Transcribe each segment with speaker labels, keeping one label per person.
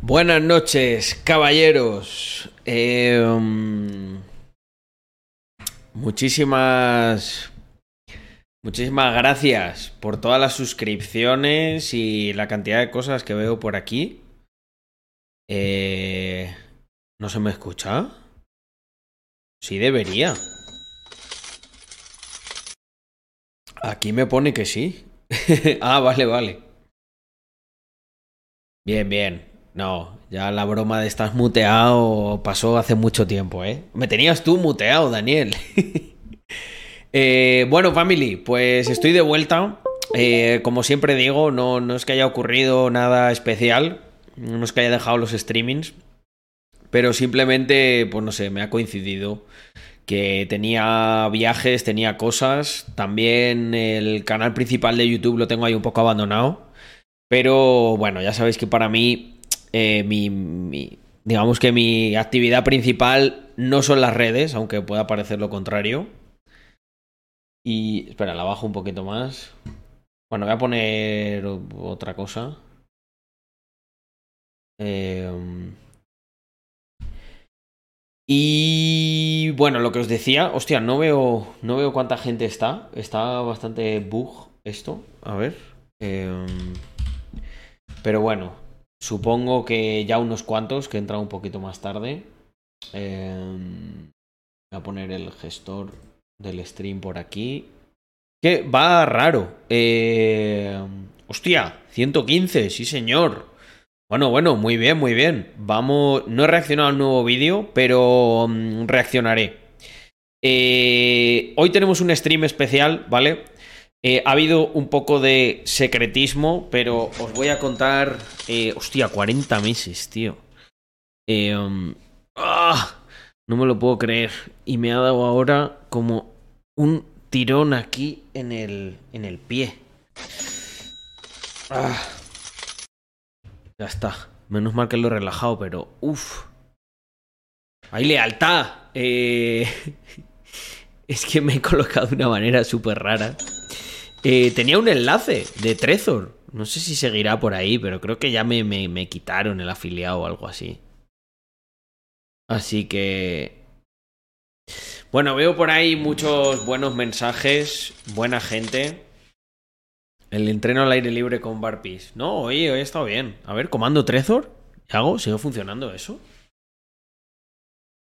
Speaker 1: Buenas noches, caballeros. Um, muchísimas. Muchísimas gracias por todas las suscripciones y la cantidad de cosas que veo por aquí. Eh, ¿No se me escucha? Sí debería. Aquí me pone que sí. ah, vale, vale. Bien, bien. No, ya la broma de estás muteado pasó hace mucho tiempo, ¿eh? Me tenías tú muteado, Daniel. Eh, bueno, family, pues estoy de vuelta. Eh, como siempre digo, no, no es que haya ocurrido nada especial. No es que haya dejado los streamings. Pero simplemente, pues no sé, me ha coincidido que tenía viajes, tenía cosas. También el canal principal de YouTube lo tengo ahí un poco abandonado. Pero bueno, ya sabéis que para mí, eh, mi, digamos que mi actividad principal no son las redes, aunque pueda parecer lo contrario. Y espera, la bajo un poquito más. Bueno, voy a poner otra cosa. Eh, y bueno, lo que os decía, hostia, no veo, no veo cuánta gente está. Está bastante bug esto. A ver. Eh, pero bueno, supongo que ya unos cuantos que he un poquito más tarde. Eh, voy a poner el gestor del stream por aquí. Que va raro. Eh, hostia, 115, sí señor. Bueno, bueno, muy bien, muy bien. Vamos, no he reaccionado al nuevo vídeo, pero um, reaccionaré. Eh, hoy tenemos un stream especial, ¿vale? Eh, ha habido un poco de secretismo, pero os voy a contar... Eh, hostia, 40 meses, tío. Eh, um, ¡ah! No me lo puedo creer. Y me ha dado ahora como un tirón aquí en el, en el pie. Ah. Ya está. Menos mal que lo he relajado, pero uff. Hay lealtad. Eh... es que me he colocado de una manera súper rara. Eh, tenía un enlace de Trezor. No sé si seguirá por ahí, pero creo que ya me, me, me quitaron el afiliado o algo así. Así que... Bueno, veo por ahí muchos buenos mensajes, buena gente. El entreno al aire libre con Barpeace. No, oye, hoy he estado bien. A ver, comando Trezor. ¿Qué hago? ¿Sigue funcionando eso?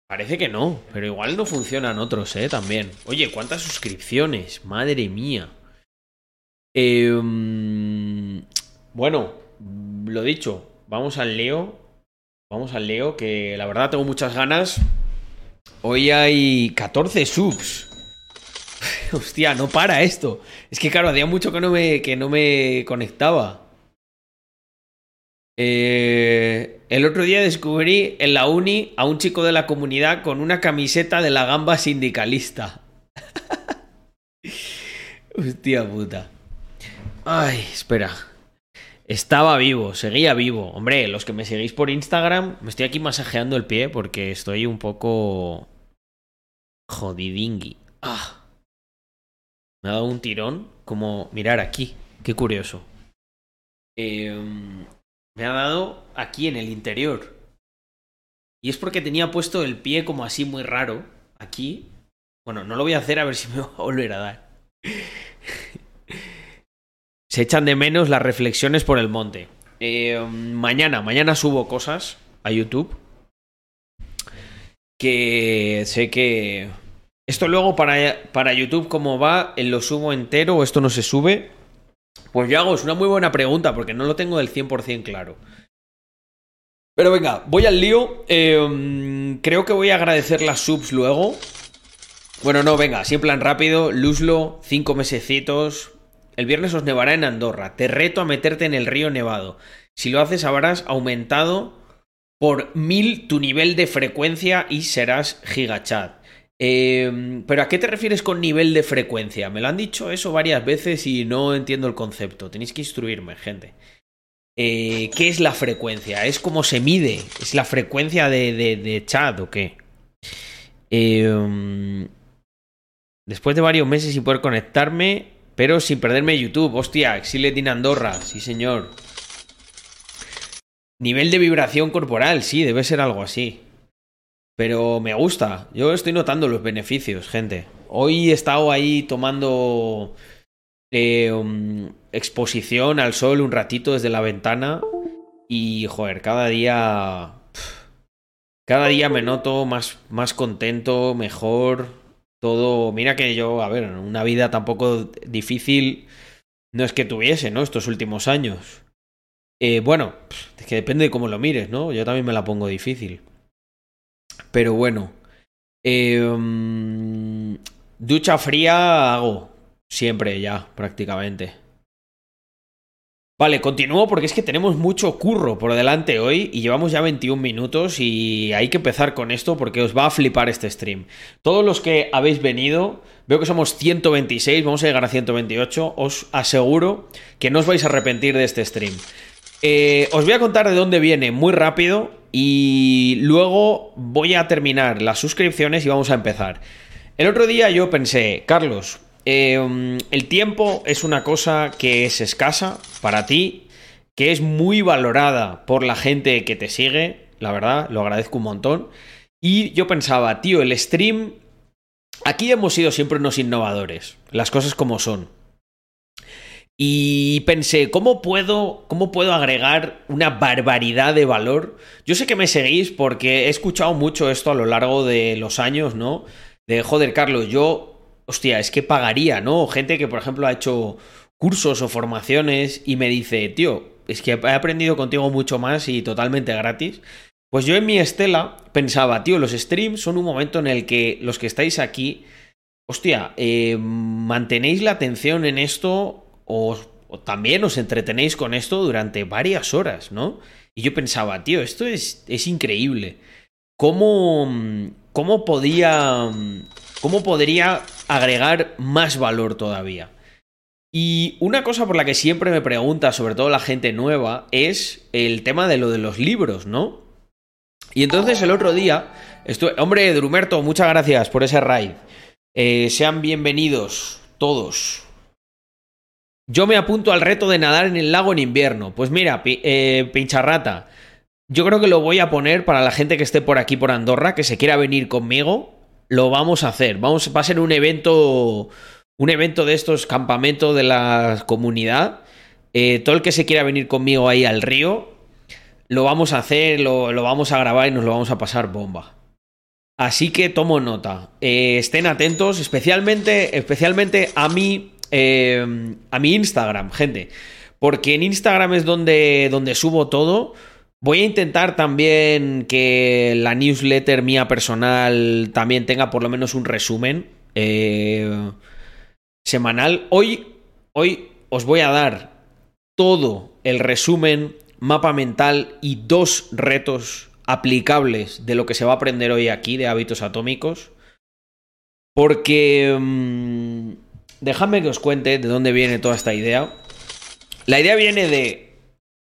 Speaker 1: Parece que no, pero igual no funcionan otros, ¿eh? También. Oye, ¿cuántas suscripciones? Madre mía. Eh, bueno, lo dicho, vamos al Leo. Vamos al Leo, que la verdad tengo muchas ganas. Hoy hay 14 subs. Hostia, no para esto. Es que claro, hacía mucho que no me, que no me conectaba. Eh, el otro día descubrí en la uni a un chico de la comunidad con una camiseta de la gamba sindicalista. Hostia puta. Ay, espera. Estaba vivo, seguía vivo. Hombre, los que me seguís por Instagram, me estoy aquí masajeando el pie porque estoy un poco jodidingui. Ah. Me ha dado un tirón, como mirar aquí. Qué curioso. Eh, me ha dado aquí en el interior. Y es porque tenía puesto el pie como así muy raro. Aquí. Bueno, no lo voy a hacer a ver si me va a volver a dar. Se echan de menos las reflexiones por el monte. Eh, mañana, mañana subo cosas a YouTube. Que sé que... Esto luego para, para YouTube, ¿cómo va? ¿Lo subo entero o esto no se sube? Pues yo hago, es una muy buena pregunta porque no lo tengo del 100% claro. Pero venga, voy al lío. Eh, creo que voy a agradecer las subs luego. Bueno, no, venga, así en plan rápido. Luzlo, 5 mesecitos. El viernes os nevará en Andorra. Te reto a meterte en el río Nevado. Si lo haces, habrás aumentado por mil tu nivel de frecuencia y serás gigachat. Eh, Pero ¿a qué te refieres con nivel de frecuencia? Me lo han dicho eso varias veces y no entiendo el concepto. Tenéis que instruirme, gente. Eh, ¿Qué es la frecuencia? ¿Es cómo se mide? ¿Es la frecuencia de, de, de chat o qué? Eh, después de varios meses sin poder conectarme, pero sin perderme YouTube. Hostia, Exilet in Andorra. Sí, señor. Nivel de vibración corporal, sí, debe ser algo así. Pero me gusta. Yo estoy notando los beneficios, gente. Hoy he estado ahí tomando eh, um, exposición al sol un ratito desde la ventana. Y, joder, cada día. Cada día me noto más, más contento, mejor. Todo. Mira que yo, a ver, una vida tampoco difícil no es que tuviese, ¿no? Estos últimos años. Eh, bueno, es que depende de cómo lo mires, ¿no? Yo también me la pongo difícil. Pero bueno. Eh, ducha fría hago. Siempre ya, prácticamente. Vale, continúo porque es que tenemos mucho curro por delante hoy y llevamos ya 21 minutos y hay que empezar con esto porque os va a flipar este stream. Todos los que habéis venido, veo que somos 126, vamos a llegar a 128, os aseguro que no os vais a arrepentir de este stream. Eh, os voy a contar de dónde viene muy rápido y luego voy a terminar las suscripciones y vamos a empezar. El otro día yo pensé, Carlos, eh, el tiempo es una cosa que es escasa para ti, que es muy valorada por la gente que te sigue, la verdad, lo agradezco un montón. Y yo pensaba, tío, el stream... Aquí hemos sido siempre unos innovadores, las cosas como son. Y pensé, ¿cómo puedo, ¿cómo puedo agregar una barbaridad de valor? Yo sé que me seguís porque he escuchado mucho esto a lo largo de los años, ¿no? De, joder, Carlos, yo, hostia, es que pagaría, ¿no? Gente que, por ejemplo, ha hecho cursos o formaciones y me dice, tío, es que he aprendido contigo mucho más y totalmente gratis. Pues yo en mi estela pensaba, tío, los streams son un momento en el que los que estáis aquí, hostia, eh, mantenéis la atención en esto o, también os entretenéis con esto durante varias horas, ¿no? Y yo pensaba, tío, esto es, es increíble. ¿Cómo, cómo podía, cómo podría agregar más valor todavía? Y una cosa por la que siempre me pregunta, sobre todo la gente nueva, es el tema de lo de los libros, ¿no? Y entonces el otro día, hombre, Drumerto, muchas gracias por ese raid. Eh, sean bienvenidos todos. Yo me apunto al reto de nadar en el lago en invierno. Pues mira, eh, pincharrata. Yo creo que lo voy a poner para la gente que esté por aquí por Andorra, que se quiera venir conmigo. Lo vamos a hacer. Vamos, va a ser un evento. Un evento de estos, campamento de la comunidad. Eh, todo el que se quiera venir conmigo ahí al río, lo vamos a hacer, lo, vamos a grabar y nos lo vamos a pasar bomba. Así que tomo nota. Eh, estén atentos, especialmente, especialmente a mí eh, a mi Instagram, gente. Porque en Instagram es donde, donde subo todo. Voy a intentar también que la newsletter mía personal también tenga por lo menos un resumen eh, semanal. Hoy, hoy os voy a dar todo el resumen, mapa mental y dos retos aplicables de lo que se va a aprender hoy aquí de hábitos atómicos. Porque... Mm, Dejadme que os cuente de dónde viene toda esta idea. La idea viene de...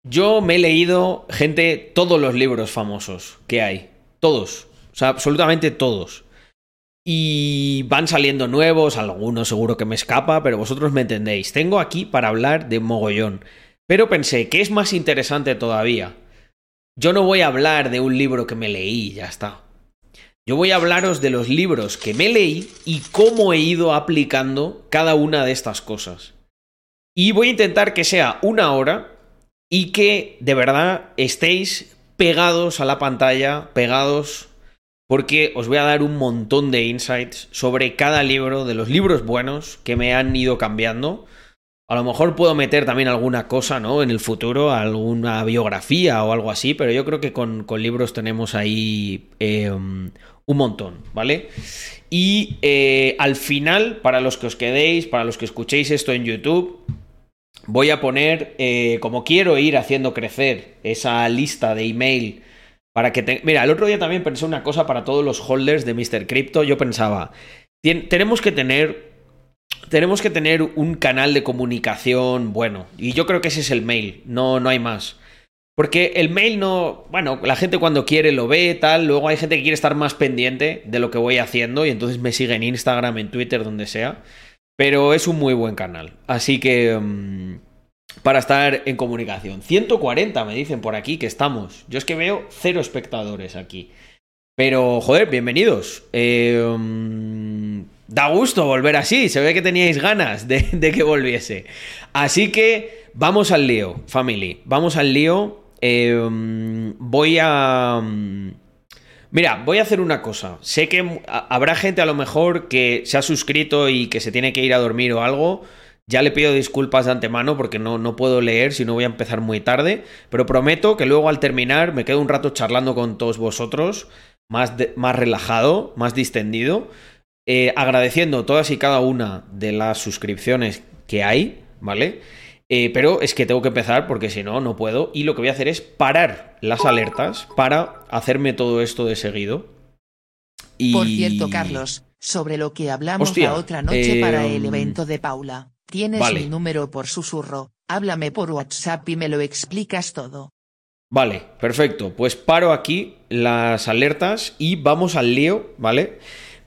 Speaker 1: Yo me he leído, gente, todos los libros famosos que hay. Todos. O sea, absolutamente todos. Y van saliendo nuevos, algunos seguro que me escapa, pero vosotros me entendéis. Tengo aquí para hablar de mogollón. Pero pensé, ¿qué es más interesante todavía? Yo no voy a hablar de un libro que me leí, ya está. Yo voy a hablaros de los libros que me leí y cómo he ido aplicando cada una de estas cosas. Y voy a intentar que sea una hora y que de verdad estéis pegados a la pantalla, pegados, porque os voy a dar un montón de insights sobre cada libro, de los libros buenos que me han ido cambiando. A lo mejor puedo meter también alguna cosa, ¿no? En el futuro, alguna biografía o algo así, pero yo creo que con, libros tenemos ahí em, un montón, ¿vale? Y eh, al final, para los que os quedéis, para los que escuchéis esto en YouTube, voy a poner, eh, como quiero ir haciendo crecer esa lista de email para que... Te... Mira, el otro día también pensé una cosa para todos los holders de Mr. Crypto. Yo pensaba, tenemos que tener... Tenemos que tener un canal de comunicación bueno. Y yo creo que ese es el mail. No, no hay más. Porque el mail no. Bueno, la gente cuando quiere lo ve, tal. Luego hay gente que quiere estar más pendiente de lo que voy haciendo y entonces me sigue en Instagram, en Twitter, donde sea. Pero es un muy buen canal. Así que. Mm, para estar en comunicación. 140 me dicen por aquí que estamos. Yo es que veo cero espectadores aquí. Pero, joder, bienvenidos. Eh, mm, da gusto volver así. Se ve que teníais ganas de, que volviese. Así que vamos al lío, family. Vamos al lío. Eh, mm, voy a... mira, voy a hacer una cosa. Sé que habrá gente a lo mejor que se ha suscrito y que se tiene que ir a dormir o algo. Ya le pido disculpas de antemano porque no, no puedo leer, si no voy a empezar muy tarde, pero prometo que luego al terminar me quedo un rato charlando con todos vosotros, más, más relajado, más distendido, eh, agradeciendo todas y cada una de las suscripciones que hay, ¿vale? Eh, pero es que tengo que empezar porque si no, no puedo. Y lo que voy a hacer es parar las alertas para hacerme todo esto de seguido.
Speaker 2: Y... Por cierto, Carlos, sobre lo que hablamos la otra noche para el em, evento de Paula. Tienes mi número por susurro, háblame por WhatsApp y me lo explicas todo.
Speaker 1: Vale, perfecto. Pues paro aquí las alertas y vamos al lío, ¿vale?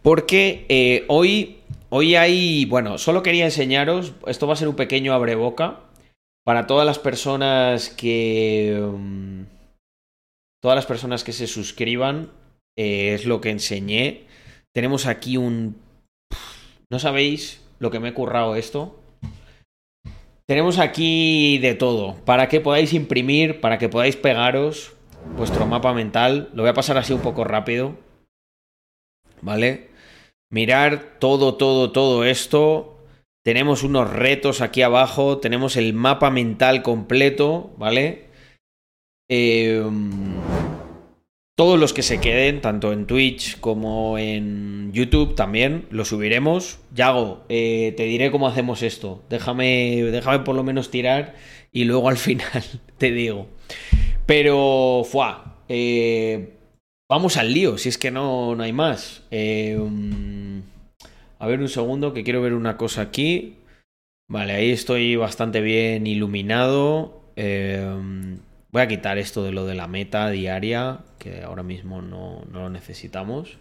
Speaker 1: Porque eh, hoy, hoy hay, bueno, solo quería enseñaros, esto va a ser un pequeño abreboca para todas las personas que... Um, todas las personas que se suscriban, eh, es lo que enseñé. Tenemos aquí un... No sabéis lo que me he currado esto. Tenemos aquí de todo, para que podáis imprimir, para que podáis pegaros vuestro mapa mental. Lo voy a pasar así un poco rápido. ¿Vale? Mirar todo, todo, todo esto. Tenemos unos retos aquí abajo. Tenemos el mapa mental completo, ¿vale? Eh, todos los que se queden, tanto en Twitch como en YouTube también, lo subiremos. Yago, eh, te diré cómo hacemos esto. Déjame, déjame por lo menos tirar y luego al final te digo. Pero, fuá, eh, vamos al lío, si es que no, no hay más. Eh, a ver un segundo, que quiero ver una cosa aquí. Vale, ahí estoy bastante bien iluminado. Voy a quitar esto de lo de la meta diaria, que ahora mismo no, lo necesitamos.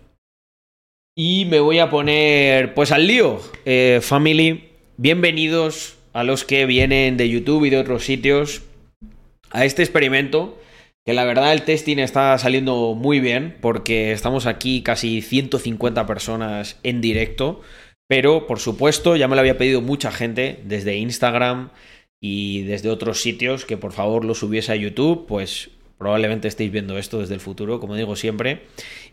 Speaker 1: Y me voy a poner pues al lío. Eh, family, bienvenidos a los que vienen de YouTube y de otros sitios a este experimento. Que la verdad el testing está saliendo muy bien porque estamos aquí casi 150 personas en directo. Pero por supuesto ya me lo había pedido mucha gente desde Instagram, y desde otros sitios que por favor lo subiese a YouTube, pues probablemente estéis viendo esto desde el futuro, como digo siempre.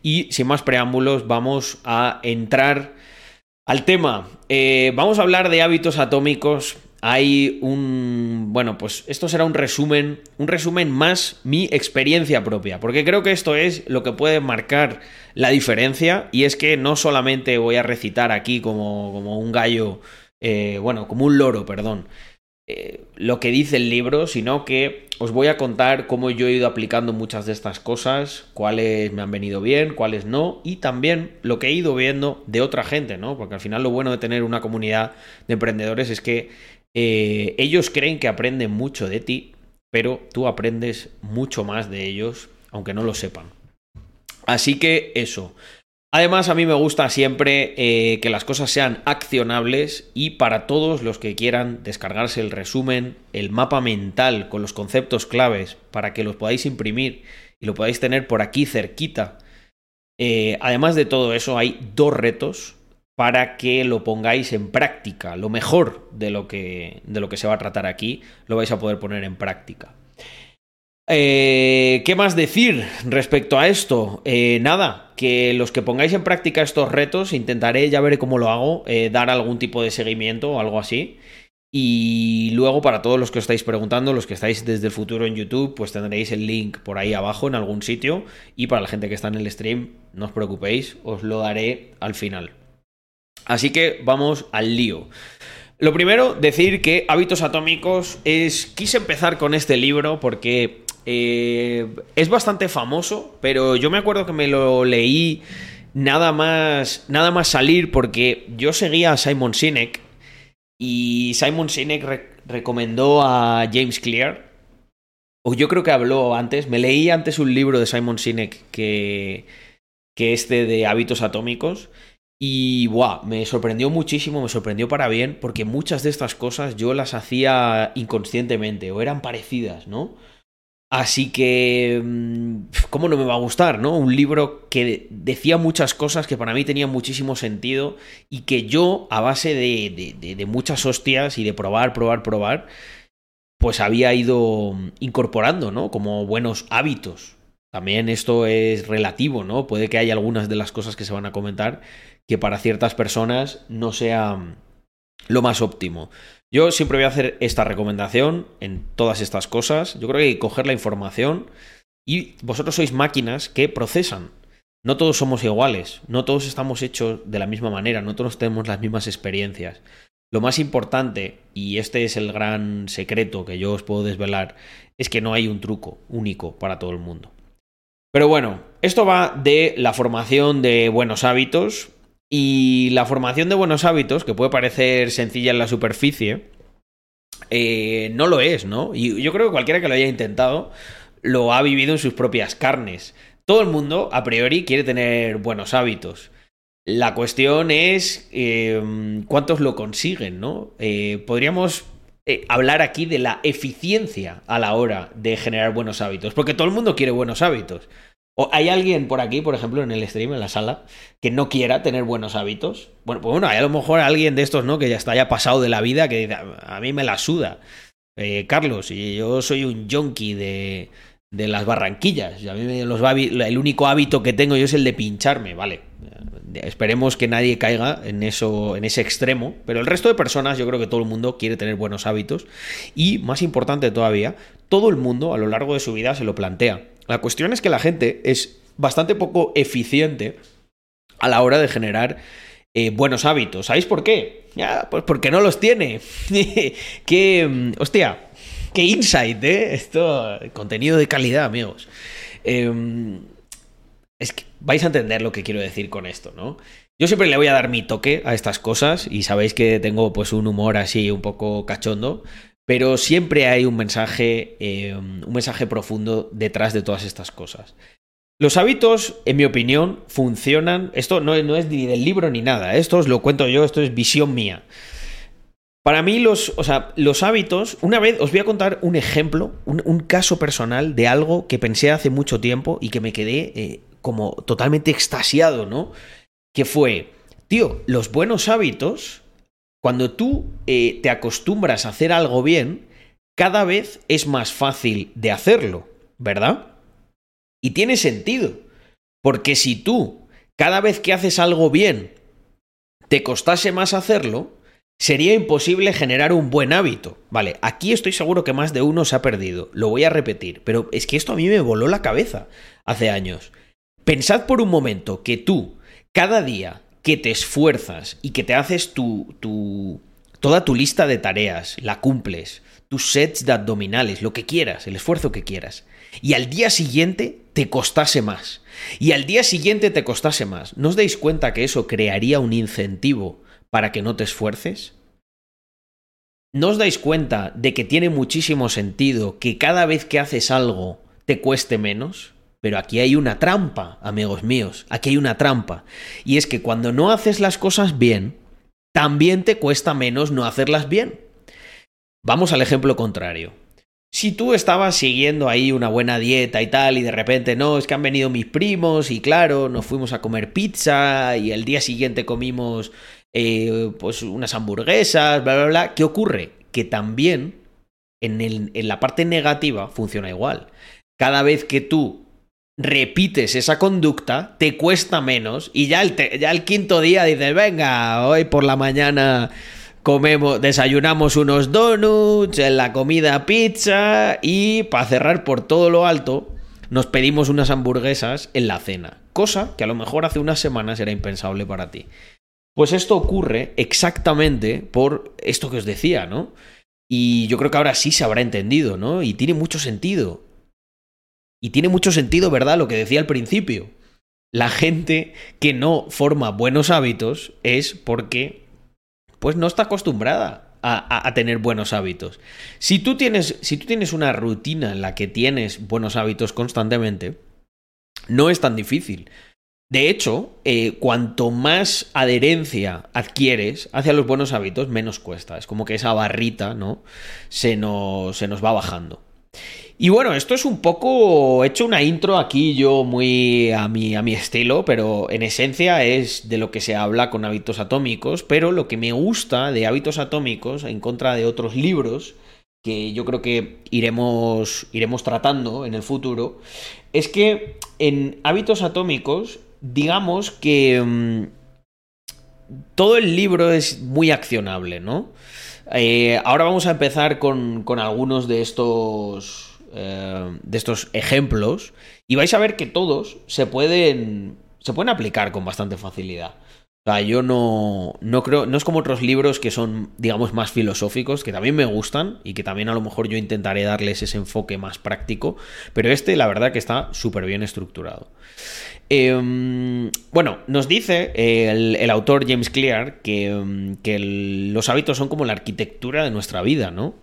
Speaker 1: Y sin más preámbulos, vamos a entrar al tema. Eh, vamos a hablar de hábitos atómicos. Hay un. Bueno, pues esto será un resumen. Un resumen más mi experiencia propia. Porque creo que esto es lo que puede marcar la diferencia. Y es que no solamente voy a recitar aquí como, como un gallo. Eh, bueno, como un loro, perdón. Eh, lo que dice el libro, sino que os voy a contar cómo yo he ido aplicando muchas de estas cosas, cuáles me han venido bien, cuáles no, y también lo que he ido viendo de otra gente, ¿no? Porque al final lo bueno de tener una comunidad de emprendedores es que eh, ellos creen que aprenden mucho de ti, pero tú aprendes mucho más de ellos, aunque no lo sepan. Así que eso, Además, a mí me gusta siempre eh, que las cosas sean accionables y para todos los que quieran descargarse el resumen, el mapa mental con los conceptos claves para que los podáis imprimir y lo podáis tener por aquí cerquita. Eh, además de todo eso, hay dos retos para que lo pongáis en práctica. Lo mejor de lo que, de lo que se va a tratar aquí lo vais a poder poner en práctica. Eh, ¿Qué más decir respecto a esto? Eh, nada, que los que pongáis en práctica estos retos, intentaré, ya veré cómo lo hago, eh, dar algún tipo de seguimiento o algo así. Y luego, para todos los que os estáis preguntando, los que estáis desde el futuro en YouTube, pues tendréis el link por ahí abajo en algún sitio. Y para la gente que está en el stream, no os preocupéis, os lo daré al final. Así que vamos al lío. Lo primero, decir que Hábitos Atómicos es. Quise empezar con este libro porque eh, es bastante famoso, pero yo me acuerdo que me lo leí nada más, nada más salir porque yo seguía a Simon Sinek y Simon Sinek recomendó a James Clear. O yo creo que habló antes. Me leí antes un libro de Simon Sinek que, que este de hábitos atómicos. Y buah, me sorprendió muchísimo, me sorprendió para bien, porque muchas de estas cosas yo las hacía inconscientemente o eran parecidas, ¿no? Así que, mm, ¿cómo no me va a gustar, no? Un libro que decía muchas cosas que para mí tenían muchísimo sentido y que yo, a base de, de, muchas hostias y de probar, probar, probar, pues había ido incorporando, ¿no? Como buenos hábitos. También esto es relativo, ¿no? Puede que haya algunas de las cosas que se van a comentar que para ciertas personas no sea lo más óptimo. Yo siempre voy a hacer esta recomendación en todas estas cosas. Yo creo que hay que coger la información y vosotros sois máquinas que procesan. No todos somos iguales, no todos estamos hechos de la misma manera, no todos tenemos las mismas experiencias. Lo más importante, y este es el gran secreto que yo os puedo desvelar, es que no hay un truco único para todo el mundo. Pero bueno, esto va de la formación de buenos hábitos, y la formación de buenos hábitos, que puede parecer sencilla en la superficie, eh, no lo es, ¿no? Y yo creo que cualquiera que lo haya intentado lo ha vivido en sus propias carnes. Todo el mundo, a priori, quiere tener buenos hábitos. La cuestión es em, cuántos lo consiguen, ¿no? Eh, podríamos eh, hablar aquí de la eficiencia a la hora de generar buenos hábitos, porque todo el mundo quiere buenos hábitos. ¿O hay alguien por aquí, por ejemplo, en el stream, en la sala, que no quiera tener buenos hábitos? Bueno, pues bueno, hay a lo mejor alguien de estos, ¿no? Que ya está haya pasado de la vida, que dice, a mí me la suda. Eh, Carlos, y yo soy un junkie de, de las barranquillas. A mí los el único hábito que tengo yo es el de pincharme, vale. Esperemos que nadie caiga en eso, en ese extremo, pero el resto de personas, yo creo que todo el mundo quiere tener buenos hábitos y, más importante todavía, todo el mundo a lo largo de su vida se lo plantea. La cuestión es que la gente es bastante poco eficiente a la hora de generar eh, buenos hábitos. ¿Sabéis por qué? Pues porque no los tiene. qué, mm, hostia, qué insight, ¿eh? Esto, contenido de calidad, amigos. Em, es que vais a entender lo que quiero decir con esto, ¿no? Yo siempre le voy a dar mi toque a estas cosas y sabéis que tengo pues un humor así un poco cachondo, pero siempre hay un mensaje, eh, un mensaje profundo detrás de todas estas cosas. Los hábitos, en mi opinión, funcionan. Esto no, es ni del libro ni nada. Esto os lo cuento yo, esto es visión mía. Para mí, los, o sea, los hábitos. Una vez os voy a contar un ejemplo, un, caso personal de algo que pensé hace mucho tiempo y que me quedé eh, como totalmente extasiado, ¿no? Que fue, tío, los buenos hábitos cuando tú eh, te acostumbras a hacer algo bien, cada vez es más fácil de hacerlo, ¿verdad? Y tiene sentido, porque si tú, cada vez que haces algo bien, te costase más hacerlo, sería imposible generar un buen hábito. Vale, aquí estoy seguro que más de uno se ha perdido, lo voy a repetir, pero es que esto a mí me voló la cabeza hace años. Pensad por un momento que tú, cada día, que te esfuerzas y que te haces tu, tu, toda tu lista de tareas, la cumples, tus sets de abdominales, lo que quieras, el esfuerzo que quieras, y al día siguiente te costase más, y al día siguiente te costase más, ¿no os dais cuenta que eso crearía un incentivo para que no te esfuerces? ¿No os dais cuenta de que tiene muchísimo sentido que cada vez que haces algo te cueste menos? Pero aquí hay una trampa, amigos míos, aquí hay una trampa. Y es que cuando no haces las cosas bien, también te cuesta menos no hacerlas bien. Vamos al ejemplo contrario. Si tú estabas siguiendo ahí una buena dieta y tal, y de repente no, es que han venido mis primos, y claro, nos fuimos a comer pizza, y el día siguiente comimos eh, pues unas hamburguesas, bla, bla, bla, ¿qué ocurre? Que también en, en la parte negativa funciona igual. Cada vez que tú repites esa conducta, te cuesta menos y ya el, ya el quinto día dices, venga, hoy por la mañana comemos, desayunamos unos donuts, en la comida pizza y para cerrar por todo lo alto nos pedimos unas hamburguesas en la cena, cosa que a lo mejor hace unas semanas era impensable para ti. Pues esto ocurre exactamente por esto que os decía, ¿no? Y yo creo que ahora sí se habrá entendido, ¿no? Y tiene mucho sentido. Y tiene mucho sentido, ¿verdad? Lo que decía al principio. La gente que no forma buenos hábitos es porque pues no está acostumbrada a, tener buenos hábitos. Si tú, tienes, si tú tienes una rutina en la que tienes buenos hábitos constantemente, no es tan difícil. De hecho, eh, cuanto más adherencia adquieres hacia los buenos hábitos, menos cuesta. Es como que esa barrita, ¿no? Se nos, se nos va bajando. Y bueno, esto es un poco. He hecho una intro aquí yo muy a mi, a mi estilo, pero en esencia es de lo que se habla con hábitos atómicos. Pero lo que me gusta de hábitos atómicos, en contra de otros libros, que yo creo que iremos, iremos tratando en el futuro, es que en hábitos atómicos digamos que mm, todo el libro es muy accionable, ¿no? Eh, ahora vamos a empezar con, con algunos de estos, eh, de estos ejemplos y vais a ver que todos se pueden, se pueden aplicar con bastante facilidad. O sea, yo no, no creo, no es como otros libros que son, digamos, más filosóficos, que también me gustan y que también a lo mejor yo intentaré darles ese enfoque más práctico, pero este la verdad que está súper bien estructurado. Em, bueno, nos dice el, autor James Clear que, que los hábitos son como la arquitectura de nuestra vida, ¿no?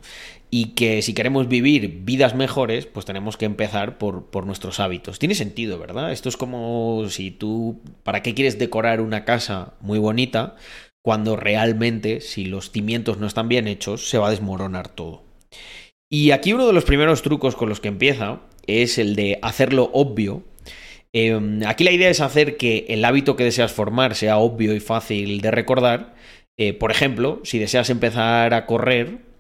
Speaker 1: Y que si queremos vivir vidas mejores, pues tenemos que empezar por, por, nuestros hábitos. Tiene sentido, ¿verdad? Esto es como si tú, ¿para qué quieres decorar una casa muy bonita cuando realmente, si los cimientos no están bien hechos, se va a desmoronar todo? Y aquí uno de los primeros trucos con los que empieza es el de hacerlo obvio. Em, aquí la idea es hacer que el hábito que deseas formar sea obvio y fácil de recordar. Eh, por ejemplo, si deseas empezar a correr,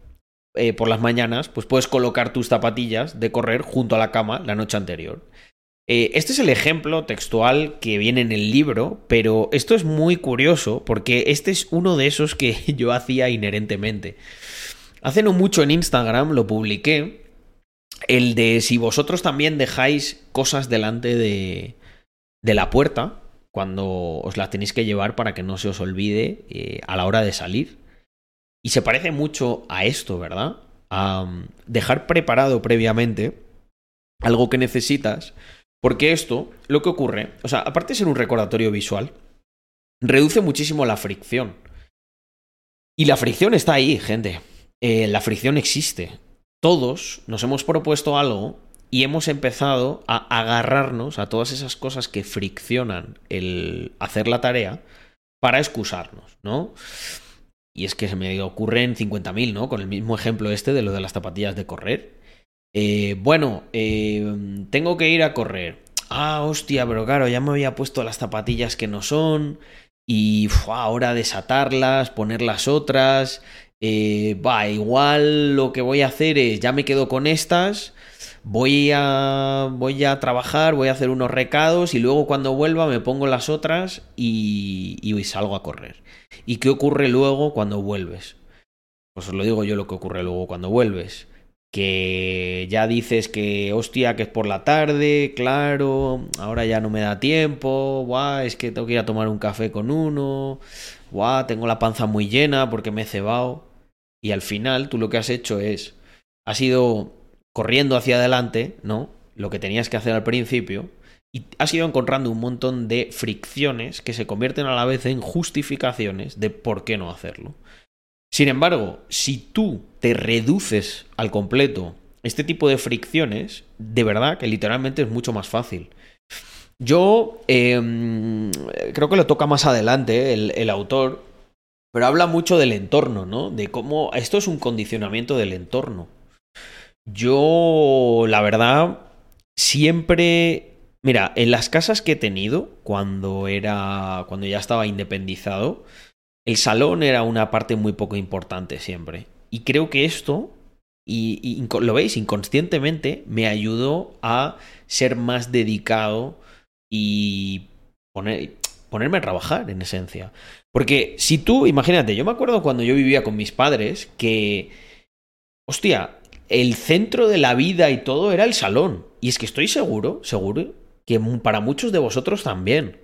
Speaker 1: eh, por las mañanas, pues puedes colocar tus zapatillas de correr junto a la cama la noche anterior. Eh, este es el ejemplo textual que viene en el libro, pero esto es muy curioso porque este es uno de esos que yo hacía inherentemente. Hace no mucho en Instagram lo publiqué, el de si vosotros también dejáis cosas delante de, de la puerta cuando os las tenéis que llevar para que no se os olvide eh, a la hora de salir. Y se parece mucho a esto, ¿verdad? A um, dejar preparado previamente algo que necesitas, porque esto, lo que ocurre, o sea, aparte de ser un recordatorio visual, reduce muchísimo la fricción. Y la fricción está ahí, gente. Eh, la fricción existe. Todos nos hemos propuesto algo y hemos empezado a agarrarnos a todas esas cosas que friccionan el hacer la tarea para excusarnos, ¿no? Y es que se me ocurren 50.000, ¿no? Con el mismo ejemplo este de lo de las zapatillas de correr. Eh, bueno, eh, tengo que ir a correr. Ah, hostia, pero claro, ya me había puesto las zapatillas que no son. Y ahora desatarlas, poner las otras. Eh, va, igual lo que voy a hacer es, ya me quedo con estas. Voy a, voy a trabajar, voy a hacer unos recados y luego cuando vuelva me pongo las otras y, y salgo a correr. ¿Y qué ocurre luego cuando vuelves? Pues os lo digo yo lo que ocurre luego cuando vuelves. Que ya dices que, hostia, que es por la tarde, claro, ahora ya no me da tiempo, guau, es que tengo que ir a tomar un café con uno, guau, tengo la panza muy llena porque me he cebado. Y al final tú lo que has hecho es, has ido corriendo hacia adelante, ¿no? Lo que tenías que hacer al principio, y has ido encontrando un montón de fricciones que se convierten a la vez en justificaciones de por qué no hacerlo. Sin embargo, si tú te reduces al completo este tipo de fricciones, de verdad que literalmente es mucho más fácil. Yo em, creo que lo toca más adelante el, el autor, pero habla mucho del entorno, ¿no? De cómo esto es un condicionamiento del entorno. Yo, la verdad, siempre Mira, en las casas que he tenido, cuando era. cuando ya estaba independizado, el salón era una parte muy poco importante siempre. Y creo que esto, y, lo veis, inconscientemente, me ayudó a ser más dedicado y poner, ponerme a trabajar, en esencia. Porque si tú, imagínate, yo me acuerdo cuando yo vivía con mis padres que. Hostia, el centro de la vida y todo era el salón. Y es que estoy seguro, seguro, que para muchos de vosotros también.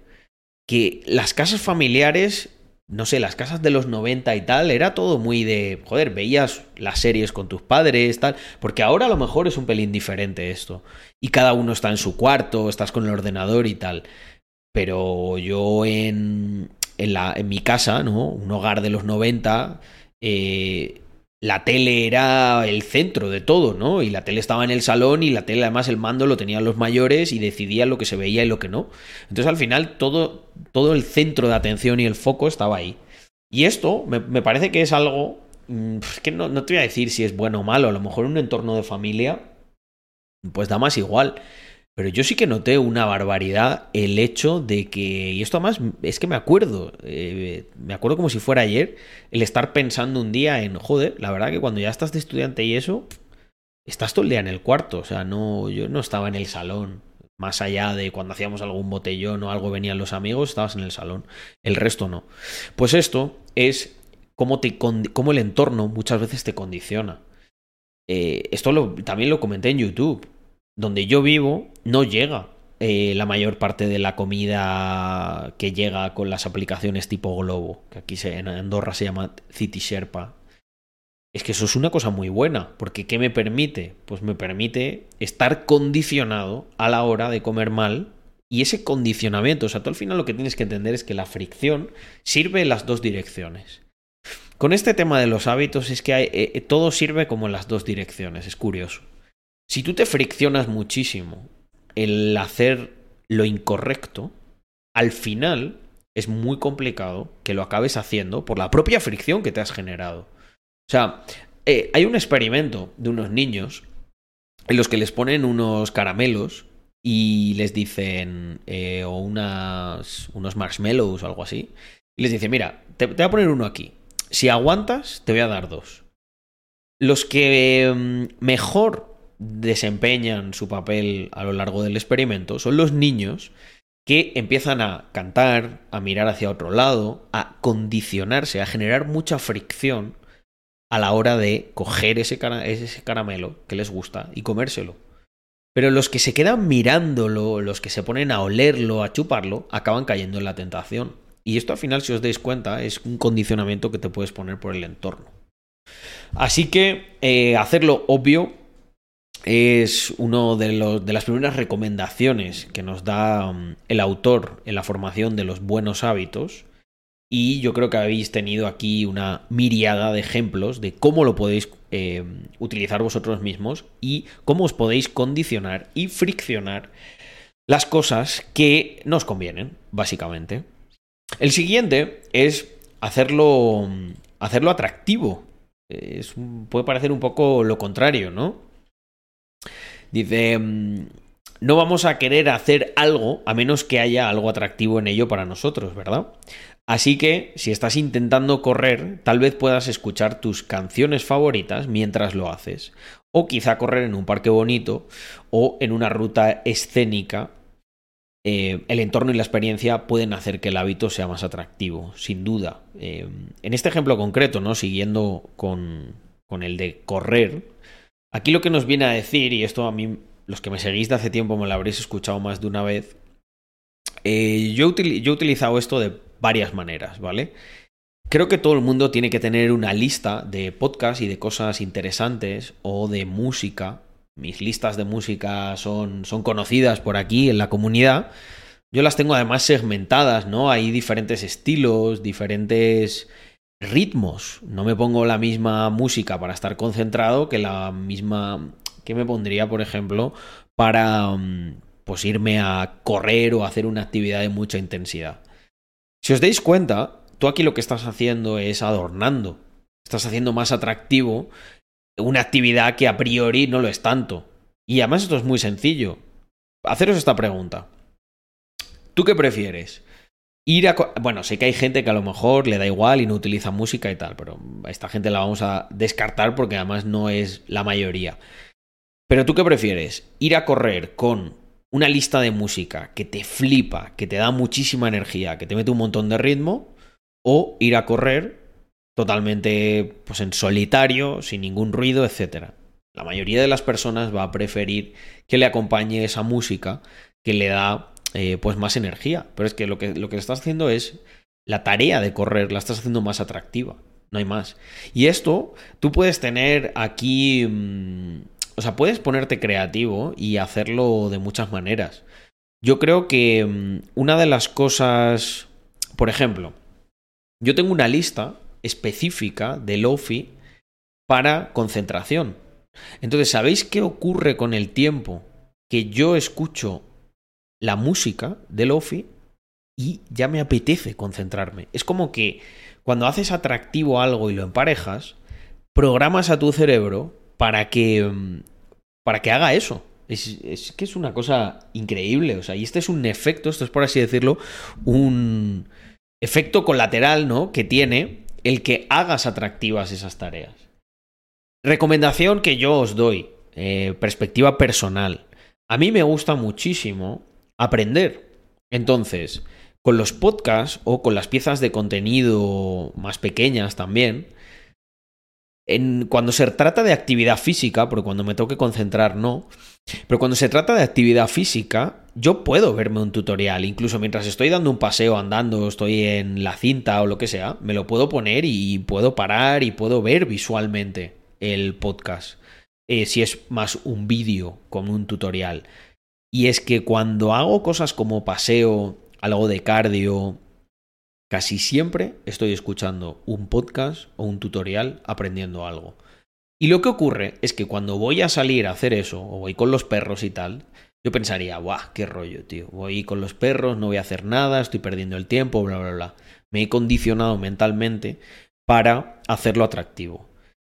Speaker 1: Que las casas familiares, no sé, las casas de los 90 y tal, era todo muy de, joder, veías las series con tus padres, tal, porque ahora a lo mejor es un pelín diferente esto. Y cada uno está en su cuarto, estás con el ordenador y tal. Pero yo en, en, la, en mi casa, ¿no? Un hogar de los 90, eh, la tele era el centro de todo, ¿no? Y la tele estaba en el salón y la tele además el mando lo tenían los mayores y decidían lo que se veía y lo que no. Entonces al final todo, todo el centro de atención y el foco estaba ahí. Y esto me, parece que es algo mm, que no, no, te voy a decir si es bueno o malo, a lo mejor en un entorno de familia pues da más igual. Pero yo sí que noté una barbaridad el hecho de que, y esto además es que me acuerdo, eh, me acuerdo como si fuera ayer, el estar pensando un día en, joder, la verdad que cuando ya estás de estudiante y eso, estás todo el día en el cuarto, o sea, no, yo no estaba en el salón, más allá de cuando hacíamos algún botellón o algo venían los amigos, estabas en el salón, el resto no. Pues esto es cómo, te, cómo el entorno muchas veces te condiciona. Eh, esto lo, también lo comenté en YouTube donde yo vivo no llega eh, la mayor parte de la comida que llega con las aplicaciones tipo Globo, que aquí en Andorra se llama City Sherpa. Es que eso es una cosa muy buena, porque ¿qué me permite? Pues me permite estar condicionado a la hora de comer mal y ese condicionamiento, o sea, tú al final lo que tienes que entender es que la fricción sirve en las dos direcciones. Con este tema de los hábitos es que hay, eh, todo sirve como en las dos direcciones, es curioso. Si tú te friccionas muchísimo el hacer lo incorrecto, al final es muy complicado que lo acabes haciendo por la propia fricción que te has generado. O sea, eh, hay un experimento de unos niños en los que les ponen unos caramelos y les dicen, eh, o unas, unos marshmallows o algo así, y les dicen, mira, te, te voy a poner uno aquí. Si aguantas, te voy a dar dos. Los que mm, mejor desempeñan su papel a lo largo del experimento son los niños que empiezan a cantar, a mirar hacia otro lado, a condicionarse, a generar mucha fricción a la hora de coger ese, ese caramelo que les gusta y comérselo. Pero los que se quedan mirándolo, los que se ponen a olerlo, a chuparlo, acaban cayendo en la tentación. Y esto al final, si os dais cuenta, es un condicionamiento que te puedes poner por el entorno. Así que eh, hacerlo obvio es una de, las primeras recomendaciones que nos da mm, el autor en la formación de los buenos hábitos. Y yo creo que habéis tenido aquí una miriada de ejemplos de cómo lo podéis eh, utilizar vosotros mismos y cómo os podéis condicionar y friccionar las cosas que nos convienen, básicamente. El siguiente es hacerlo, mm, hacerlo atractivo. puede parecer un poco lo contrario, ¿no? Dice, mm, no vamos a querer hacer algo a menos que haya algo atractivo en ello para nosotros, ¿verdad? Así que, si estás intentando correr, tal vez puedas escuchar tus canciones favoritas mientras lo haces. O quizá correr en un parque bonito o en una ruta escénica. Eh, el entorno y la experiencia pueden hacer que el hábito sea más atractivo, sin duda. Eh, en este ejemplo concreto, ¿no? Siguiendo con, con el de correr, Aquí lo que nos viene a decir, y esto a mí, los que me seguís de hace tiempo me lo habréis escuchado más de una vez, eh, yo, yo he utilizado esto de varias maneras, ¿vale? Creo que todo el mundo tiene que tener una lista de podcasts y de cosas interesantes o de música. Mis listas de música son, son conocidas por aquí en la comunidad. Yo las tengo además segmentadas, ¿no? Hay diferentes estilos, diferentes ritmos. No me pongo la misma música para estar concentrado que la misma que me pondría, por ejemplo, para mm, pues irme a correr o hacer una actividad de mucha intensidad. Si os dais cuenta, tú aquí lo que estás haciendo es adornando. Estás haciendo más atractivo una actividad que a priori no lo es tanto. Y además esto es muy sencillo. Haceros esta pregunta. ¿Tú qué prefieres? Ir a... Bueno, sé que hay gente que a lo mejor le da igual y no utiliza música y tal, pero a esta gente la vamos a descartar porque además no es la mayoría. Pero tú qué prefieres? Ir a correr con una lista de música que te flipa, que te da muchísima energía, que te mete un montón de ritmo, o ir a correr totalmente pues en solitario, sin ningún ruido, etc. La mayoría de las personas va a preferir que le acompañe esa música que le da eh, pues más energía. Pero es que lo, que lo que estás haciendo es la tarea de correr, la estás haciendo más atractiva. No hay más. Y esto, tú puedes tener aquí... Mm, o sea, puedes ponerte creativo y hacerlo de muchas maneras. Yo creo que mm, una de las cosas... Por ejemplo, yo tengo una lista específica de Lofi para concentración. Entonces, ¿sabéis qué ocurre con el tiempo? Que yo escucho la música de Lofi y ya me apetece concentrarme. Es como que cuando haces atractivo algo y lo emparejas, programas a tu cerebro para que, mm, para que haga eso. Es, es, que es una cosa increíble. O sea, y este es un efecto, esto es por así decirlo, un efecto colateral, ¿no? Que tiene el que hagas atractivas esas tareas. Recomendación que yo os doy, eh, perspectiva personal. A mí me gusta muchísimo aprender. Entonces, con los podcasts o con las piezas de contenido más pequeñas también, en, cuando se trata de actividad física, porque cuando me tengo que concentrar no, pero cuando se trata de actividad física, yo puedo verme un tutorial, incluso mientras estoy dando un paseo andando, estoy en la cinta o lo que sea, me lo puedo poner y puedo parar y puedo ver visualmente el podcast. Eh, si es más un vídeo como un tutorial. Y es que cuando hago cosas como paseo, algo de cardio, casi siempre estoy escuchando un podcast o un tutorial aprendiendo algo. Y lo que ocurre es que cuando voy a salir a hacer eso, o voy con los perros y tal, yo pensaría, ¡buah, qué rollo, tío! Voy con los perros, no voy a hacer nada, estoy perdiendo el tiempo, bla, bla, bla. Me he condicionado mentalmente para hacerlo atractivo.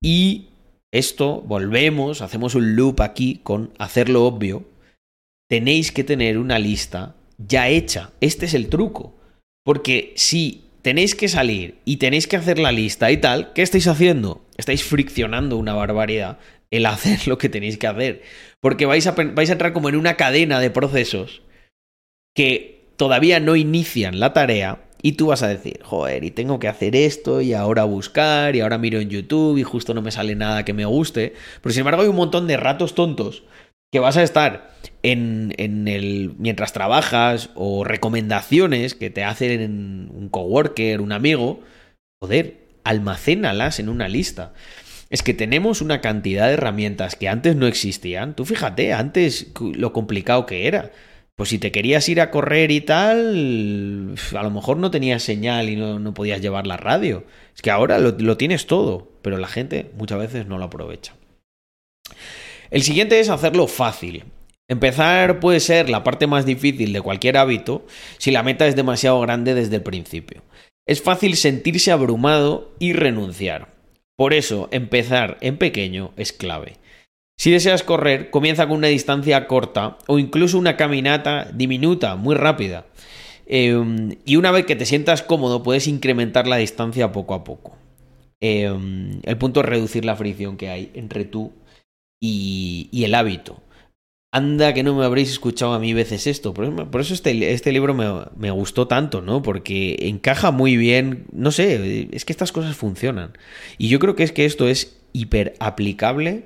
Speaker 1: Y esto, volvemos, hacemos un loop aquí con hacerlo obvio. Tenéis que tener una lista ya hecha. Este es el truco. Porque si tenéis que salir y tenéis que hacer la lista y tal, ¿qué estáis haciendo? Estáis friccionando una barbaridad el hacer lo que tenéis que hacer. Porque vais a, entrar como en una cadena de procesos que todavía no inician la tarea y tú vas a decir, joder, y tengo que hacer esto y ahora buscar y ahora miro en YouTube y justo no me sale nada que me guste. Pero sin embargo hay un montón de ratos tontos que vas a estar en, en el mientras trabajas o recomendaciones que te hacen un coworker, un amigo, joder, almacénalas en una lista. Es que tenemos una cantidad de herramientas que antes no existían. Tú fíjate, antes lo complicado que era. Pues si te querías ir a correr y tal, a lo mejor no tenías señal y no, podías llevar la radio. Es que ahora lo tienes todo, pero la gente muchas veces no lo aprovecha. El siguiente es hacerlo fácil. Empezar puede ser la parte más difícil de cualquier hábito si la meta es demasiado grande desde el principio. Es fácil sentirse abrumado y renunciar. Por eso, empezar en pequeño es clave. Si deseas correr, comienza con una distancia corta o incluso una caminata diminuta, muy rápida. Em, y una vez que te sientas cómodo, puedes incrementar la distancia poco a poco. Em, el punto es reducir la fricción que hay entre tú y, el hábito. Anda que no me habréis escuchado a mí veces esto. Por eso, este, este, libro me, me, gustó tanto, ¿no? Porque encaja muy bien. No sé, es que estas cosas funcionan. Y yo creo que es que esto es hiper aplicable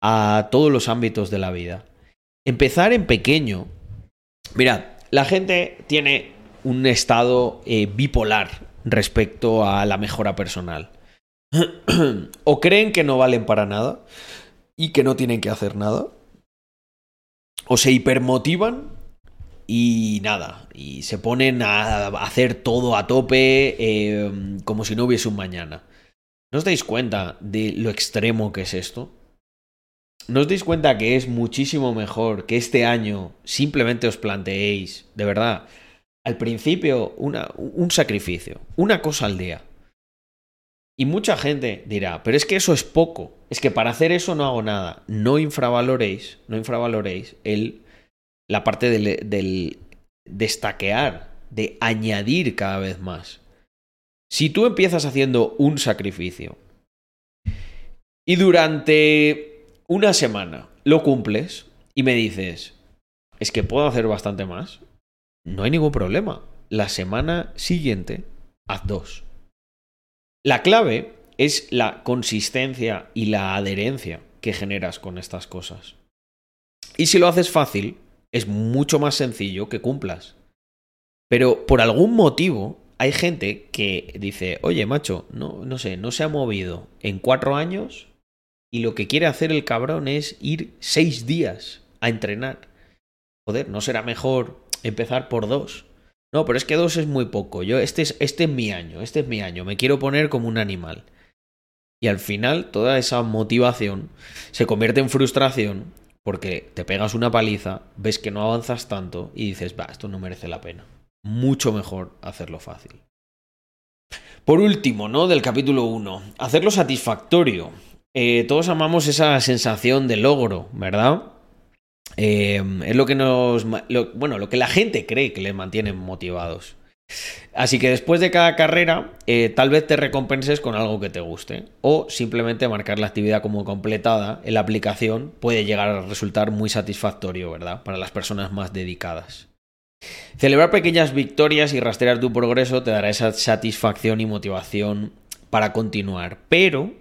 Speaker 1: a todos los ámbitos de la vida. Empezar en pequeño. Mirad, la gente tiene un estado eh, bipolar respecto a la mejora personal. o creen que no valen para nada y que no tienen que hacer nada. O se hipermotivan y nada, y se ponen a hacer todo a tope eh, como si no hubiese un mañana. ¿No os dais cuenta de lo extremo que es esto? ¿No os dais cuenta que es muchísimo mejor que este año simplemente os planteéis, de verdad, al principio una, un sacrificio, una cosa al día? Y mucha gente dirá, pero es que eso es poco. Es que para hacer eso no hago nada. No infravaloréis, no infravaloréis el, la parte del, del destaquear, de añadir cada vez más. Si tú empiezas haciendo un sacrificio y durante una semana lo cumples y me dices, es que puedo hacer bastante más, no hay ningún problema. La semana siguiente, haz dos. La clave es la consistencia y la adherencia que generas con estas cosas. Y si lo haces fácil, es mucho más sencillo que cumplas. Pero por algún motivo hay gente que dice, oye, macho, no, sé, no se ha movido en cuatro años y lo que quiere hacer el cabrón es ir seis días a entrenar. Joder, ¿no será mejor empezar por dos? No, pero es que dos es muy poco. Yo, este es, este es mi año, este es mi año. Me quiero poner como un animal. Y al final toda esa motivación se convierte en frustración porque te pegas una paliza, ves que no avanzas tanto y dices, va, esto no merece la pena. Mucho mejor hacerlo fácil. Por último, ¿no? Del capítulo 1, hacerlo satisfactorio. Eh, todos amamos esa sensación de logro, ¿verdad? Eh, es lo que nos. bueno, lo que la gente cree que les mantiene motivados. Así que después de cada carrera, eh, tal vez te recompenses con algo que te guste. O simplemente marcar la actividad como completada en la aplicación puede llegar a resultar muy satisfactorio, ¿verdad? Para las personas más dedicadas. Celebrar pequeñas victorias y rastrear tu progreso te dará esa satisfacción y motivación para continuar. Pero,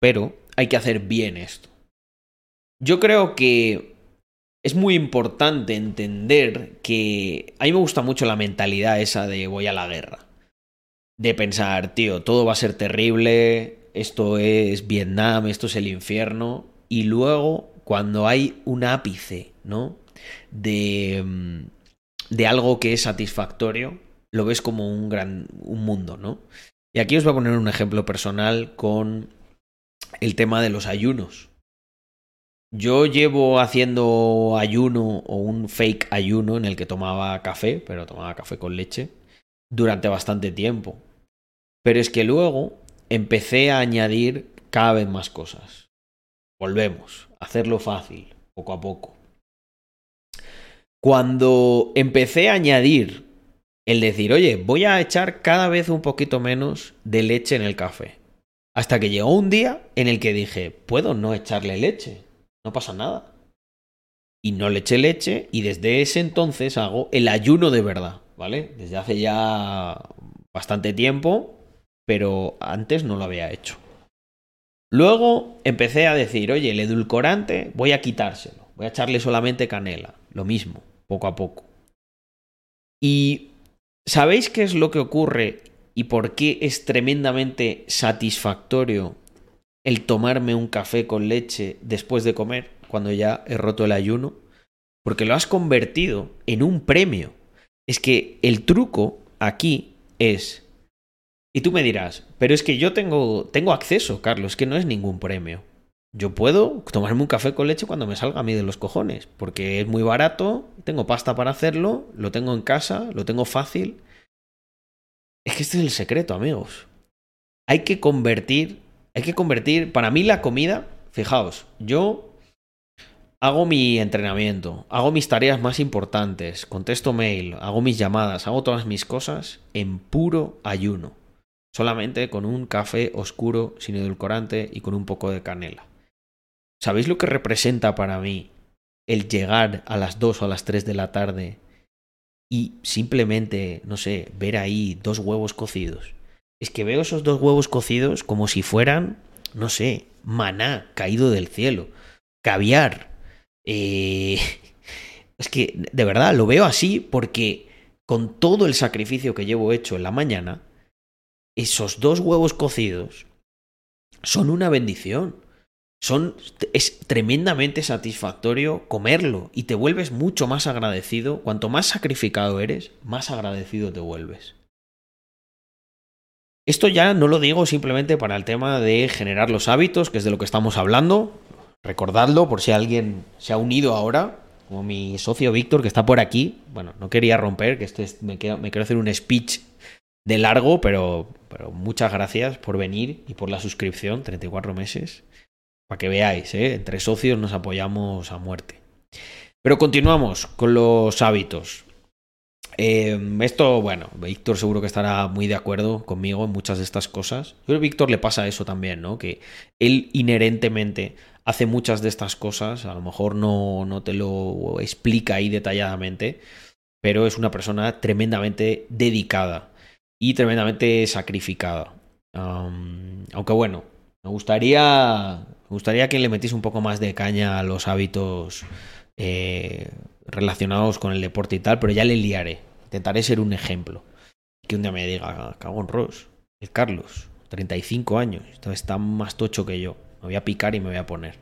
Speaker 1: pero, hay que hacer bien esto. Yo creo que es muy importante entender que a mí me gusta mucho la mentalidad esa de voy a la guerra. De pensar, tío, todo va a ser terrible, esto es Vietnam, esto es el infierno. Y luego, cuando hay un ápice, ¿no? De, mm, de algo que es satisfactorio, lo ves como un gran un mundo, ¿no? Y aquí os voy a poner un ejemplo personal con el tema de los ayunos. Yo llevo haciendo ayuno o un fake ayuno en el que tomaba café, pero tomaba café con leche, durante bastante tiempo. Pero es que luego empecé a añadir cada vez más cosas. Volvemos, hacerlo fácil, poco a poco. Cuando empecé a añadir el decir, oye, voy a echar cada vez un poquito menos de leche en el café. Hasta que llegó un día en el que dije, puedo no echarle leche no pasa nada. Y no le eché leche y desde ese entonces hago el ayuno de verdad, ¿vale? Desde hace ya bastante tiempo, pero antes no lo había hecho. Luego empecé a decir, oye, el edulcorante voy a quitárselo, voy a echarle solamente canela, lo mismo, poco a poco. Y ¿sabéis qué es lo que ocurre y por qué es tremendamente satisfactorio el tomarme un café con leche después de comer, cuando ya he roto el ayuno, porque lo has convertido en un premio. Es que el truco aquí es... Y tú me dirás, pero es que yo tengo, tengo acceso, Carlos, que no es ningún premio. Yo puedo tomarme un café con leche cuando me salga a mí de los cojones, porque es muy barato, tengo pasta para hacerlo, lo tengo en casa, lo tengo fácil. Es que este es el secreto, amigos. Hay que convertir hay que convertir, para mí la comida, fijaos, yo hago mi entrenamiento, hago mis tareas más importantes, contesto mail, hago mis llamadas, hago todas mis cosas en puro ayuno. Solamente con un café oscuro, sin edulcorante y con un poco de canela. ¿Sabéis lo que representa para mí el llegar a las 2 o a las 3 de la tarde y simplemente, no sé, ver ahí dos huevos cocidos? Es que veo esos dos huevos cocidos como si fueran, no sé, maná caído del cielo, caviar. Eh... Es que, de verdad, lo veo así porque con todo el sacrificio que llevo hecho en la mañana, esos dos huevos cocidos son una bendición. Son, es tremendamente satisfactorio comerlo y te vuelves mucho más agradecido. Cuanto más sacrificado eres, más agradecido te vuelves. Esto ya no lo digo simplemente para el tema de generar los hábitos, que es de lo que estamos hablando. Recordadlo por si alguien se ha unido ahora, como mi socio Víctor, que está por aquí. Bueno, no quería romper, que este me, quiero, hacer un speech de largo, pero, pero muchas gracias por venir y por la suscripción, 34 meses. Para que veáis, ¿eh? entre socios nos apoyamos a muerte. Pero continuamos con los hábitos. Em, esto, bueno, Víctor seguro que estará muy de acuerdo conmigo en muchas de estas cosas. Yo creo que Víctor le pasa eso también, ¿no? Que él inherentemente hace muchas de estas cosas, a lo mejor no, no te lo explica ahí detalladamente, pero es una persona tremendamente dedicada y tremendamente sacrificada. aunque bueno, me gustaría, me gustaría que le metiese un poco más de caña a los hábitos eh, relacionados con el deporte y tal, pero ya le liaré. Intentaré ser un ejemplo. Que un día me diga, cago en Ross, el Carlos, 35 años, está más tocho que yo. Me voy a picar y me voy a poner.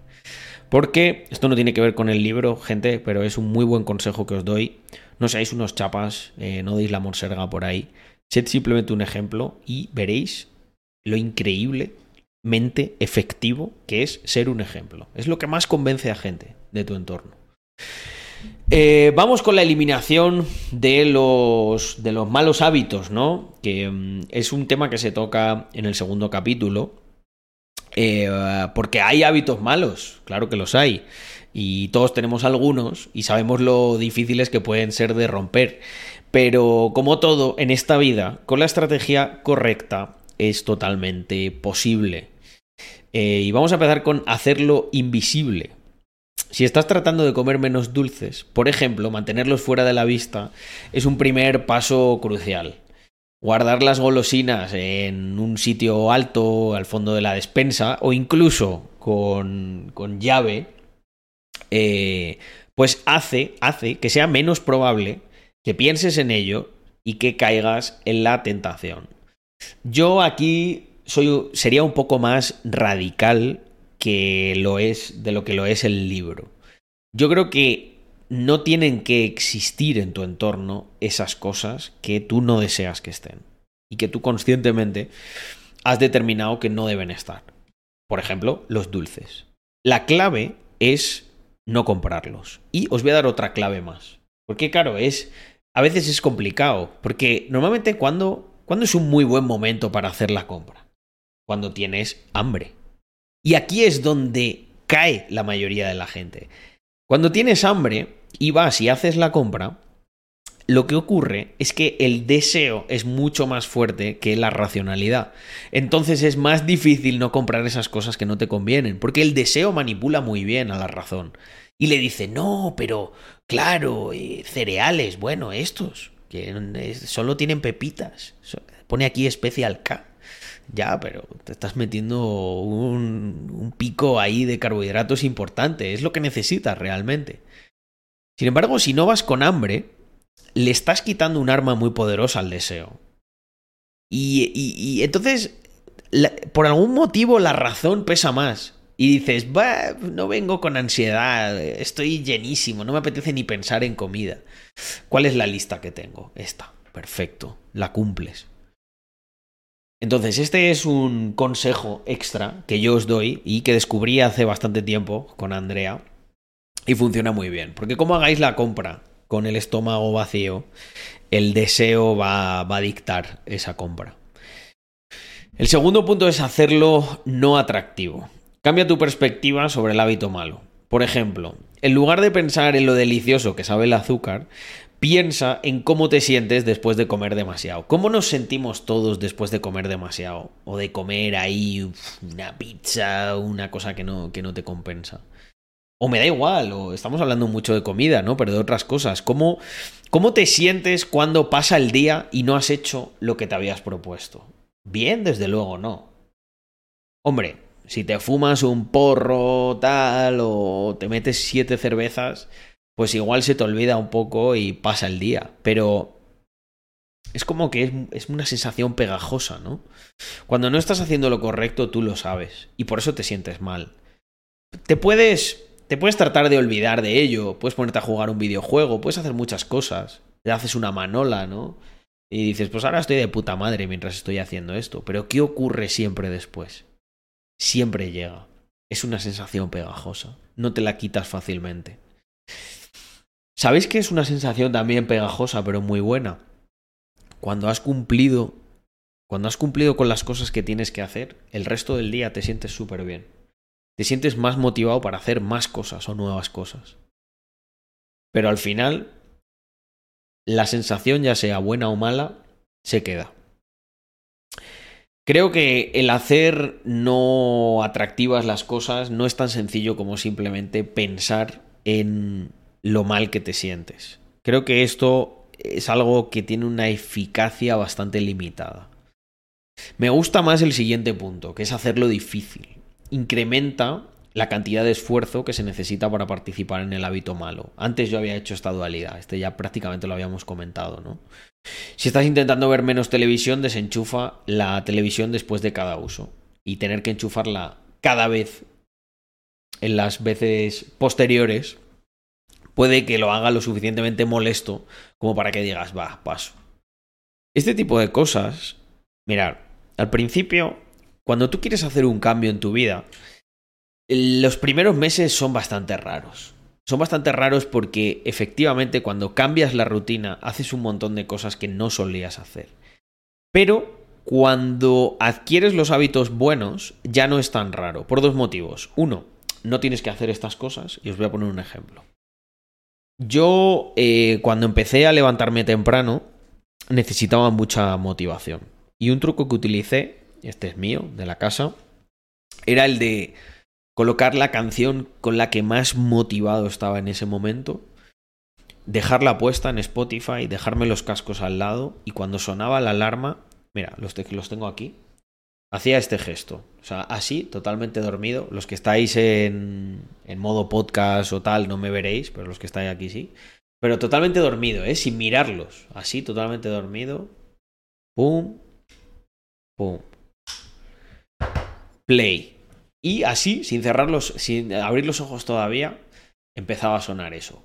Speaker 1: Porque esto no tiene que ver con el libro, gente, pero es un muy buen consejo que os doy. No seáis unos chapas, eh, no deis la monserga por ahí. Sed simplemente un ejemplo y veréis lo increíble, mente efectivo que es ser un ejemplo. Es lo que más convence a gente de tu entorno. Eh, vamos con la eliminación de los, malos hábitos, ¿no? Que mm, es un tema que se toca en el segundo capítulo. Eh, porque hay hábitos malos, claro que los hay. Y todos tenemos algunos y sabemos lo difíciles que pueden ser de romper. Pero como todo en esta vida, con la estrategia correcta es totalmente posible. Eh, y vamos a empezar con hacerlo invisible. Si estás tratando de comer menos dulces, por ejemplo, mantenerlos fuera de la vista es un primer paso crucial. Guardar las golosinas en un sitio alto, al fondo de la despensa, o incluso con, con llave, eh, pues hace, hace que sea menos probable que pienses en ello y que caigas en la tentación. Yo aquí soy, sería un poco más radical que lo es de lo que lo es el libro. Yo creo que no tienen que existir en tu entorno esas cosas que tú no deseas que estén y que tú conscientemente has determinado que no deben estar. Por ejemplo, los dulces. La clave es no comprarlos. Y os voy a dar otra clave más. Porque claro, es a veces es complicado, porque normalmente cuando cuando es un muy buen momento para hacer la compra cuando tienes hambre. Y aquí es donde cae la mayoría de la gente. Cuando tienes hambre y vas y haces la compra, lo que ocurre es que el deseo es mucho más fuerte que la racionalidad. Entonces es más difícil no comprar esas cosas que no te convienen, porque el deseo manipula muy bien a la razón. Y le dice, no, pero claro, eh, cereales, bueno, estos, que solo tienen pepitas. Pone aquí especial K. Ya, pero te estás metiendo un, pico ahí de carbohidratos importante. Es lo que necesitas realmente. Sin embargo, si no vas con hambre, le estás quitando un arma muy poderosa al deseo. Y, entonces, por algún motivo, la razón pesa más. Y dices, bah, no vengo con ansiedad, estoy llenísimo, no me apetece ni pensar en comida. ¿Cuál es la lista que tengo? Esta, perfecto, la cumples. Entonces, este es un consejo extra que yo os doy y que descubrí hace bastante tiempo con Andrea y funciona muy bien. Porque como hagáis la compra con el estómago vacío, el deseo va, a dictar esa compra. El segundo punto es hacerlo no atractivo. Cambia tu perspectiva sobre el hábito malo. Por ejemplo, en lugar de pensar en lo delicioso que sabe el azúcar, Piensa en cómo te sientes después de comer demasiado. ¿Cómo nos sentimos todos después de comer demasiado? O de comer ahí una pizza, una cosa que no, que no te compensa. O me da igual, o estamos hablando mucho de comida, ¿no? Pero de otras cosas. ¿Cómo, ¿Cómo te sientes cuando pasa el día y no has hecho lo que te habías propuesto? Bien, desde luego no. Hombre, si te fumas un porro tal o te metes siete cervezas, pues igual se te olvida un poco y pasa el día. Pero es como que es, una sensación pegajosa, ¿no? Cuando no estás haciendo lo correcto, tú lo sabes. Y por eso te sientes mal. Te puedes. Te puedes tratar de olvidar de ello. Puedes ponerte a jugar un videojuego. Puedes hacer muchas cosas. Te haces una manola, ¿no? Y dices, pues ahora estoy de puta madre mientras estoy haciendo esto. Pero ¿qué ocurre siempre después? Siempre llega. Es una sensación pegajosa. No te la quitas fácilmente. ¿Sabéis que es una sensación también pegajosa, pero muy buena? Cuando has cumplido, cuando has cumplido con las cosas que tienes que hacer, el resto del día te sientes súper bien. Te sientes más motivado para hacer más cosas o nuevas cosas. Pero al final, la sensación, ya sea buena o mala, se queda. Creo que el hacer no atractivas las cosas no es tan sencillo como simplemente pensar en lo mal que te sientes. Creo que esto es algo que tiene una eficacia bastante limitada. Me gusta más el siguiente punto, que es hacerlo difícil. Incrementa la cantidad de esfuerzo que se necesita para participar en el hábito malo. Antes yo había hecho esta dualidad, este ya prácticamente lo habíamos comentado, ¿no? Si estás intentando ver menos televisión, desenchufa la televisión después de cada uso y tener que enchufarla cada vez en las veces posteriores puede que lo haga lo suficientemente molesto como para que digas, va, paso. Este tipo de cosas, mirad, al principio cuando tú quieres hacer un cambio en tu vida, los primeros meses son bastante raros. Son bastante raros porque efectivamente cuando cambias la rutina haces un montón de cosas que no solías hacer. Pero cuando adquieres los hábitos buenos ya no es tan raro, por dos motivos. Uno, no tienes que hacer estas cosas y os voy a poner un ejemplo. Yo eh, cuando empecé a levantarme temprano necesitaba mucha motivación. Y un truco que utilicé, este es mío, de la casa, era el de colocar la canción con la que más motivado estaba en ese momento, dejarla puesta en Spotify, dejarme los cascos al lado y cuando sonaba la alarma, mira, los, los tengo aquí, hacía este gesto. O sea, así, totalmente dormido. Los que estáis en, modo podcast o tal no me veréis, pero los que estáis aquí sí. Pero totalmente dormido, ¿eh? Sin mirarlos. Así, totalmente dormido. Pum. Pum. Play. Y así, sin cerrarlos, sin abrir los ojos todavía, empezaba a sonar eso.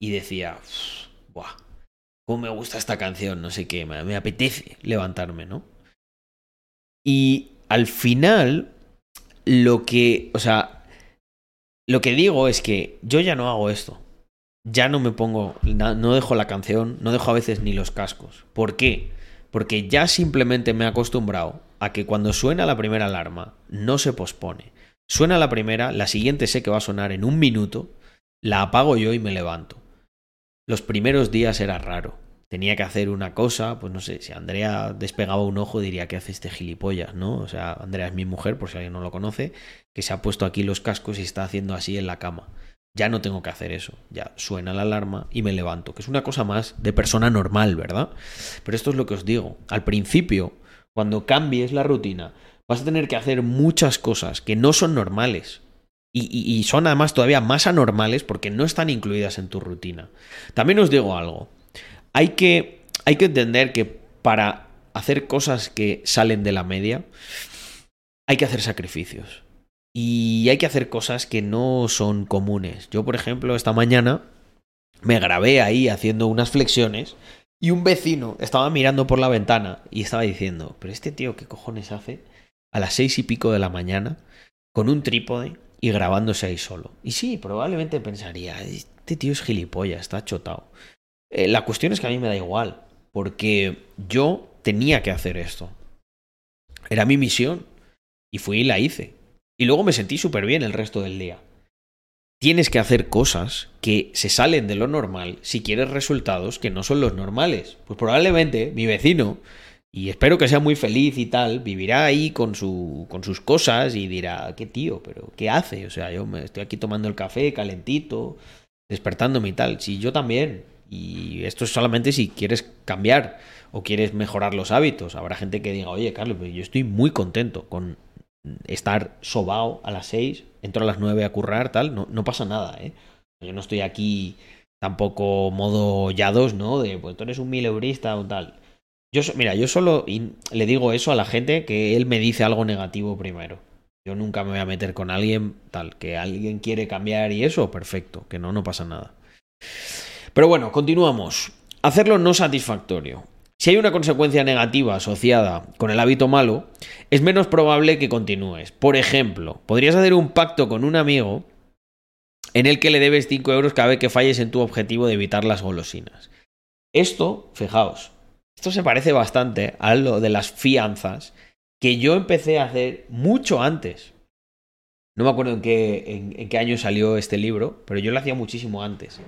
Speaker 1: Y decía, ¡buah! ¿Cómo me gusta esta canción? No sé qué, me, apetece levantarme, ¿no? Y al final, lo que, o sea, lo que digo es que yo ya no hago esto. Ya no me pongo, no dejo la canción, no dejo a veces ni los cascos. ¿Por qué? Porque ya simplemente me he acostumbrado a que cuando suena la primera alarma no se pospone. Suena la primera, la siguiente sé que va a sonar en un minuto, la apago yo y me levanto. Los primeros días era raro. Tenía que hacer una cosa, pues no sé, si Andrea despegaba un ojo diría que hace este gilipollas, ¿no? O sea, Andrea es mi mujer, por si alguien no lo conoce, que se ha puesto aquí los cascos y está haciendo así en la cama. Ya no tengo que hacer eso, ya suena la alarma y me levanto, que es una cosa más de persona normal, ¿verdad? Pero esto es lo que os digo. Al principio cuando cambies la rutina, vas a tener que hacer muchas cosas que no son normales. Y, son además todavía más anormales porque no están incluidas en tu rutina. También os digo algo. Hay que, hay que entender que para hacer cosas que salen de la media, hay que hacer sacrificios. Y hay que hacer cosas que no son comunes. Yo, por ejemplo, esta mañana me grabé ahí haciendo unas flexiones y un vecino estaba mirando por la ventana y estaba diciendo, pero este tío, ¿qué cojones hace? A las seis y pico de la mañana, con un trípode y grabándose ahí solo. Y sí, probablemente pensaría, este tío es gilipollas, está chotado. Eh, la cuestión es que a mí me da igual, porque yo tenía que hacer esto. Era mi misión. Y fui y la hice. Y luego me sentí súper bien el resto del día tienes que hacer cosas que se salen de lo normal si quieres resultados que no son los normales. Pues probablemente mi vecino, y espero que sea muy feliz y tal, vivirá ahí con, su, con sus cosas y dirá, qué tío, pero ¿qué hace? O sea, yo me estoy aquí tomando el café calentito, despertándome y tal. Si yo también. Y esto es solamente si quieres cambiar o quieres mejorar los hábitos. Habrá gente que diga, oye, Carlos, yo estoy muy contento con estar sobao a las 6, entro a las 9 a currar, tal, no, no pasa nada, ¿eh? Yo no estoy aquí tampoco modo ya dos, ¿no? De, pues tú eres un mileurista o tal. Yo, mira, yo solo le digo eso a la gente que él me dice algo negativo primero. Yo nunca me voy a meter con alguien tal, que alguien quiere cambiar y eso, perfecto, que no, no pasa nada. Pero bueno, continuamos. Hacerlo no satisfactorio. Si hay una consecuencia negativa asociada con el hábito malo, es menos probable que continúes. Por ejemplo, podrías hacer un pacto con un amigo en el que le debes 5 euros cada vez que falles en tu objetivo de evitar las golosinas. Esto, fijaos, esto se parece bastante a lo de las fianzas que yo empecé a hacer mucho antes. No me acuerdo en qué, en qué año salió este libro, pero yo lo hacía muchísimo antes.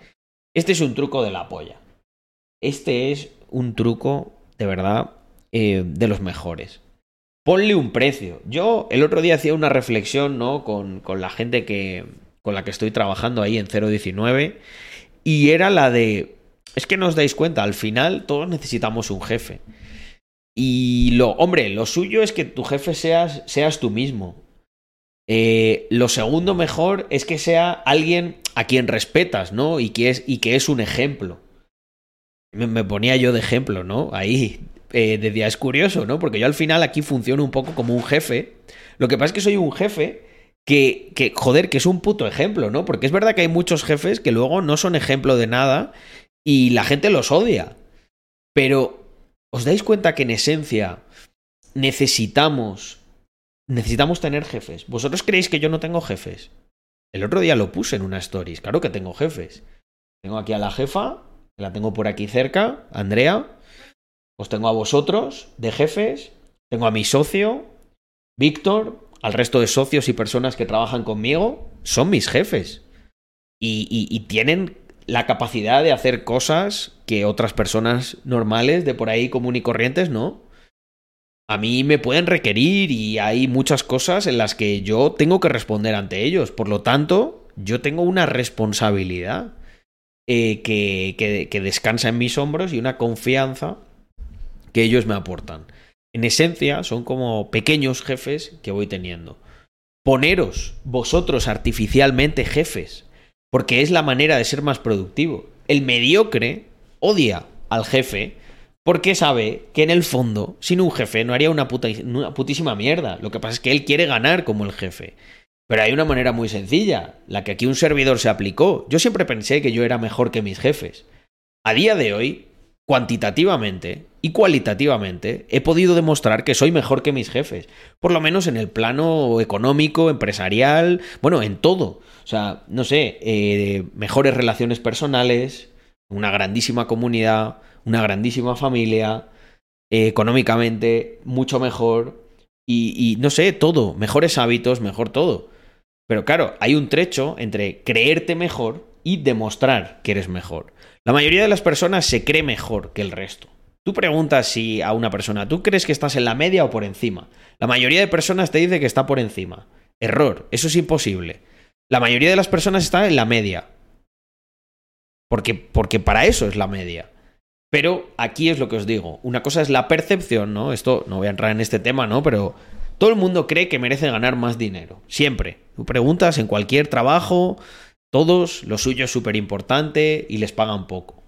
Speaker 1: Este es un truco de la polla. Este es un truco, de verdad, eh, de los mejores. Ponle un precio. Yo el otro día hacía una reflexión, ¿no? Con, con la gente que, con la que estoy trabajando ahí en 019 y era la de, es que no os dais cuenta, al final todos necesitamos un jefe. Y lo, hombre, lo suyo es que tu jefe seas, seas tú mismo. Eh, lo segundo mejor es que sea alguien a quien respetas, ¿no? Y que es, y que es un ejemplo me, ponía yo de ejemplo, ¿no? Ahí, eh, decía, es curioso, ¿no? Porque yo al final aquí funciono un poco como un jefe. Lo que pasa es que soy un jefe que, que, joder, que es un puto ejemplo, ¿no? Porque es verdad que hay muchos jefes que luego no son ejemplo de nada y la gente los odia. Pero, ¿os dais cuenta que en esencia necesitamos necesitamos tener jefes. ¿Vosotros creéis que yo no tengo jefes? El otro día lo puse en una stories. Claro que tengo jefes. Tengo aquí a la jefa, que la tengo por aquí cerca, Andrea. Os tengo a vosotros de jefes. Tengo a mi socio, Víctor, al resto de socios y personas que trabajan conmigo. Son mis jefes. Y, y tienen la capacidad de hacer cosas que otras personas normales de por ahí común y corrientes no a mí me pueden requerir y hay muchas cosas en las que yo tengo que responder ante ellos. Por lo tanto, yo tengo una responsabilidad eh, que, que descansa en mis hombros y una confianza que ellos me aportan. En esencia, son como pequeños jefes que voy teniendo. Poneros vosotros artificialmente jefes, porque es la manera de ser más productivo. El mediocre odia al jefe porque sabe que en el fondo, sin un jefe, no haría una, una putísima mierda. Lo que pasa es que él quiere ganar como el jefe. Pero hay una manera muy sencilla, la que aquí un servidor se aplicó. Yo siempre pensé que yo era mejor que mis jefes. A día de hoy, cuantitativamente y cualitativamente, he podido demostrar que soy mejor que mis jefes. Por lo menos en el plano económico, empresarial, bueno, en todo. O sea, no sé, eh, mejores relaciones personales, una grandísima comunidad, una grandísima familia, eh, económicamente mucho mejor y, no sé, todo, mejores hábitos, mejor todo. Pero claro, hay un trecho entre creerte mejor y demostrar que eres mejor. La mayoría de las personas se cree mejor que el resto. Tú preguntas si a una persona, ¿tú crees que estás en la media o por encima? La mayoría de personas te dice que está por encima. Error, eso es imposible. La mayoría de las personas está en la media. Porque, porque para eso es la media. Pero aquí es lo que os digo. Una cosa es la percepción, ¿no? Esto no voy a entrar en este tema, ¿no? Pero todo el mundo cree que merece ganar más dinero. Siempre. Tú preguntas en cualquier trabajo, todos, lo suyo es súper importante y les pagan poco.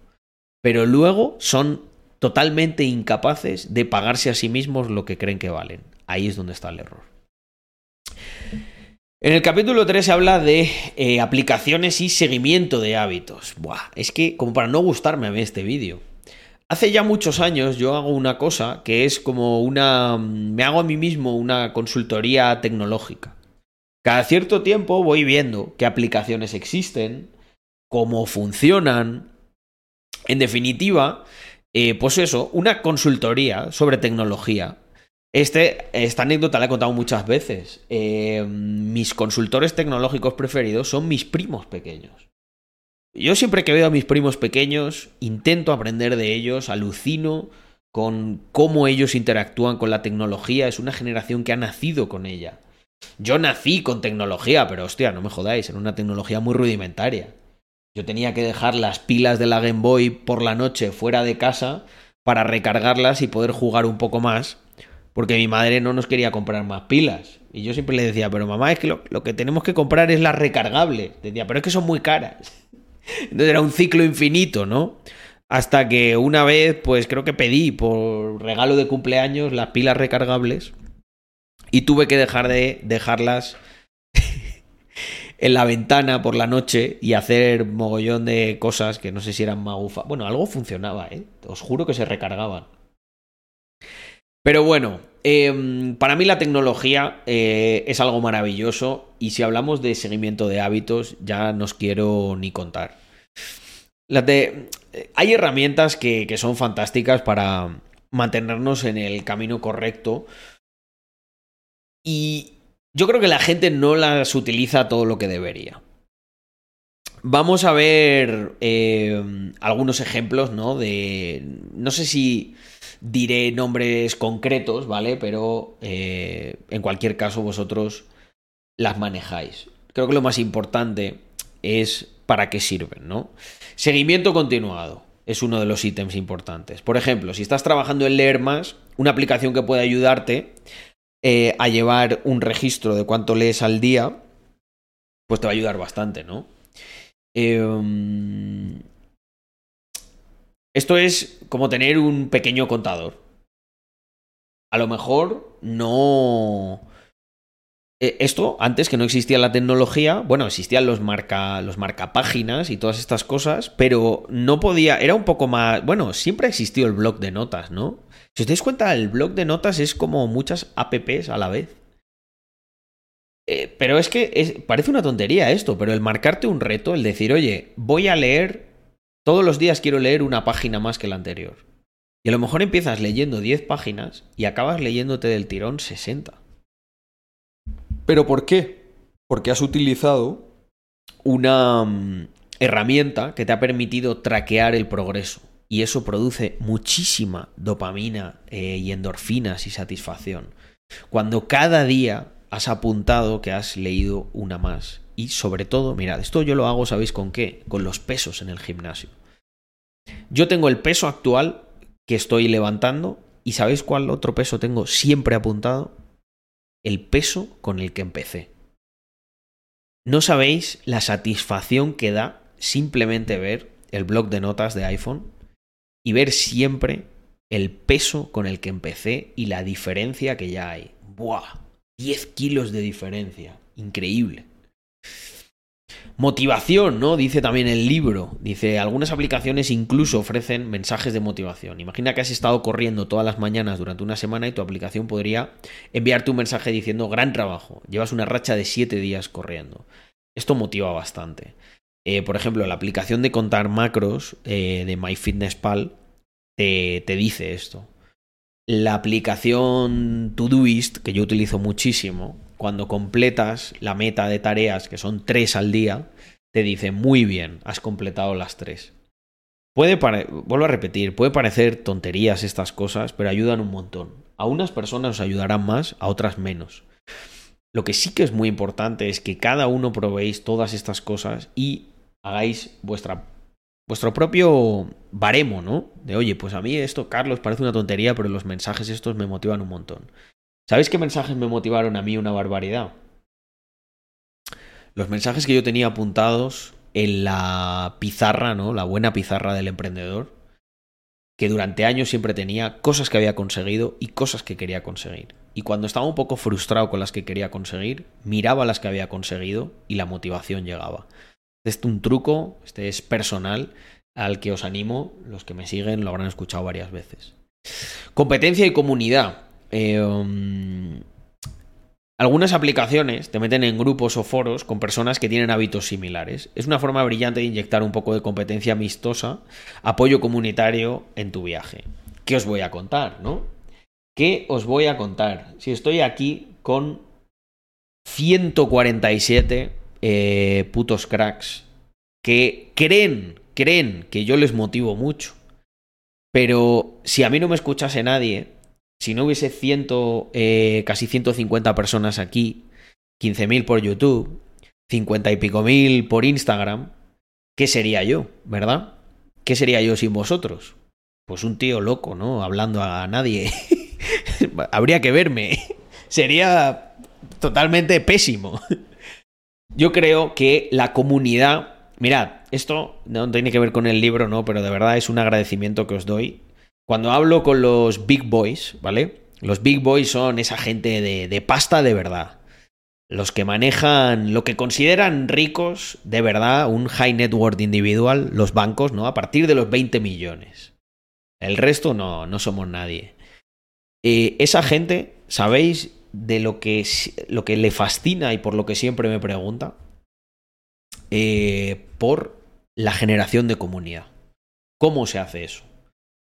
Speaker 1: Pero luego son totalmente incapaces de pagarse a sí mismos lo que creen que valen. Ahí es donde está el error. En el capítulo 3 se habla de eh, aplicaciones y seguimiento de hábitos. Buah, es que como para no gustarme a mí este vídeo. Hace ya muchos años yo hago una cosa que es como una... me hago a mí mismo una consultoría tecnológica. Cada cierto tiempo voy viendo qué aplicaciones existen, cómo funcionan. En definitiva, eh, pues eso, una consultoría sobre tecnología. Este, esta anécdota la he contado muchas veces. Eh, mis consultores tecnológicos preferidos son mis primos pequeños. Yo siempre que veo a mis primos pequeños, intento aprender de ellos, alucino con cómo ellos interactúan con la tecnología. Es una generación que ha nacido con ella. Yo nací con tecnología, pero hostia, no me jodáis, era una tecnología muy rudimentaria. Yo tenía que dejar las pilas de la Game Boy por la noche fuera de casa para recargarlas y poder jugar un poco más, porque mi madre no nos quería comprar más pilas. Y yo siempre le decía, pero mamá, es que lo, lo que tenemos que comprar es la recargable. Decía, pero es que son muy caras. Entonces era un ciclo infinito, ¿no? Hasta que una vez, pues creo que pedí por regalo de cumpleaños las pilas recargables y tuve que dejar de dejarlas en la ventana por la noche y hacer mogollón de cosas que no sé si eran magufa. Bueno, algo funcionaba, ¿eh? Os juro que se recargaban. Pero bueno, em, para mí la tecnología eh, es algo maravilloso y si hablamos de seguimiento de hábitos ya no os quiero ni contar. hay herramientas que, que son fantásticas para mantenernos en el camino correcto y yo creo que la gente no las utiliza todo lo que debería. Vamos a ver em, algunos ejemplos, ¿no? De. No sé si diré nombres concretos, ¿vale? Pero eh, en cualquier caso vosotros las manejáis. Creo que lo más importante es para qué sirven, ¿no? Seguimiento continuado es uno de los ítems importantes. Por ejemplo, si estás trabajando en leer más, una aplicación que puede ayudarte eh, a llevar un registro de cuánto lees al día, pues te va a ayudar bastante, ¿no? Em, esto es como tener un pequeño contador. A lo mejor no eh, esto, antes que no existía la tecnología, bueno, existían los marca, los marcapáginas y todas estas cosas, pero no podía, era un poco más, bueno, siempre ha existido el blog de notas, ¿no? Si os dais cuenta, el blog de notas es como muchas apps a la vez. Eh, pero es que parece una tontería esto, pero el marcarte un reto, el decir, oye, voy a leer, todos los días quiero leer una página más que la anterior. Y a lo mejor empiezas leyendo 10 páginas y acabas leyéndote del tirón 60. ¿Pero por qué? Porque has utilizado una mm, herramienta que te ha permitido traquear el progreso. Y eso produce muchísima dopamina eh, y endorfinas y satisfacción. Cuando cada día has apuntado que has leído una más. Y sobre todo, mirad, esto yo lo hago, ¿sabéis con qué? Con los pesos en el gimnasio. Yo tengo el peso actual que estoy levantando y ¿sabéis cuál otro peso tengo siempre apuntado? El peso con el que empecé. No sabéis la satisfacción que da simplemente ver el blog de notas de iPhone y ver siempre el peso con el que empecé y la diferencia que ya hay. ¡Buah! 10 kilos de diferencia. Increíble. Motivación, ¿no? Dice también el libro. Dice, algunas aplicaciones incluso ofrecen mensajes de motivación. Imagina que has estado corriendo todas las mañanas durante una semana y tu aplicación podría enviarte un mensaje diciendo, gran trabajo, llevas una racha de 7 días corriendo. Esto motiva bastante. Eh, por ejemplo, la aplicación de contar macros eh, de MyFitnessPal te, te dice esto. La aplicación Todoist, que yo utilizo muchísimo, cuando completas la meta de tareas, que son tres al día, te dice muy bien, has completado las tres. Puede vuelvo a repetir, puede parecer tonterías estas cosas, pero ayudan un montón. A unas personas os ayudarán más, a otras menos. Lo que sí que es muy importante es que cada uno probéis todas estas cosas y hagáis vuestra vuestro propio baremo, ¿no? De oye, pues a mí esto, Carlos, parece una tontería, pero los mensajes estos me motivan un montón. ¿Sabéis qué mensajes me motivaron a mí una barbaridad? Los mensajes que yo tenía apuntados en la pizarra, ¿no? La buena pizarra del emprendedor, que durante años siempre tenía cosas que había conseguido y cosas que quería conseguir. Y cuando estaba un poco frustrado con las que quería conseguir, miraba las que había conseguido y la motivación llegaba. Este es un truco, este es personal, al que os animo, los que me siguen lo habrán escuchado varias veces. Competencia y comunidad. Eh, um, algunas aplicaciones te meten en grupos o foros con personas que tienen hábitos similares. Es una forma brillante de inyectar un poco de competencia amistosa, apoyo comunitario en tu viaje. ¿Qué os voy a contar, no? ¿Qué os voy a contar? Si estoy aquí con 147 eh, putos cracks que creen, creen que yo les motivo mucho. Pero si a mí no me escuchase nadie, si no hubiese ciento, eh, casi 150 personas aquí, 15.000 por YouTube, 50 y pico mil por Instagram, ¿qué sería yo, verdad? ¿Qué sería yo sin vosotros? Pues un tío loco, ¿no? Hablando a nadie. Habría que verme. Sería totalmente pésimo. Yo creo que la comunidad. Mirad, esto no tiene que ver con el libro, ¿no? Pero de verdad es un agradecimiento que os doy. Cuando hablo con los big boys, ¿vale? Los big boys son esa gente de, pasta de verdad. Los que manejan lo que consideran ricos de verdad, un high net worth individual, los bancos, ¿no? A partir de los 20 millones. El resto no, no somos nadie. Eh, esa gente, ¿sabéis de lo que, lo que le fascina y por lo que siempre me pregunta, eh, por la generación de comunidad. ¿Cómo se hace eso?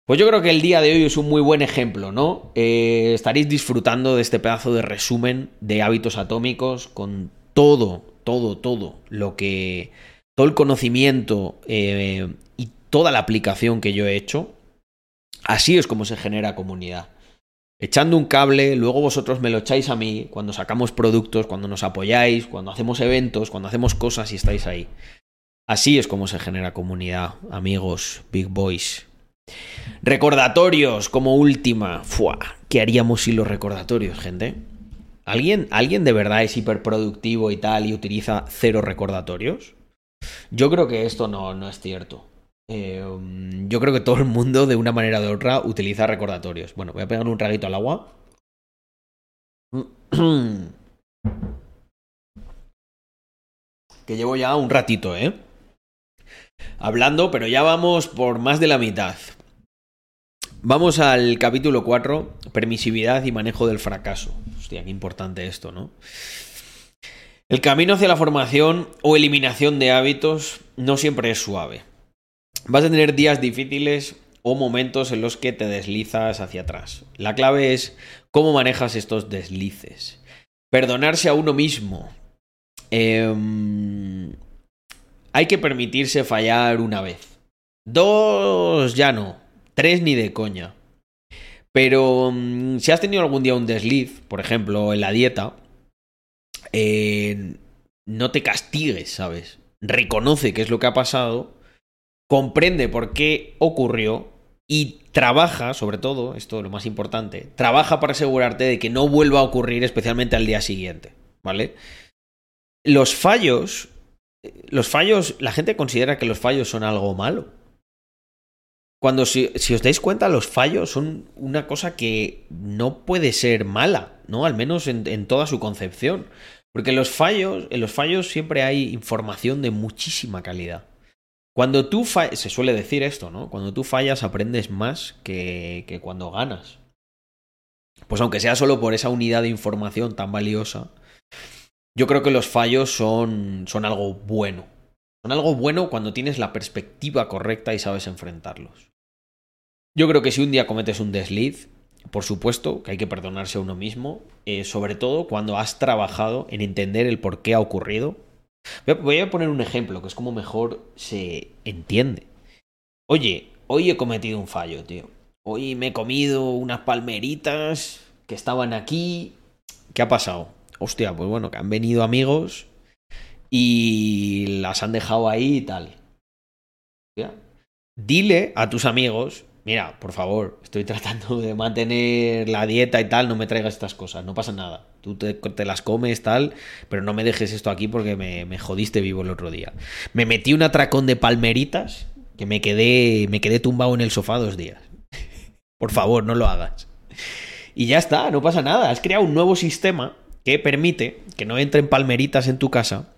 Speaker 1: Pues yo creo que el día de hoy es un muy buen ejemplo, ¿no? Eh, estaréis disfrutando de este pedazo de resumen de hábitos atómicos con todo, todo, todo lo que. todo el conocimiento eh, y toda la aplicación que yo he hecho. Así es como se genera comunidad echando un cable, luego vosotros me lo echáis a mí cuando sacamos productos, cuando nos apoyáis, cuando hacemos eventos, cuando hacemos cosas y estáis ahí. Así es como se genera comunidad, amigos, big boys. Recordatorios como última. Fua, ¿Qué haríamos sin los recordatorios, gente? ¿Alguien, ¿Alguien de verdad es hiperproductivo y tal y utiliza cero recordatorios? Yo creo que esto no, no es cierto. Eh, yo creo que todo el mundo, de una manera de otra, utiliza recordatorios. Bueno, voy a pegar un traguito al agua. Que llevo ya un ratito, ¿eh? Hablando, pero ya vamos por más de la mitad. Vamos al capítulo 4, permisividad y manejo del fracaso. Hostia, qué importante esto, ¿no? El camino hacia la formación o eliminación de hábitos no siempre es suave. Vas a tener días difíciles o momentos en los que te deslizas hacia atrás. La clave es cómo manejas estos deslices. Perdonarse a uno mismo. Em, hay que permitirse fallar una vez. Dos ya no. Tres ni de coña. Pero mm, si has tenido algún día un desliz, por ejemplo, en la dieta, eh, no te castigues, ¿sabes? Reconoce qué es lo que ha pasado, comprende por qué ocurrió y trabaja, sobre todo, esto es lo más importante, trabaja para asegurarte de que no vuelva a ocurrir especialmente al día siguiente, ¿vale? Los fallos, los fallos, la gente considera que los fallos son algo malo. Cuando si, os dais cuenta, los fallos son una cosa que no puede ser mala, ¿no? Al menos en, en toda su concepción. Porque los fallos, en los fallos siempre hay información de muchísima calidad. Cuando tú fallas, se suele decir esto, ¿no? Cuando tú fallas aprendes más que, que cuando ganas. Pues aunque sea solo por esa unidad de información tan valiosa, yo creo que los fallos son, son algo bueno. Son algo bueno cuando tienes la perspectiva correcta y sabes enfrentarlos. Yo creo que si un día cometes un desliz, por supuesto que hay que perdonarse a uno mismo, eh, sobre todo cuando has trabajado en entender el por qué ha ocurrido Voy a poner un ejemplo, que es como mejor se entiende. Oye, hoy he cometido un fallo, tío. Hoy me he comido unas palmeritas que estaban aquí. ¿Qué ha pasado? Hostia, pues bueno, que han venido amigos y las han dejado ahí y tal. Dile a tus amigos mira, por favor, estoy tratando de mantener la dieta y tal, no me traigas estas cosas, no pasa nada. Tú te, las comes, tal, pero no me dejes esto aquí porque me, me, jodiste vivo el otro día. Me metí un atracón de palmeritas que me quedé, me quedé tumbado en el sofá dos días. por favor, no lo hagas. Y ya está, no pasa nada. Has creado un nuevo sistema que permite que no entren palmeritas en tu casa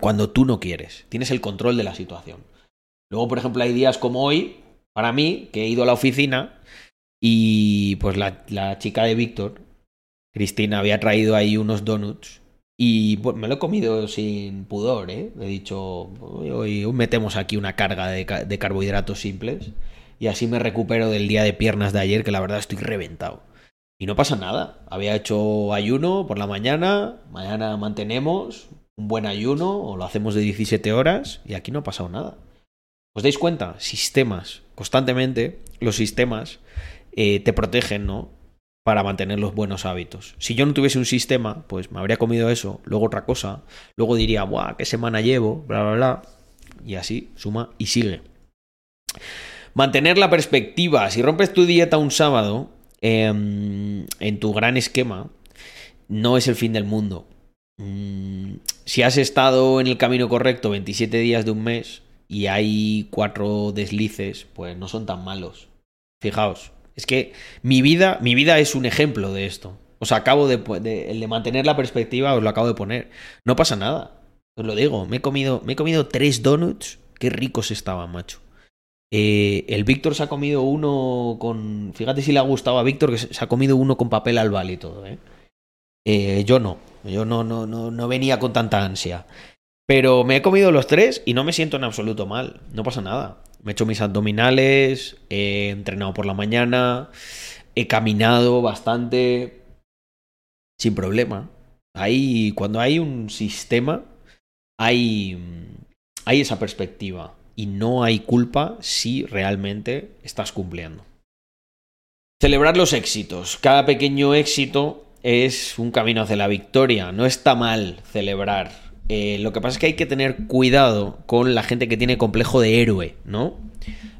Speaker 1: cuando tú no quieres. Tienes el control de la situación. Luego, por ejemplo, hay días como hoy para mí, que he ido a la oficina y pues la, chica de Víctor, Cristina, había traído ahí unos donuts y pues, me lo he comido sin pudor, ¿eh? He dicho, hoy, metemos aquí una carga de, de, carbohidratos simples y así me recupero del día de piernas de ayer, que la verdad estoy reventado. Y no pasa nada. Había hecho ayuno por la mañana, mañana mantenemos un buen ayuno o lo hacemos de 17 horas y aquí no ha pasado nada. ¿Os dais cuenta? Sistemas. Constantemente los sistemas eh, te protegen, ¿no? Para mantener los buenos hábitos. Si yo no tuviese un sistema, pues me habría comido eso, luego otra cosa, luego diría, ¡buah! ¿Qué semana llevo? Bla, bla, bla. Y así, suma y sigue. Mantener la perspectiva. Si rompes tu dieta un sábado, em, en tu gran esquema, no es el fin del mundo. Mm, si has estado en el camino correcto 27 días de un mes, y hay cuatro deslices, pues no son tan malos. Fijaos, es que mi vida, mi vida es un ejemplo de esto. Os acabo de, el de mantener la perspectiva, os lo acabo de poner. No pasa nada. Os lo digo, me he comido, me he comido tres donuts. Qué ricos estaban, macho. Eh, el Víctor se ha comido uno con. Fíjate si le ha gustado a Víctor que se ha comido uno con papel albal y todo, ¿eh? eh yo no. Yo no, no, no, no venía con tanta ansia. Pero me he comido los tres y no me siento en absoluto mal. No pasa nada. Me he hecho mis abdominales, he entrenado por la mañana, he caminado bastante sin problema. Ahí, cuando hay un sistema, hay, hay esa perspectiva y no hay culpa si realmente estás cumpliendo. Celebrar los éxitos. Cada pequeño éxito es un camino hacia la victoria. No está mal celebrar eh, lo que pasa es que hay que tener cuidado con la gente que tiene complejo de héroe, ¿no?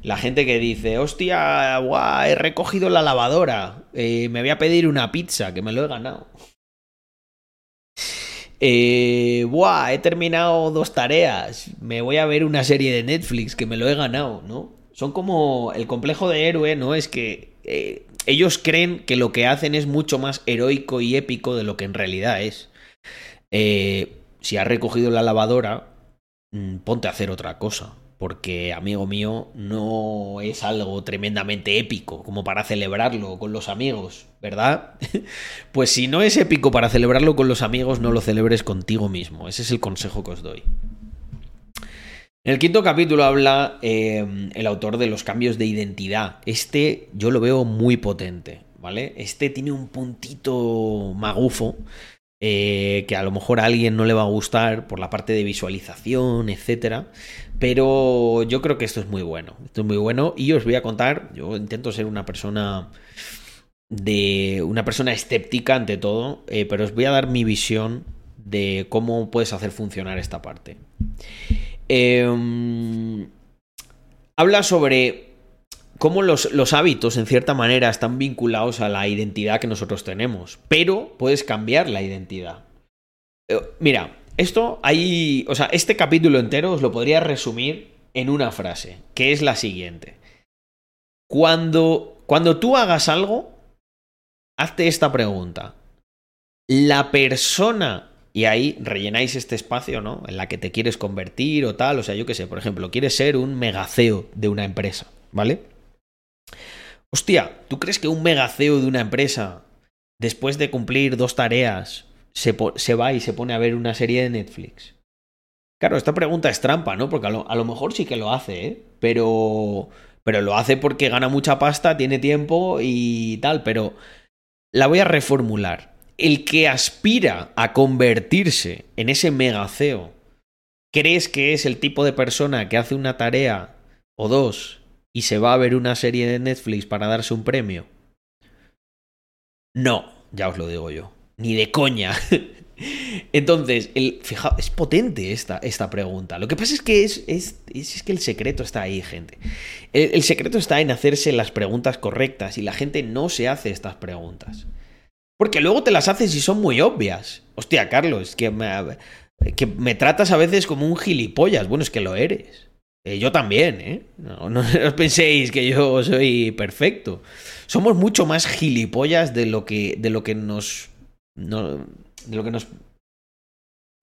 Speaker 1: La gente que dice, hostia, guau, he recogido la lavadora, eh, me voy a pedir una pizza, que me lo he ganado. Eh, buah, he terminado dos tareas, me voy a ver una serie de Netflix, que me lo he ganado, ¿no? Son como el complejo de héroe, ¿no? Es que eh, ellos creen que lo que hacen es mucho más heroico y épico de lo que en realidad es. Eh, si has recogido la lavadora, mm, ponte a hacer otra cosa. Porque, amigo mío, no es algo tremendamente épico como para celebrarlo con los amigos, ¿verdad? pues si no es épico para celebrarlo con los amigos, no lo celebres contigo mismo. Ese es el consejo que os doy. En el quinto capítulo habla eh, el autor de los cambios de identidad. Este yo lo veo muy potente, ¿vale? Este tiene un puntito magufo eh, que a lo mejor a alguien no le va a gustar por la parte de visualización, etcétera. Pero yo creo que esto es muy bueno. Esto es muy bueno. Y os voy a contar. Yo intento ser una persona. de. una persona escéptica ante todo. Eh, pero os voy a dar mi visión de cómo puedes hacer funcionar esta parte. Em, habla sobre cómo los, hábitos, en cierta manera, están vinculados a la identidad que nosotros tenemos, pero puedes cambiar la identidad. Eh, mira, esto hay, o sea, este capítulo entero os lo podría resumir en una frase, que es la siguiente. Cuando, cuando tú hagas algo, hazte esta pregunta. La persona y ahí rellenáis este espacio, ¿no? En la que te quieres convertir o tal. O sea, yo qué sé, por ejemplo, quieres ser un megaceo de una empresa, ¿vale? Hostia, ¿tú crees que un megaceo de una empresa, después de cumplir dos tareas, se, se, va y se pone a ver una serie de Netflix? Claro, esta pregunta es trampa, ¿no? Porque a lo, a lo mejor sí que lo hace, ¿eh? Pero, pero lo hace porque gana mucha pasta, tiene tiempo y tal, pero la voy a reformular. El que aspira a convertirse en ese megaceo, ¿crees que es el tipo de persona que hace una tarea o dos y se va a ver una serie de Netflix para darse un premio? No, ya os lo digo yo. Ni de coña. Entonces, el, fijaos, es potente esta, esta, pregunta. Lo que pasa es que es, es, es que el secreto está ahí, gente. El, secreto está en hacerse las preguntas correctas y la gente no se hace estas preguntas. Porque luego te las haces y son muy obvias. Hostia, Carlos, que me, que me tratas a veces como un gilipollas. Bueno, es que lo eres. Eh, yo también, ¿eh? No, os penséis que yo soy perfecto. Somos mucho más gilipollas de lo que, de lo que nos. de lo que nos.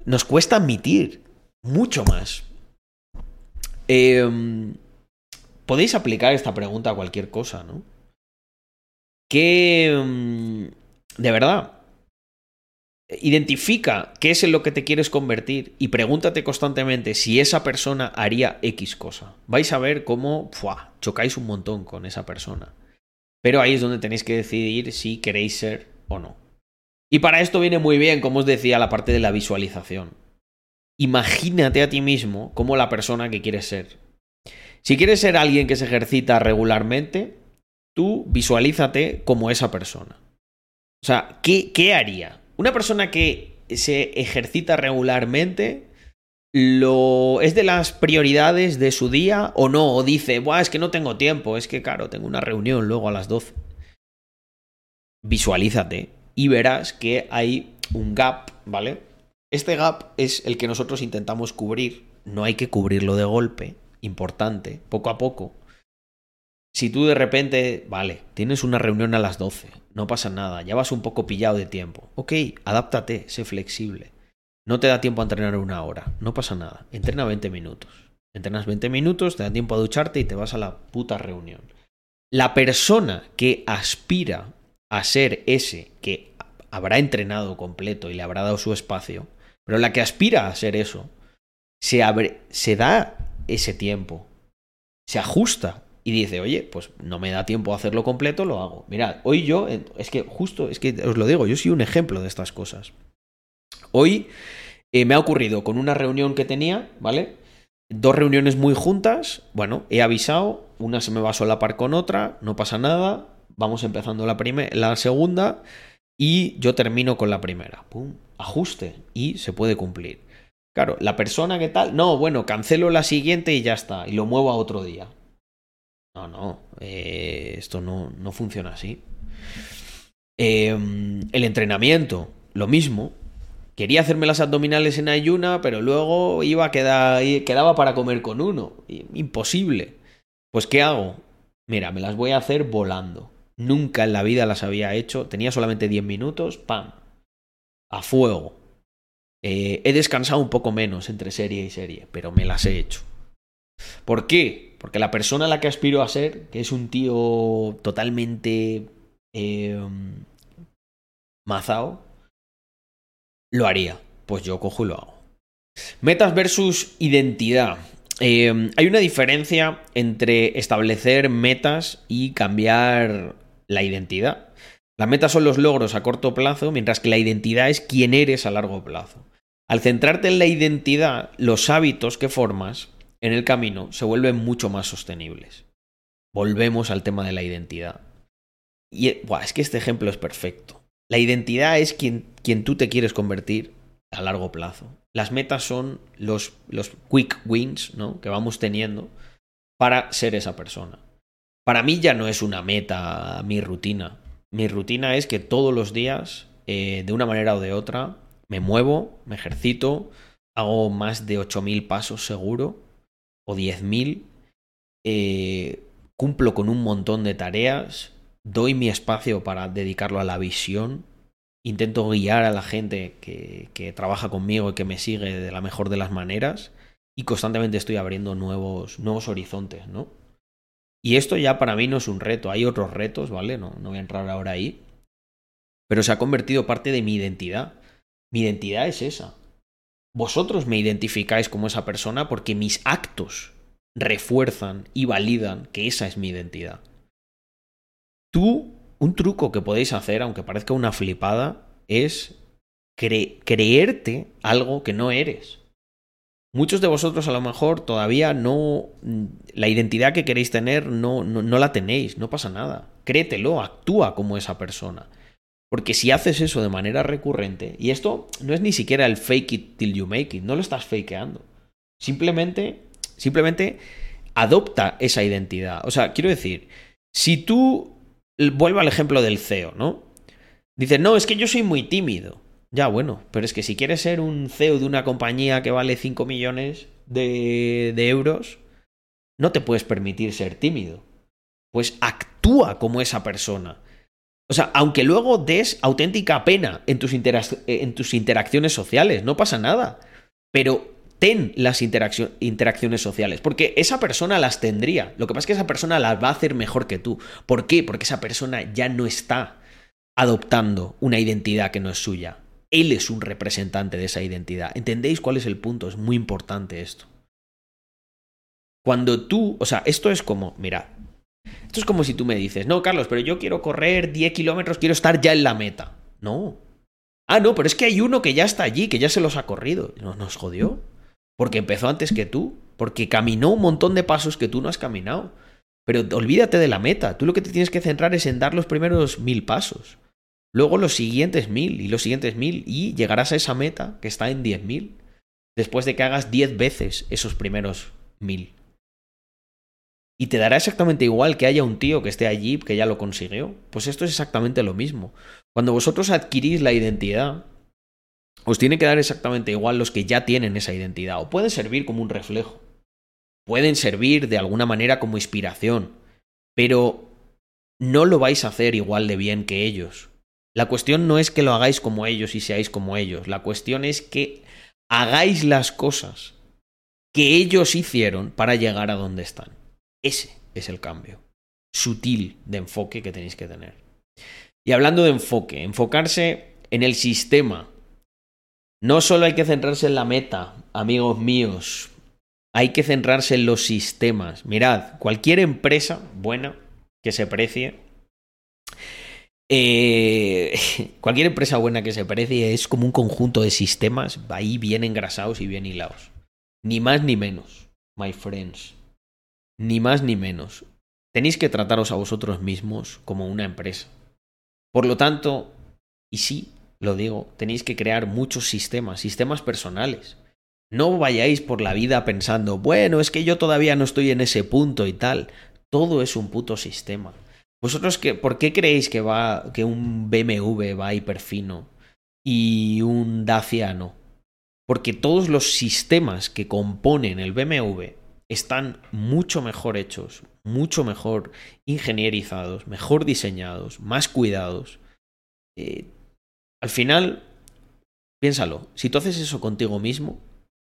Speaker 1: Nos cuesta admitir. Mucho más. Em, podéis aplicar esta pregunta a cualquier cosa, ¿no? ¿Qué. Em, de verdad, Identifica qué es en lo que te quieres convertir y pregúntate constantemente si esa persona haría X cosa. Vais a ver cómo chocáis un montón con esa persona. Pero ahí es donde tenéis que decidir si queréis ser o no. Y para esto viene muy bien, como os decía, la parte de la visualización. Imagínate a ti mismo como la persona que quieres ser. Si quieres ser alguien que se ejercita regularmente, tú visualízate como esa persona. O sea, ¿qué, qué haría? Una persona que se ejercita regularmente, lo es de las prioridades de su día o no, o dice, Buah, es que no tengo tiempo, es que claro, tengo una reunión luego a las 12. Visualízate y verás que hay un gap, ¿vale? Este gap es el que nosotros intentamos cubrir, no hay que cubrirlo de golpe, importante, poco a poco. Si tú de repente, vale, tienes una reunión a las 12, no pasa nada, ya vas un poco pillado de tiempo. Ok, adáptate, sé flexible. No te da tiempo a entrenar una hora, no pasa nada. Entrena 20 minutos. Entrenas 20 minutos, te da tiempo a ducharte y te vas a la puta reunión. La persona que aspira a ser ese que habrá entrenado completo y le habrá dado su espacio, pero la que aspira a ser eso, se, abre, se da ese tiempo, se ajusta y dice, oye, pues no me da tiempo a hacerlo completo, lo hago. Mirad, hoy yo, es que justo, es que os lo digo, yo soy un ejemplo de estas cosas. Hoy eh, me ha ocurrido con una reunión que tenía, ¿vale? Dos reuniones muy juntas, bueno, he avisado, una se me va a solapar con otra, no pasa nada, vamos empezando la, la segunda y yo termino con la primera. Pum, ajuste y se puede cumplir. Claro, la persona que tal, no, bueno, cancelo la siguiente y ya está, y lo muevo a otro día. No, no, eh, esto no, no, funciona así. Em, el entrenamiento, lo mismo. Quería hacerme las abdominales en ayuna, pero luego iba a quedar, quedaba para comer con uno. Imposible. Pues ¿qué hago? Mira, me las voy a hacer volando. Nunca en la vida las había hecho. Tenía solamente 10 minutos, ¡pam! A fuego. Eh, he descansado un poco menos entre serie y serie, pero me las he hecho. ¿Por qué? Porque la persona a la que aspiro a ser, que es un tío totalmente eh, mazao, lo haría. Pues yo cojo y lo hago. Metas versus identidad. Eh, hay una diferencia entre establecer metas y cambiar la identidad. Las metas son los logros a corto plazo, mientras que la identidad es quién eres a largo plazo. Al centrarte en la identidad, los hábitos que formas en el camino se vuelven mucho más sostenibles. Volvemos al tema de la identidad. Y es que este ejemplo es perfecto. La identidad es quien, tú te quieres convertir a largo plazo. Las metas son los, los quick wins ¿no? que vamos teniendo para ser esa persona. Para mí ya no es una meta mi rutina. Mi rutina es que todos los días, eh, de una manera o de otra, me muevo, me ejercito, hago más de 8.000 pasos seguro, o 10.000, eh, cumplo con un montón de tareas, doy mi espacio para dedicarlo a la visión, intento guiar a la gente que, que trabaja conmigo y que me sigue de la mejor de las maneras, y constantemente estoy abriendo nuevos, nuevos horizontes, ¿no? Y esto ya para mí no es un reto, hay otros retos, ¿vale? No, no voy a entrar ahora ahí. Pero se ha convertido parte de mi identidad. Mi identidad es esa. Vosotros me identificáis como esa persona porque mis actos refuerzan y validan que esa es mi identidad. Tú, un truco que podéis hacer, aunque parezca una flipada, es creerte algo que no eres. Muchos de vosotros a lo mejor todavía no... La identidad que queréis tener no, no, la tenéis, no pasa nada. Créetelo, actúa como esa persona. Porque si haces eso de manera recurrente, y esto no es ni siquiera el fake it till you make it, no lo estás fakeando. Simplemente, simplemente adopta esa identidad. O sea, quiero decir, si tú, vuelvo al ejemplo del CEO, ¿no? Dices, no, es que yo soy muy tímido. Ya, bueno, pero es que si quieres ser un CEO de una compañía que vale 5 millones de, de euros, no te puedes permitir ser tímido. Pues actúa como esa persona. O sea, aunque luego des auténtica pena en tus, en tus interacciones sociales, no pasa nada. Pero ten las interacciones sociales, porque esa persona las tendría. Lo que pasa es que esa persona las va a hacer mejor que tú. ¿Por qué? Porque esa persona ya no está adoptando una identidad que no es suya. Él es un representante de esa identidad. ¿Entendéis cuál es el punto? Es muy importante esto. Cuando tú, o sea, esto es como, mira, esto es como si tú me dices, no, Carlos, pero yo quiero correr 10 kilómetros, quiero estar ya en la meta. No. Ah, no, pero es que hay uno que ya está allí, que ya se los ha corrido. No, nos jodió. Porque empezó antes que tú. Porque caminó un montón de pasos que tú no has caminado. Pero olvídate de la meta. Tú lo que te tienes que centrar es en dar los primeros mil pasos. Luego los siguientes mil y los siguientes mil y llegarás a esa meta que está en diez mil después de que hagas diez veces esos primeros mil. Y te dará exactamente igual que haya un tío que esté allí que ya lo consiguió. Pues esto es exactamente lo mismo. Cuando vosotros adquirís la identidad, os tiene que dar exactamente igual los que ya tienen esa identidad. O pueden servir como un reflejo. Pueden servir de alguna manera como inspiración. Pero no lo vais a hacer igual de bien que ellos. La cuestión no es que lo hagáis como ellos y seáis como ellos. La cuestión es que hagáis las cosas que ellos hicieron para llegar a donde están. Ese es el cambio sutil de enfoque que tenéis que tener. Y hablando de enfoque, enfocarse en el sistema. No solo hay que centrarse en la meta, amigos míos, hay que centrarse en los sistemas. Mirad, cualquier empresa buena que se precie eh, cualquier empresa buena que se precie es como un conjunto de sistemas ahí bien engrasados y bien hilados. Ni más ni menos, my friends. Ni más ni menos. Tenéis que trataros a vosotros mismos como una empresa. Por lo tanto, y sí, lo digo, tenéis que crear muchos sistemas, sistemas personales. No vayáis por la vida pensando, bueno, es que yo todavía no estoy en ese punto y tal. Todo es un puto sistema. ¿Vosotros por qué creéis que, va, que un BMW va hiperfino y un Dacia no? Porque todos los sistemas que componen el BMW están mucho mejor hechos, mucho mejor ingenierizados, mejor diseñados, más cuidados. Eh, al final, Piénsalo, si tú haces eso contigo mismo,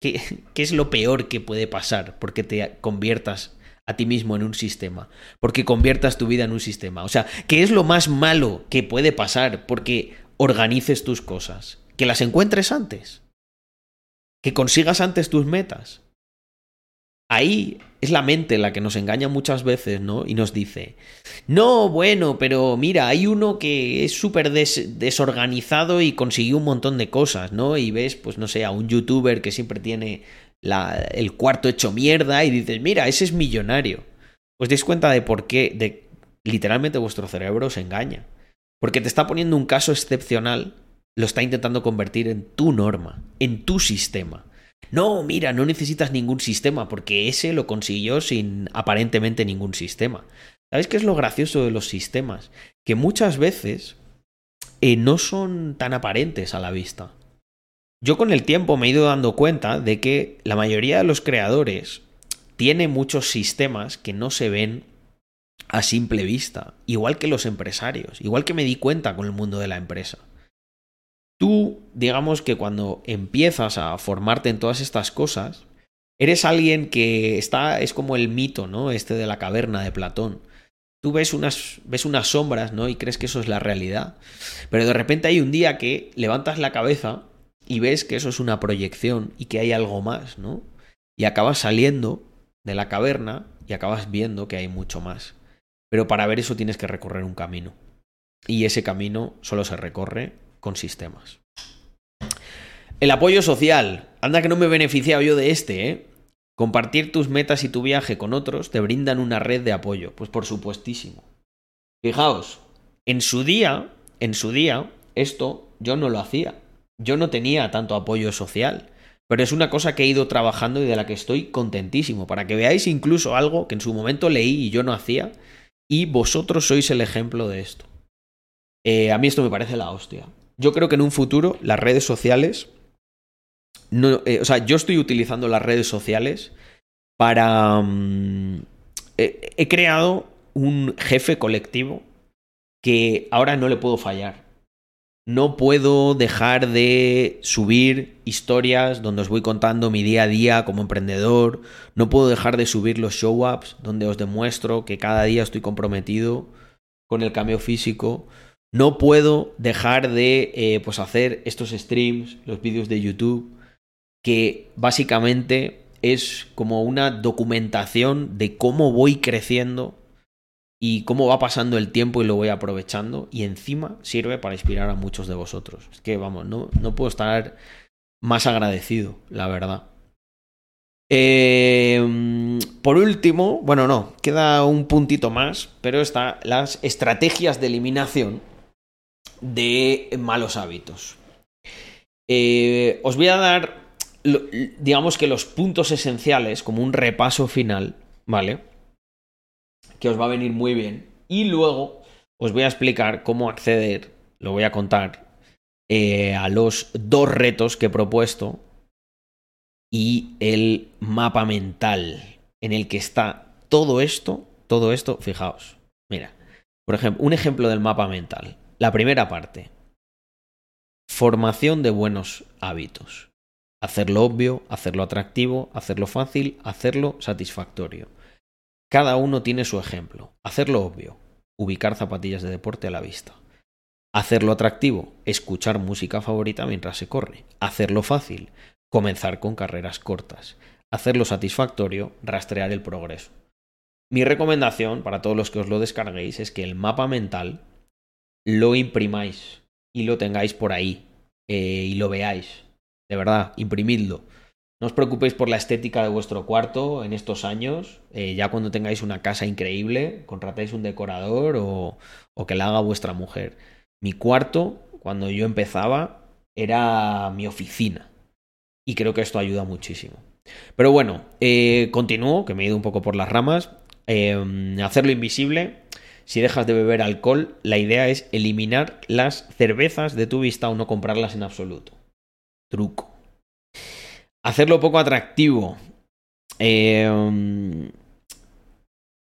Speaker 1: ¿qué, ¿qué, es lo peor que puede pasar porque te conviertas a ti mismo en un sistema? Porque conviertas tu vida en un sistema. O sea, ¿qué es lo más malo que puede pasar porque organices tus cosas? Que las encuentres antes. Que consigas antes tus metas. Ahí es la mente la que nos engaña muchas veces, ¿no? Y nos dice, no, bueno, pero mira, hay uno que es súper desorganizado y consiguió un montón de cosas, ¿no? Y ves, pues no sé, a un youtuber que siempre tiene el cuarto hecho mierda y dices, mira, ese es millonario. Os dais cuenta de por qué, de literalmente vuestro cerebro se engaña. Porque te está poniendo un caso excepcional, lo está intentando convertir en tu norma, en tu sistema. No, mira, no necesitas ningún sistema, porque ese lo consiguió sin aparentemente ningún sistema. ¿Sabes qué es lo gracioso de los sistemas? Que muchas veces eh, no son tan aparentes a la vista. Yo con el tiempo me he ido dando cuenta de que la mayoría de los creadores tiene muchos sistemas que no se ven a simple vista, igual que los empresarios, igual que me di cuenta con el mundo de la empresa. Tú, digamos que cuando empiezas a formarte en todas estas cosas, eres alguien que está, es como el mito, ¿no? Este de la caverna de Platón. Tú ves unas, ves unas sombras, ¿no? Y crees que eso es la realidad. Pero de repente hay un día que levantas la cabeza y ves que eso es una proyección y que hay algo más, ¿no? Y acabas saliendo de la caverna y acabas viendo que hay mucho más. Pero para ver eso tienes que recorrer un camino. Y ese camino solo se recorre sistemas. El apoyo social. Anda que no me he beneficiado yo de este, ¿eh? Compartir tus metas y tu viaje con otros te brindan una red de apoyo. Pues por supuestísimo. Fijaos, en su día, en su día, esto yo no lo hacía. Yo no tenía tanto apoyo social. Pero es una cosa que he ido trabajando y de la que estoy contentísimo. Para que veáis incluso algo que en su momento leí y yo no hacía. Y vosotros sois el ejemplo de esto. Eh, a mí esto me parece la hostia yo creo que en un futuro las redes sociales. Eh, o sea, yo estoy utilizando las redes sociales para. Mm, he creado un jefe colectivo que ahora no le puedo fallar. No puedo dejar de subir historias donde os voy contando mi día a día como emprendedor. No puedo dejar de subir los show-ups donde os demuestro que cada día estoy comprometido con el cambio físico. No puedo dejar de eh, pues hacer estos streams, los vídeos de YouTube, que básicamente es como una documentación de cómo voy creciendo y cómo va pasando el tiempo y lo voy aprovechando y encima sirve para inspirar a muchos de vosotros. Es que vamos, no, no puedo estar más agradecido, la verdad. Eh, por último, bueno, no, queda un puntito más, pero está las estrategias de eliminación de malos hábitos. Eh, os voy a dar, digamos que los puntos esenciales, como un repaso final, ¿vale? Que os va a venir muy bien. Y luego os voy a explicar cómo acceder, lo voy a contar, eh, a los dos retos que he propuesto y el mapa mental en el que está todo esto, todo esto, fijaos, mira, por ejemplo, un ejemplo del mapa mental. La primera parte. Formación de buenos hábitos. Hacerlo obvio, hacerlo atractivo, hacerlo fácil, hacerlo satisfactorio. Cada uno tiene su ejemplo. Hacerlo obvio. Ubicar zapatillas de deporte a la vista. Hacerlo atractivo. Escuchar música favorita mientras se corre. Hacerlo fácil. Comenzar con carreras cortas. Hacerlo satisfactorio. Rastrear el progreso. Mi recomendación para todos los que os lo descarguéis es que el mapa mental lo imprimáis y lo tengáis por ahí eh, y lo veáis. De verdad, imprimidlo. No os preocupéis por la estética de vuestro cuarto en estos años. Eh, ya cuando tengáis una casa increíble, contratáis un decorador o, o que la haga vuestra mujer. Mi cuarto, cuando yo empezaba, era mi oficina. Y creo que esto ayuda muchísimo. Pero bueno, eh, continúo, que me he ido un poco por las ramas. hacerlo invisible si dejas de beber alcohol, la idea es eliminar las cervezas de tu vista o no comprarlas en absoluto. Truco. Hacerlo poco atractivo. Em,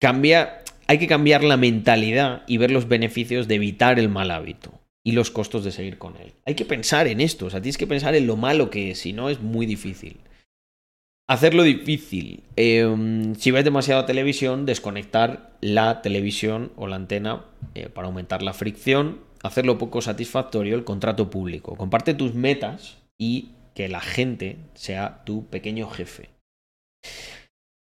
Speaker 1: hay que cambiar la mentalidad y ver los beneficios de evitar el mal hábito. y los costos de seguir con él. Hay que pensar en esto, o sea, tienes que pensar en lo malo que es, si no es muy difícil. Hacerlo difícil. Em, si ves demasiada televisión, desconectar la televisión o la antena eh, para aumentar la fricción. Hacerlo poco satisfactorio el contrato público. Comparte tus metas y que la gente sea tu pequeño jefe.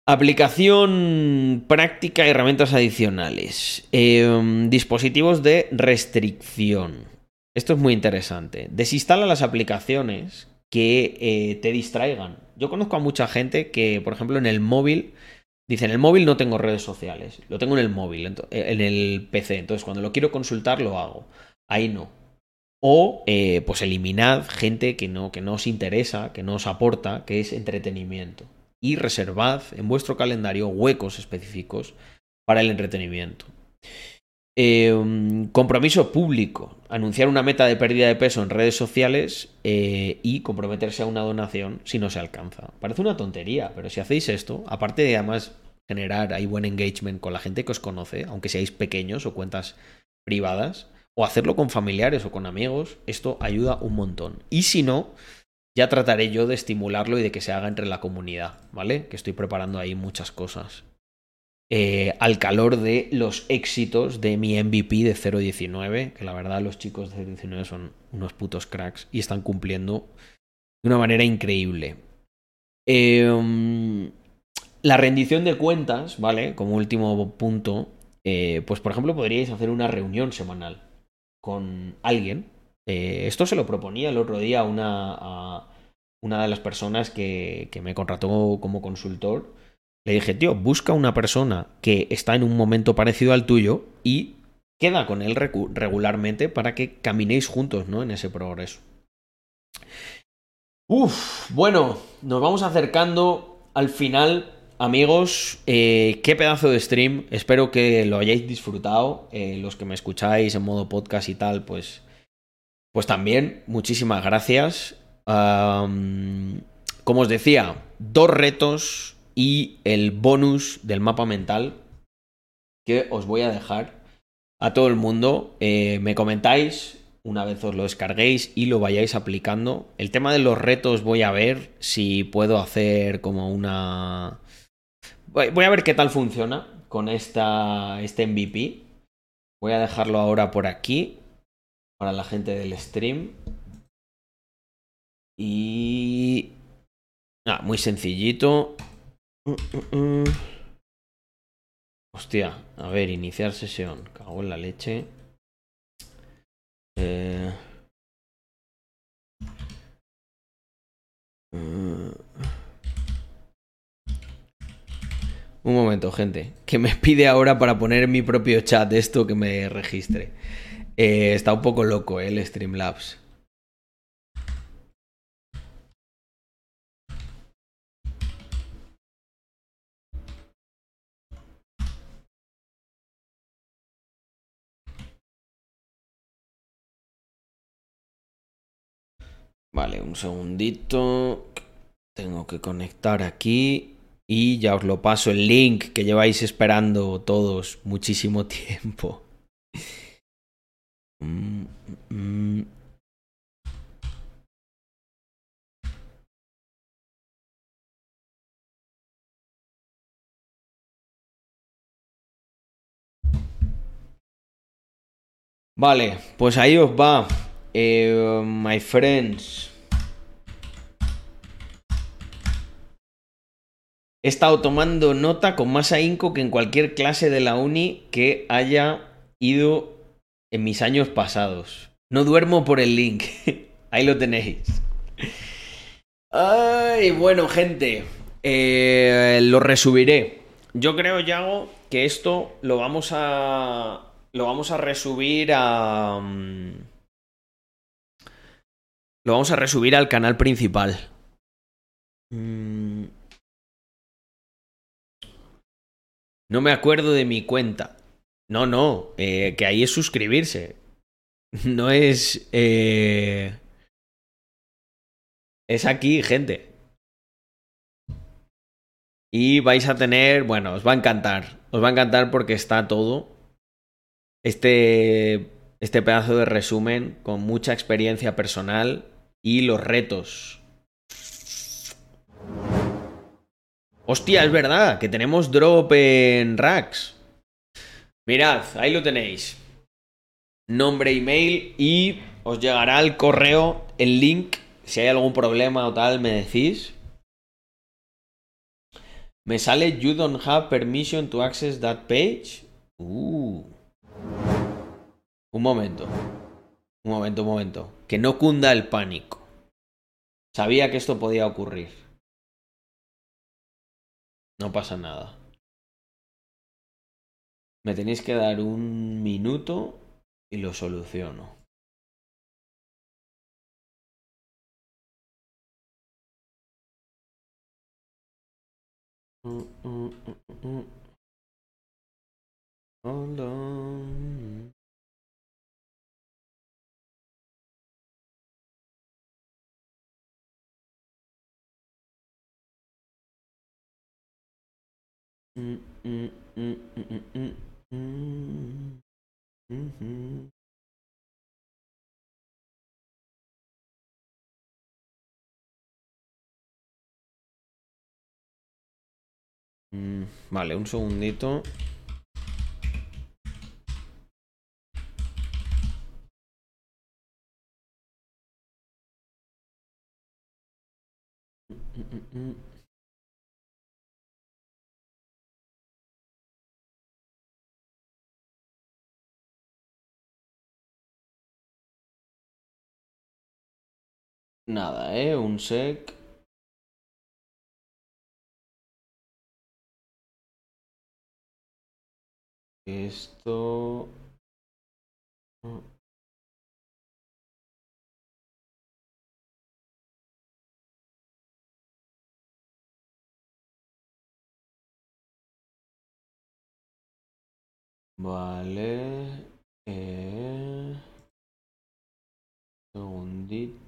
Speaker 1: Aplicación práctica y herramientas adicionales. Em, dispositivos de restricción. Esto es muy interesante. Desinstala las aplicaciones que eh, te distraigan. Yo conozco a mucha gente que, por ejemplo, en el móvil, dice, en el móvil no tengo redes sociales, lo tengo en el móvil, en el PC, entonces cuando lo quiero consultar lo hago. Ahí no. O eh, pues eliminad gente que no, que no os interesa, que no os aporta, que es entretenimiento y reservad en vuestro calendario huecos específicos para el entretenimiento. Em, compromiso público. Anunciar una meta de pérdida de peso en redes sociales eh, y comprometerse a una donación si no se alcanza. Parece una tontería, pero si hacéis esto, aparte de además generar ahí buen engagement con la gente que os conoce, aunque seáis pequeños o cuentas privadas, o hacerlo con familiares o con amigos, esto ayuda un montón. Y si no, ya trataré yo de estimularlo y de que se haga entre la comunidad, ¿vale? Que estoy preparando ahí muchas cosas. Eh, al calor de los éxitos de mi MVP de 0.19, que la verdad los chicos de 0.19 son unos putos cracks y están cumpliendo de una manera increíble. Em, la rendición de cuentas, ¿vale? Como último punto, eh, pues por ejemplo podríais hacer una reunión semanal con alguien eh, esto se lo proponía el otro día una, a una de las personas que, que me contrató como consultor. Le dije, tío, busca una persona que está en un momento parecido al tuyo y queda con él regularmente para que caminéis juntos, ¿no? En ese progreso. Uf, bueno, nos vamos acercando al final, amigos. Eh, qué pedazo de stream. Espero que lo hayáis disfrutado. Eh, los que me escucháis en modo podcast y tal, pues pues también, muchísimas gracias. como os decía, dos retos y el bonus del mapa mental que os voy a dejar a todo el mundo. Eh, me comentáis una vez os lo descarguéis y lo vayáis aplicando. El tema de los retos voy a ver si puedo hacer como una... Voy a ver qué tal funciona con esta, este MVP. Voy a dejarlo ahora por aquí para la gente del stream. Y... Ah, muy sencillito. Hostia, a ver, iniciar sesión. Cago en la leche. Eh... Un momento, gente. Que me pide ahora para poner en mi propio chat esto que me registre. Eh, está un poco loco eh, el Streamlabs. Vale, un segundito. Tengo que conectar aquí. Y ya os lo paso el link que lleváis esperando todos muchísimo tiempo. Mm, mm. Vale, pues ahí os va, eh, my friends. He estado tomando nota con más ahínco que en cualquier clase de la uni que haya ido en mis años pasados. No duermo por el link. Ahí lo tenéis. Ay, bueno, gente. Eh, lo resubiré. Yo creo, Yago, que esto lo vamos a. Lo vamos a resubir a. Mm, lo vamos a resubir al canal principal. Mm. No me acuerdo de mi cuenta. No, no, eh, que ahí es suscribirse. No es... Eh... Es aquí, gente. Y vais a tener, bueno, os va a encantar. Os va a encantar porque está todo. Este, este pedazo de resumen con mucha experiencia personal y los retos. Hostia, es verdad, que tenemos drop en racks. Mirad, ahí lo tenéis. Nombre, email y os llegará al correo el link. Si hay algún problema o tal, me decís. Me sale You don't have permission to access that page. Uh. Un momento. Un momento, un momento. Que no cunda el pánico. Sabía que esto podía ocurrir. No pasa nada. Me tenéis que dar un minuto y lo soluciono. Mm, mm, mm, Mm, mm, mm, vale, un segundito. Nada, ¿eh? Un sec. Esto... Vale. Eh... Segundito.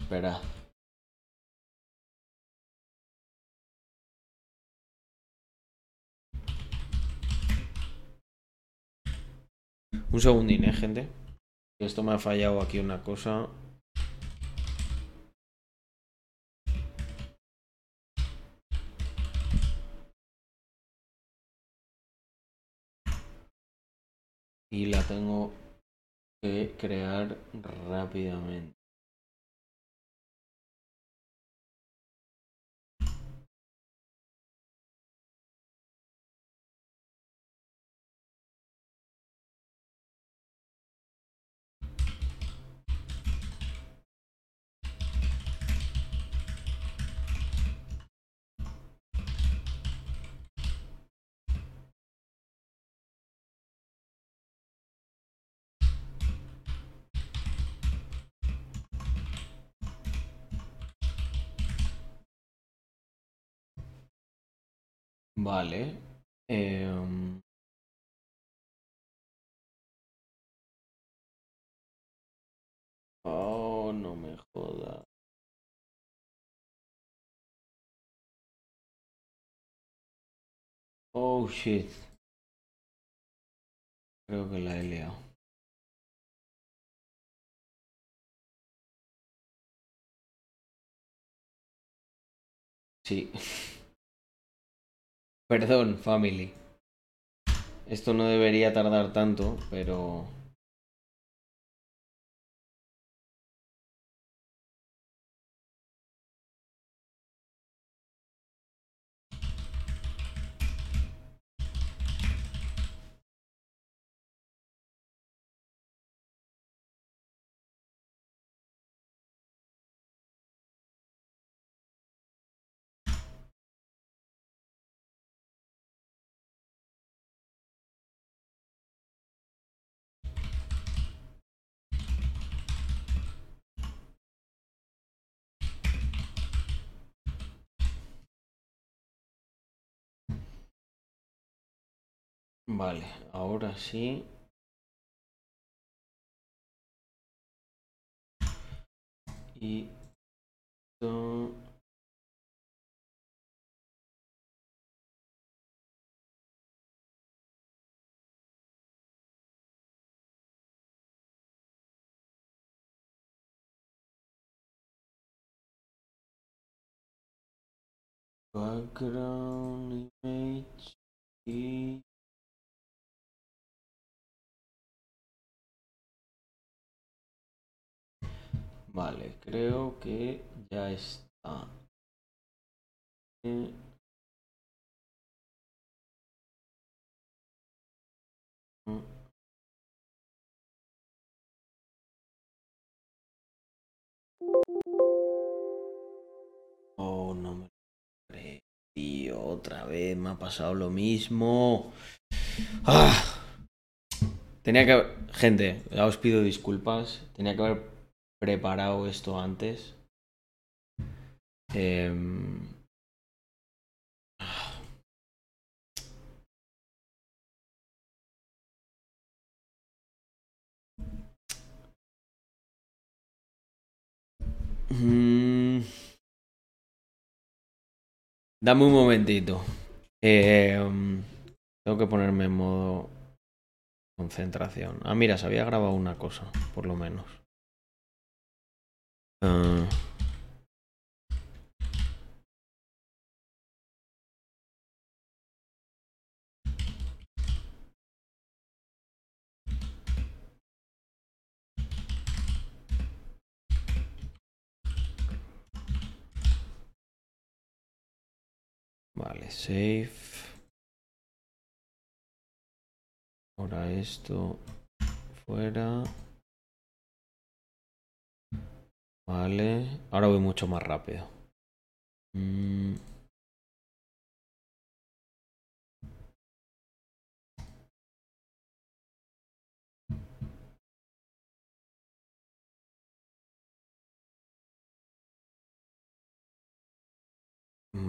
Speaker 1: Espera. Un segundín, ¿eh, gente? Esto me ha fallado aquí una cosa. Y la tengo que crear rápidamente. Vale. Em, oh, no me joda. Oh, shit. Creo que la he liado. Sí. Perdón, family. Esto no debería tardar tanto, pero... Vale, ahora sí. Y background image y Vale, creo que ya está. Eh. Oh, no me Tío, otra vez me ha pasado lo mismo. Ah. Tenía que... Gente, ya os pido disculpas. Tenía que haber preparado esto antes. Eh... Dame un momentito. Eh, tengo que ponerme en modo concentración. Ah, mira, se había grabado una cosa, por lo menos. Uh... Vale, save. Ahora esto fuera. Vale. Ahora voy mucho más rápido. Mm.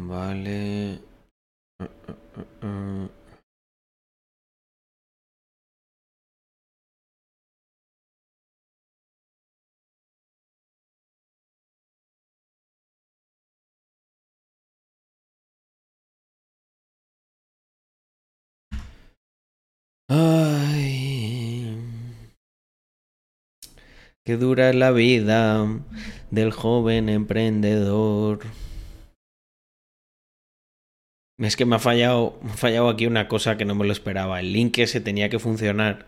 Speaker 1: Vale. Uh, uh, uh, qué dura la vida del joven emprendedor. Es que me ha fallado, me ha fallado aquí una cosa que no me lo esperaba. El link ese tenía que funcionar.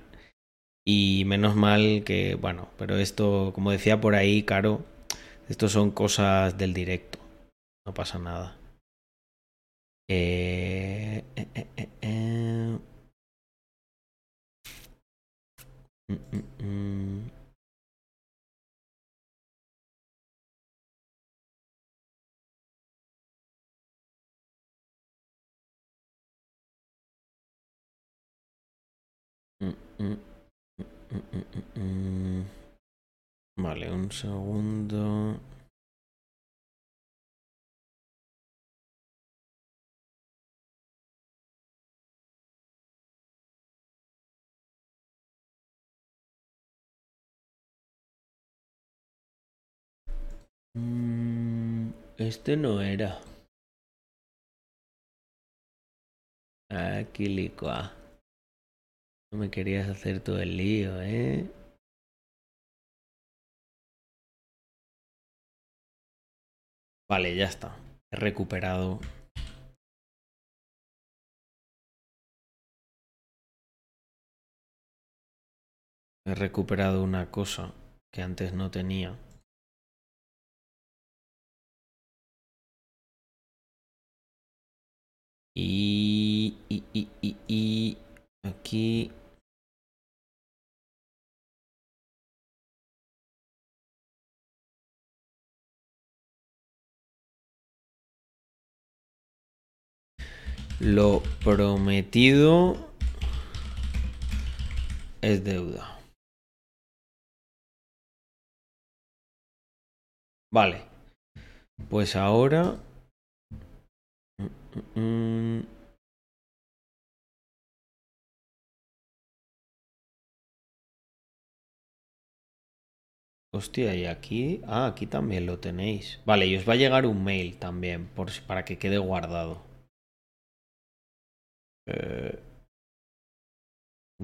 Speaker 1: Y menos mal que, bueno, pero esto, como decía por ahí, Caro, esto son cosas del directo. No pasa nada. Eh, eh, eh, eh, eh. Mm, mm, mm. Vale, un segundo. este no era. Aquí, licua. No me querías hacer todo el lío, ¿eh? Vale, ya está. He recuperado. He recuperado una cosa que antes no tenía. Y, y, y, y, y aquí Lo prometido es deuda. Vale. Pues ahora... Mm, mm, mm. Hostia, y aquí. Ah, aquí también lo tenéis. Vale, y os va a llegar un mail también, por, para que quede guardado. Eh,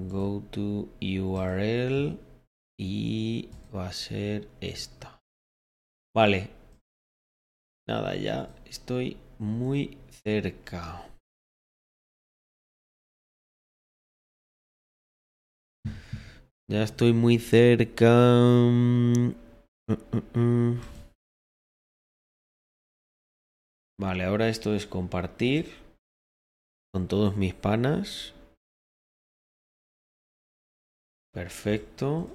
Speaker 1: go to URL y va a ser esta. Vale. Nada, ya estoy muy cerca. Ya estoy muy cerca. Mm, mm, mm, vale, ahora esto es compartir con todos mis panas. Perfecto.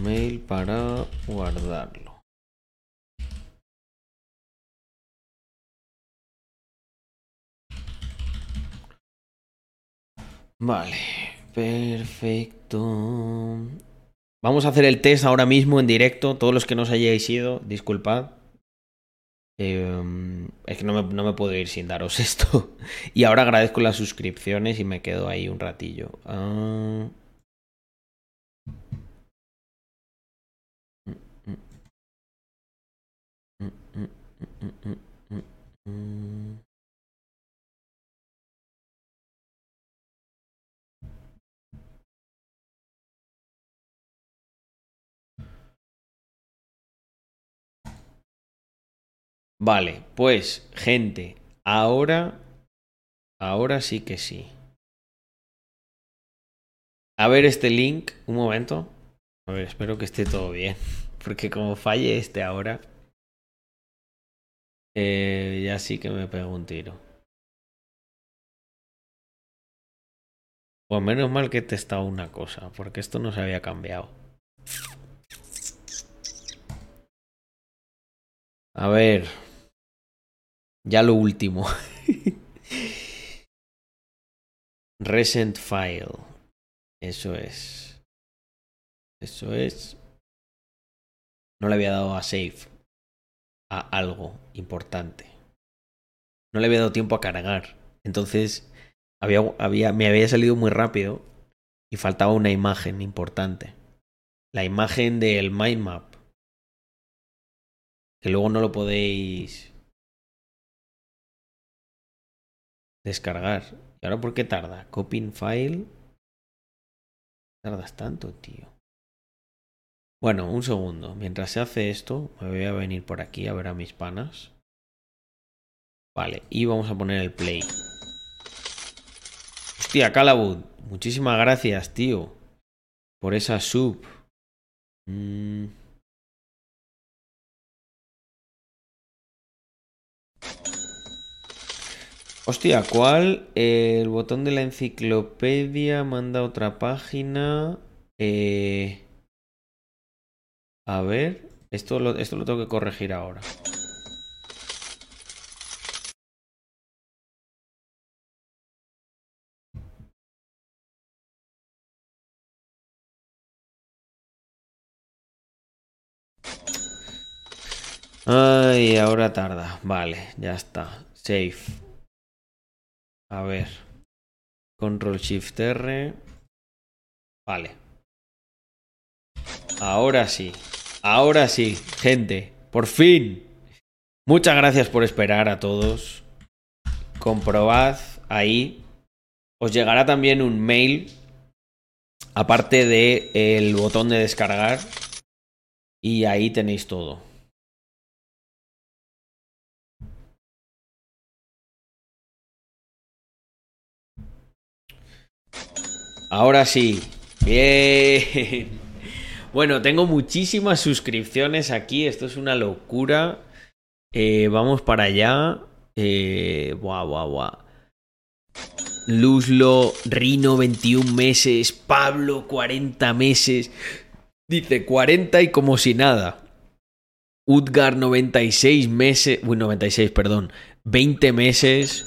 Speaker 1: Mail para guardarlo. Vale, perfecto. Vamos a hacer el test ahora mismo en directo. Todos los que nos hayáis ido, disculpad. Em, es que no me, no me, puedo ir sin daros esto. Y ahora agradezco las suscripciones y me quedo ahí un ratillo. Ah. Vale, pues gente, ahora, ahora sí que sí. A ver este link, un momento. A ver, espero que esté todo bien. Porque como falle este ahora, eh, ya sí que me pego un tiro. Pues menos mal que te estado una cosa, porque esto no se había cambiado. A ver. Ya lo último. Recent file. Eso es. Eso es. No le había dado a save. A algo importante. No le había dado tiempo a cargar. Entonces, había, había, me había salido muy rápido y faltaba una imagen importante. La imagen del mind map. Que luego no lo podéis Descargar. ¿Y ahora por qué tarda? Copying file. Tardas tanto, tío. Bueno, un segundo. Mientras se hace esto, me voy a venir por aquí a ver a mis panas. Vale, y vamos a poner el play. Hostia, Calabud. Muchísimas gracias, tío. Por esa sub. Mm. Hostia, ¿cuál? el botón de la enciclopedia manda otra página. Eh, a ver, esto lo, esto lo tengo que corregir ahora. Ay, ahora tarda. Vale, ya está. Safe. A ver. Control Shift R. Vale. Ahora sí. Ahora sí, gente. Por fin. Muchas gracias por esperar a todos. Comprobad ahí. Os llegará también un mail. Aparte de el botón de descargar. Y ahí tenéis todo. Ahora sí. Bien. Bueno, tengo muchísimas suscripciones aquí. Esto es una locura. Eh, vamos para allá. Eh, buah, buah, buah. Luzlo, Rino, 21 meses. Pablo, 40 meses. Dice 40 y como si nada. Udgar 96 meses, uy, 96, perdón, 20 meses.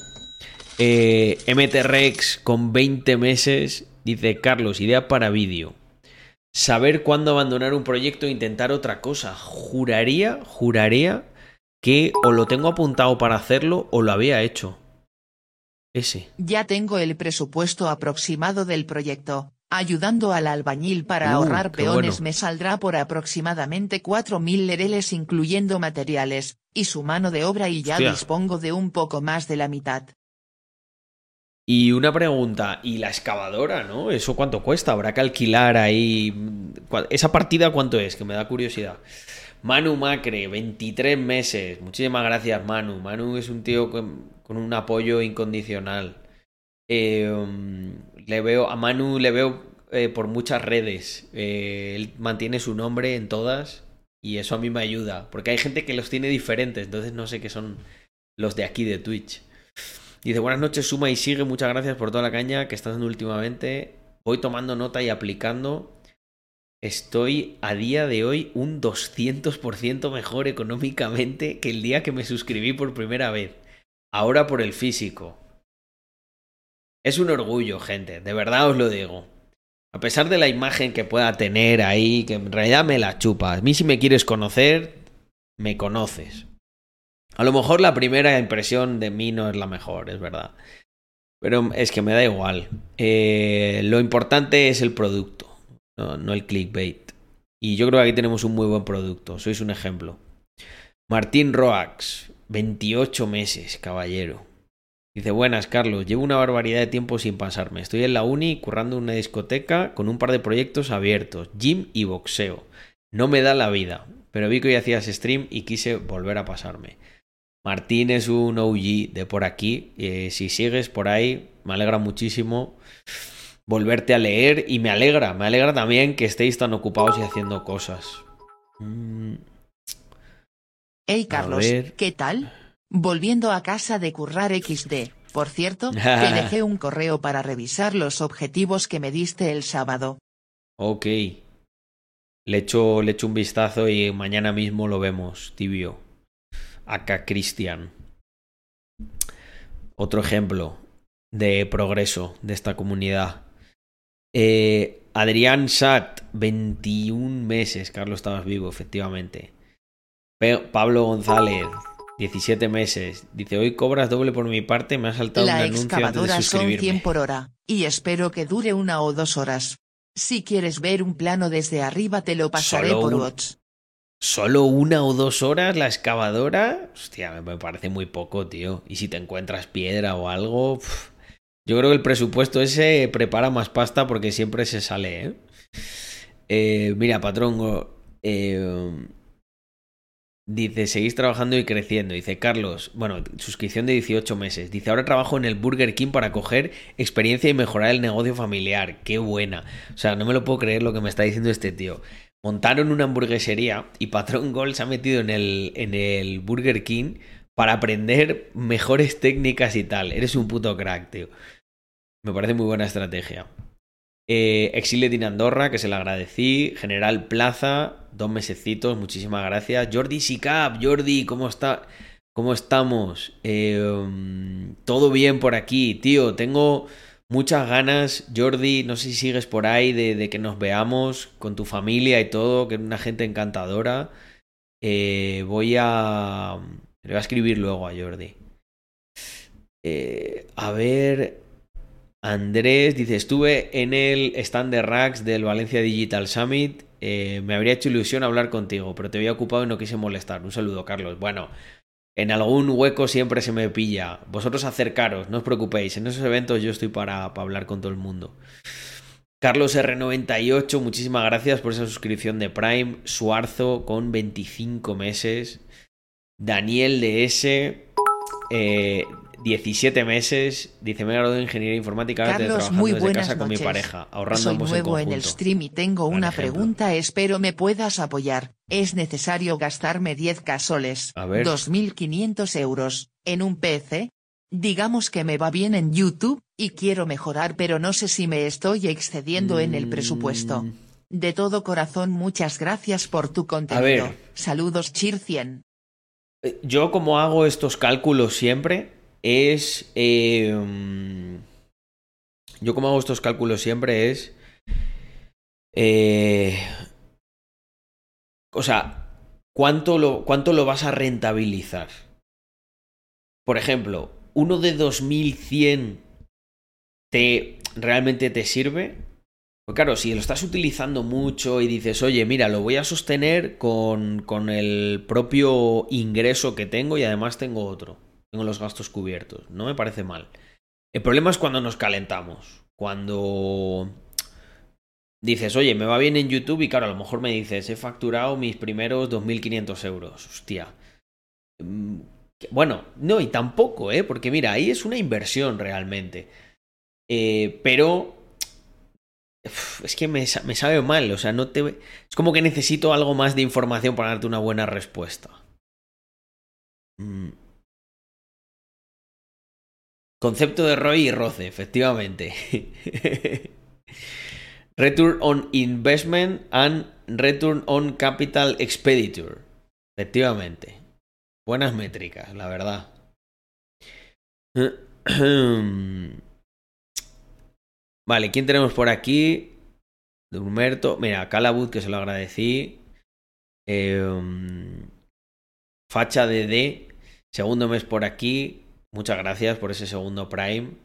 Speaker 1: Eh, MT Rex con 20 meses. Dice Carlos, idea para vídeo. Saber cuándo abandonar un proyecto e intentar otra cosa. Juraría, juraría que o lo tengo apuntado para hacerlo o lo había hecho. Ese.
Speaker 2: Ya tengo el presupuesto aproximado del proyecto. Ayudando al albañil para uh, ahorrar peones me saldrá por aproximadamente 4.000 lereles incluyendo materiales, y su mano de obra y ya dispongo de un poco más de la mitad.
Speaker 1: Y una pregunta, ¿y la excavadora, no? ¿Eso cuánto cuesta? ¿Habrá que alquilar ahí? ¿Esa partida cuánto es? Que me da curiosidad. Manu Macre, 23 meses. Muchísimas gracias, Manu. Manu es un tío con, un apoyo incondicional. Em, le veo, a Manu le veo eh, por muchas redes. Eh, él mantiene su nombre en todas y eso a mí me ayuda. Porque hay gente que los tiene diferentes, entonces no sé qué son los de aquí de Twitch. Dice, buenas noches, suma y sigue. Muchas gracias por toda la caña que estás dando últimamente. Voy tomando nota y aplicando. Estoy a día de hoy un 200% mejor económicamente que el día que me suscribí por primera vez. Ahora por el físico. Es un orgullo, gente, de verdad os lo digo. A pesar de la imagen que pueda tener ahí, que en realidad me la chupa. A mí si me quieres conocer, me conoces. A lo mejor la primera impresión de mí no es la mejor, es verdad. Pero es que me da igual. Eh, lo importante es el producto, no, el clickbait. Y yo creo que aquí tenemos un muy buen producto. Sois un ejemplo. Martín Roax, 28 meses, caballero. Dice, buenas, Carlos. Llevo una barbaridad de tiempo sin pasarme. Estoy en la uni currando una discoteca con un par de proyectos abiertos, gym y boxeo. No me da la vida, pero vi que hoy hacías stream y quise volver a pasarme. Martín es un OG de por aquí. Eh, si sigues por ahí, me alegra muchísimo volverte a leer y me alegra, me alegra también que estéis tan ocupados y haciendo cosas. Mm.
Speaker 2: Hey Carlos, ¿qué tal? Volviendo a casa de currar XD. Por cierto, te dejé un correo para revisar los objetivos que me diste el sábado.
Speaker 1: Ok. Le echo, le echo un vistazo y mañana mismo lo vemos, tibio acá Cristian. Otro ejemplo de progreso de esta comunidad. Eh, Adrián Sat, 21 meses. Carlos, estabas vivo, efectivamente. Pablo González, 17 meses. Dice, hoy cobras doble por mi parte, me ha saltado
Speaker 2: La
Speaker 1: un anuncio antes de
Speaker 2: son 100 por hora, y espero que dure una o dos horas. Si quieres ver un plano desde arriba te lo pasaré por WhatsApp
Speaker 1: solo una o dos horas la excavadora, hostia, me parece muy poco, tío. Y si te encuentras piedra o algo, yo creo que el presupuesto ese prepara más pasta porque siempre se sale, ¿eh? eh mira, patrón, eh, dice, seguís trabajando y creciendo. Dice, Carlos, bueno, suscripción de 18 meses. Dice, ahora trabajo en el Burger King para coger experiencia y mejorar el negocio familiar. Qué buena. O sea, no me lo puedo creer lo que me está diciendo este tío montaron una hamburguesería y Patrón Gold se ha metido en el, en el Burger King para aprender mejores técnicas y tal. Eres un puto crack, tío. Me parece muy buena estrategia. Eh, Exilet Andorra, que se le agradecí. General Plaza, dos mesecitos, muchísimas gracias. Jordi Sicap, Jordi, ¿cómo está? ¿Cómo estamos? Eh, um, Todo bien por aquí, tío. Tengo muchas ganas, Jordi, no sé si sigues por ahí, de, que nos veamos con tu familia y todo, que es una gente encantadora. Eh, voy a... Le voy a escribir luego a Jordi. Eh, a ver... Andrés dice, estuve en el stand de Racks del Valencia Digital Summit. Eh, me habría hecho ilusión hablar contigo, pero te había ocupado y no quise molestar. Un saludo, Carlos. Bueno, en algún hueco siempre se me pilla. Vosotros acercaros, no os preocupéis. En esos eventos yo estoy para, hablar con todo el mundo. Carlos R98, muchísimas gracias por esa suscripción de Prime. Suarzo con 25 meses. Daniel DS, eh, 17 meses, dice, me he graduado de ingeniería informática,
Speaker 2: Carlos, trabajando muy desde casa con mi pareja, ahorrando Soy nuevo en, el stream y tengo una pregunta, espero me puedas apoyar. Es necesario gastarme 10k soles, a 2.500 euros, en un PC. Digamos que me va bien en YouTube, y quiero mejorar pero no sé si me estoy excediendo en el presupuesto. Mm. De todo corazón muchas gracias por tu contenido. Saludos Chir 100.
Speaker 1: Eh, yo como hago estos cálculos siempre es... Em, yo como hago estos cálculos siempre es... Eh, o sea, ¿cuánto lo, ¿cuánto lo vas a rentabilizar? Por ejemplo, uno de 2100 te realmente te sirve pues claro, si lo estás utilizando mucho y dices, oye, mira, lo voy a sostener con, con el propio ingreso que tengo y además tengo otro. Tengo los gastos cubiertos. No me parece mal. El problema es cuando nos calentamos. Cuando dices, oye, me va bien en YouTube y claro, a lo mejor me dices, he facturado mis primeros 2.500 euros. Hostia. Mm, bueno, no, y tampoco, ¿eh? Porque mira, ahí es una inversión realmente. Eh, pero es que me, sabe mal, o sea, no te... Es como que necesito algo más de información para darte una buena respuesta. Mm. Concepto de ROI y roce, efectivamente. return on Investment and Return on Capital Expenditure. Efectivamente. Buenas métricas, la verdad. Vale, ¿quién tenemos por aquí? De Humberto. Mira, Calabud, que se lo agradecí. Em, Facha de D. Segundo mes por aquí. Muchas gracias por ese segundo Prime.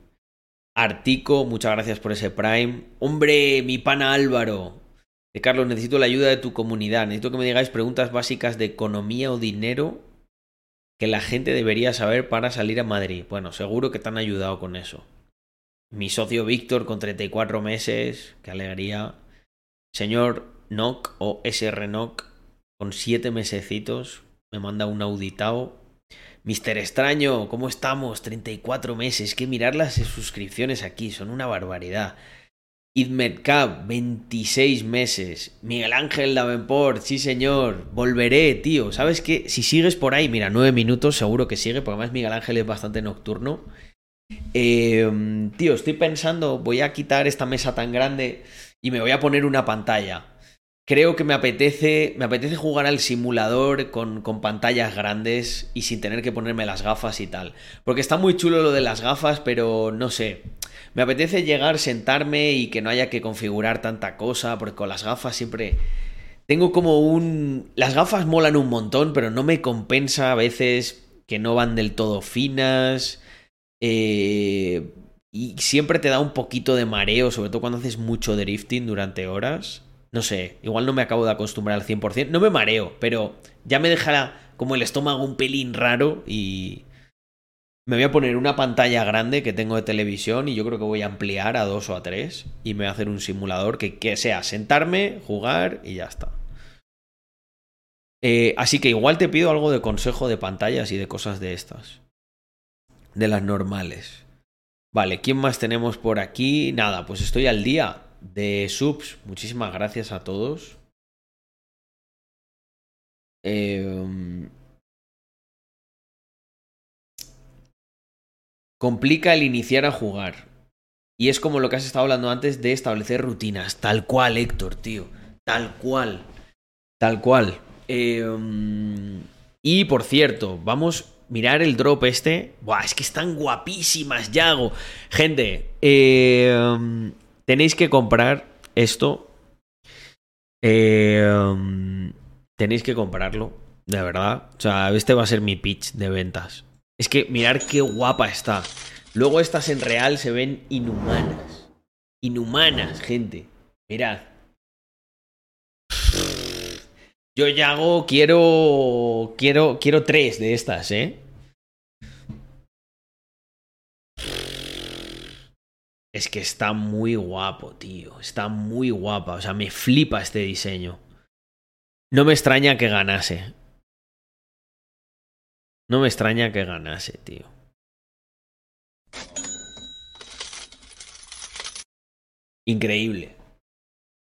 Speaker 1: Artico, muchas gracias por ese Prime. Hombre, mi pana Álvaro. De Carlos, necesito la ayuda de tu comunidad. Necesito que me digáis preguntas básicas de economía o dinero que la gente debería saber para salir a Madrid. Bueno, seguro que te han ayudado con eso. Mi socio Víctor con 34 meses, qué alegría. Señor Nock o SR Nock con 7 mesecitos, me manda un auditado. Mister Extraño, ¿cómo estamos? 34 meses, que mirar las suscripciones aquí, son una barbaridad. Idmedcap, 26 meses. Miguel Ángel Davenport, sí señor. Volveré, tío. ¿Sabes qué? Si sigues por ahí, mira, 9 minutos seguro que sigue, porque además Miguel Ángel es bastante nocturno. Eh, tío, estoy pensando, voy a quitar esta mesa tan grande y me voy a poner una pantalla. Creo que me apetece, me apetece jugar al simulador con, con pantallas grandes y sin tener que ponerme las gafas y tal. Porque está muy chulo lo de las gafas, pero no sé. Me apetece llegar, sentarme y que no haya que configurar tanta cosa, porque con las gafas siempre tengo como un... Las gafas molan un montón, pero no me compensa a veces que no van del todo finas eh, y siempre te da un poquito de mareo, sobre todo cuando haces mucho drifting durante horas. No sé, igual no me acabo de acostumbrar al 100%. No me mareo, pero ya me dejará como el estómago un pelín raro y... Me voy a poner una pantalla grande que tengo de televisión y yo creo que voy a ampliar a dos o a tres y me voy a hacer un simulador que, que sea sentarme, jugar y ya está. Eh, así que igual te pido algo de consejo de pantallas y de cosas de estas de las normales. Vale, ¿quién más tenemos por aquí? Nada, pues estoy al día de subs. Muchísimas gracias a todos. Em, complica el iniciar a jugar. Y es como lo que has estado hablando antes de establecer rutinas. Tal cual, Héctor, tío. Tal cual. Tal cual. Em, y por cierto, vamos mirar el drop este. Buah, es que están guapísimas, Yago. Gente, eh, tenéis que comprar esto. Eh, tenéis que comprarlo, de verdad. O sea, este va a ser mi pitch de ventas. Es que mirar qué guapa está. Luego estas en real se ven inhumanas. Inhumanas, gente. Mirad. Yo ya hago, quiero, quiero, quiero tres de estas, ¿eh? Es que está muy guapo, tío. Está muy guapa. O sea, me flipa este diseño. No me extraña que ganase. No me extraña que ganase, tío. Increíble.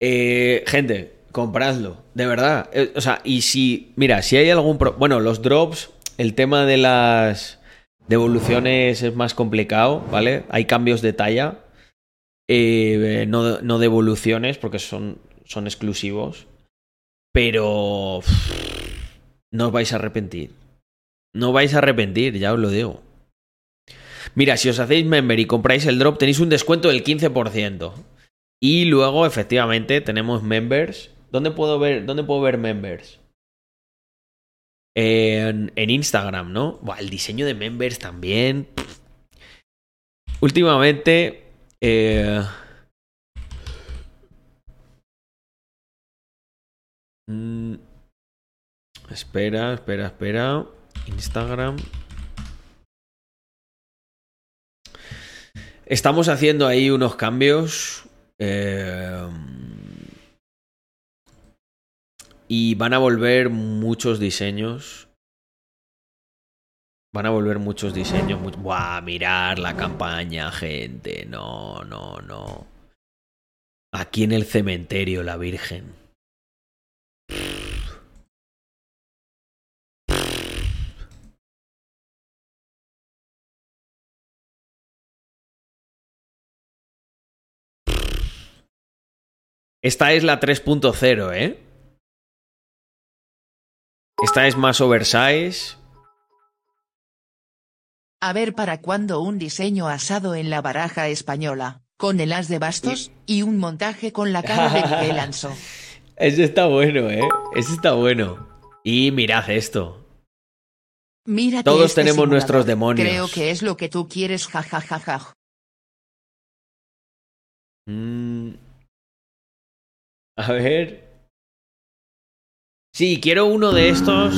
Speaker 1: Eh, gente, compradlo, de verdad. Eh, o sea, y si, mira, si hay algún... bueno, los drops, el tema de las devoluciones es más complicado, ¿vale? Hay cambios de talla, eh, no, no devoluciones, porque son, son exclusivos, pero no os vais a arrepentir. No vais a arrepentir, ya os lo digo. Mira, si os hacéis member y compráis el drop, tenéis un descuento del 15%. Y luego, efectivamente, tenemos members. ¿Dónde puedo ver, dónde puedo ver members? En, Instagram, ¿no? el diseño de members también. Últimamente. Eh, mm, espera, espera, espera. Instagram. Estamos haciendo ahí unos cambios. Eh, y van a volver muchos diseños. Van a volver muchos diseños. Buah, mirar la campaña, gente. No, no, no. Aquí en el cementerio, la Virgen. Esta es la 3.0, ¿eh? Esta es más oversize.
Speaker 2: A ver para cuándo un diseño asado en la baraja española, con el as de bastos y, un montaje con la cara de Miguel Anso.
Speaker 1: Ese está bueno, ¿eh? Ese está bueno. Y mirad esto. Todos este tenemos nuestros demonios.
Speaker 2: Creo que es lo que tú quieres, jajajaja.
Speaker 1: Mm. A ver. Sí, quiero uno de estos.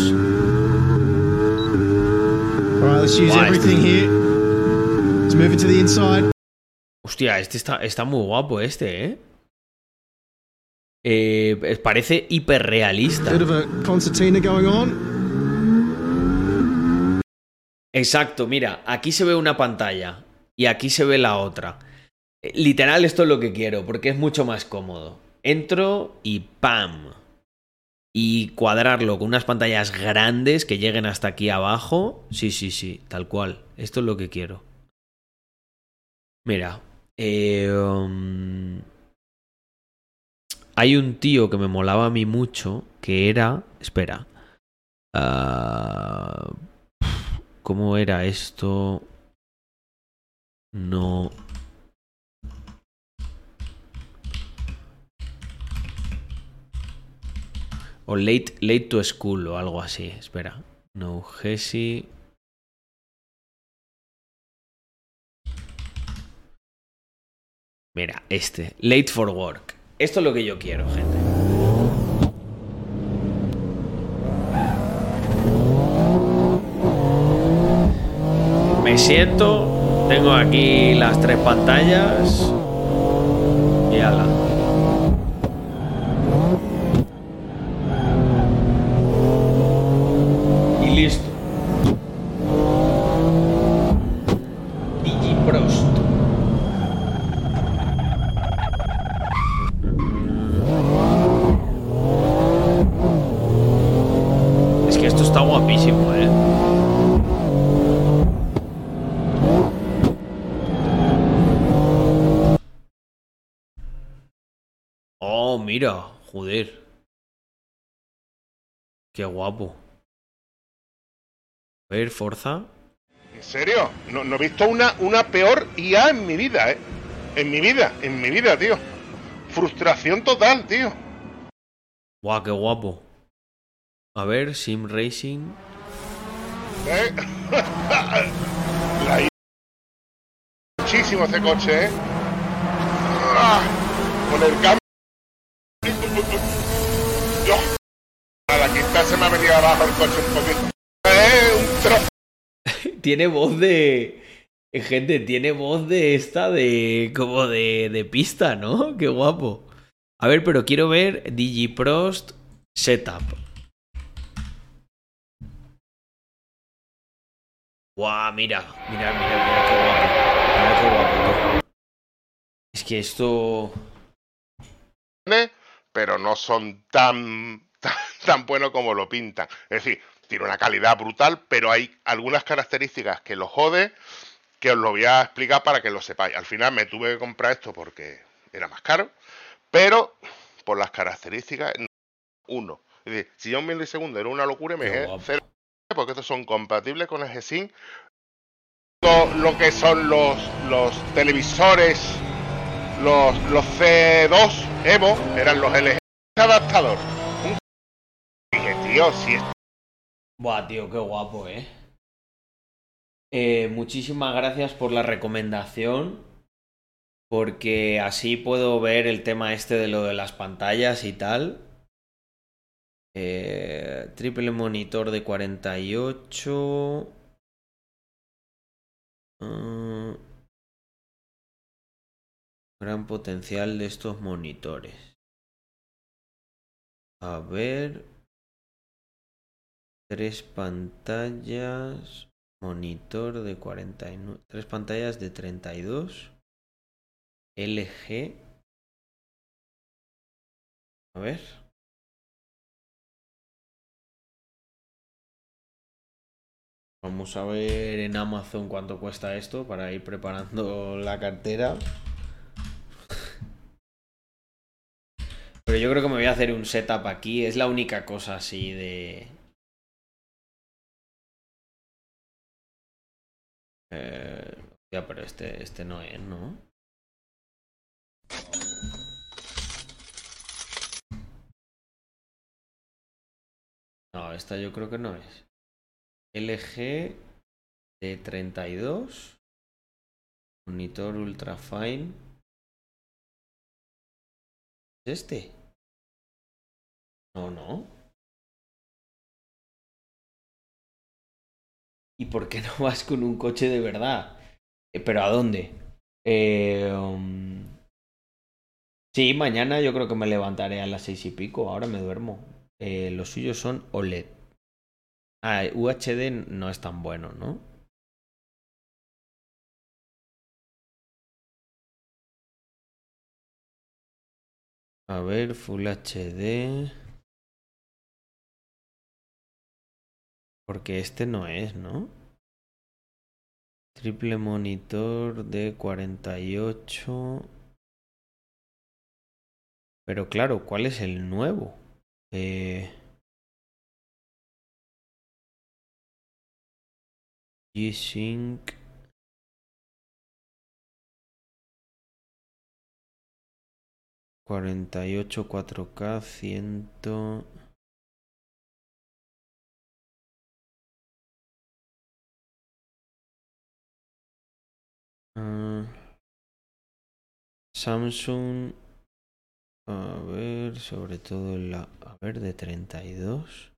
Speaker 1: Hostia, este está, está muy guapo este, ¿eh? eh parece hiperrealista. Exacto, mira, aquí se ve una pantalla y aquí se ve la otra. Eh, literal, esto es lo que quiero, porque es mucho más cómodo. Entro y ¡pam! Y cuadrarlo con unas pantallas grandes que lleguen hasta aquí abajo. Sí, sí, sí, tal cual. Esto es lo que quiero. Mira. Eh, um, hay un tío que me molaba a mí mucho, que era... Espera. Uh, ¿Cómo era esto? No... O late, late to school o algo así. Espera. No Hesi. Mira, este. Late for work. Esto es lo que yo quiero, gente. Me siento. Tengo aquí las tres pantallas. Y ala. Mira, joder. Qué guapo. A ver, Forza.
Speaker 3: ¿En serio? No, he visto una, una peor IA en mi vida, ¿eh? En mi vida, en mi vida, tío. Frustración total, tío.
Speaker 1: Guau, qué guapo. A ver, Sim Racing.
Speaker 3: ¿Eh? La muchísimo ese coche, ¿eh? Ah, con el cambio se me ha venido abajo el coche un poquito.
Speaker 1: un tiene voz de. Gente, tiene voz de esta de. como de, de pista, ¿no? Qué guapo. A ver, pero quiero ver DigiProst Setup. Guau, mira, mira, mira, mira qué guapo. Mira qué guapo. Es que esto
Speaker 3: pero no son tan, tan, buenos como lo pintan. Es decir, tiene una calidad brutal, pero hay algunas características que lo jode, que os lo voy a explicar para que lo sepáis. Al final me tuve que comprar esto porque era más caro, pero por las características, uno. Es decir, si ya un milisegundo era una locura, me dije cero, porque estos son compatibles con el G-Sync. Lo, que son los, los televisores, los, los C2 Evo, eran los LG adaptador. Es...
Speaker 1: Buah, tío, qué guapo, eh. eh. Muchísimas gracias por la recomendación. Porque así puedo ver el tema este de lo de las pantallas y tal. Eh, triple monitor de 48. Uh, gran potencial de estos monitores. A ver. Tres pantallas. Monitor de 49. Tres pantallas de 32. LG. A ver. Vamos a ver en Amazon cuánto cuesta esto para ir preparando la cartera. Pero yo creo que me voy a hacer un setup aquí. Es la única cosa así de... Eh, ya, pero este, este no es, ¿no? No, esta yo creo que no es. LG de 32. Monitor ultra fine. ¿Es este? No, no. ¿Y por qué no vas con un coche de verdad? Eh, ¿Pero a dónde? Eh, um, Sí, mañana yo creo que me levantaré a las seis y pico. Ahora me duermo. Eh, los suyos son OLED. Ah, UHD no es tan bueno, ¿no? A ver, Full HD. Porque este no es, ¿no? Triple monitor de 48. Pero claro, ¿cuál es el nuevo? Eh... G-Sync. Cuarenta y ocho cuatro K ciento. Ah. Samsung a ver, sobre todo la... A ver, de 32.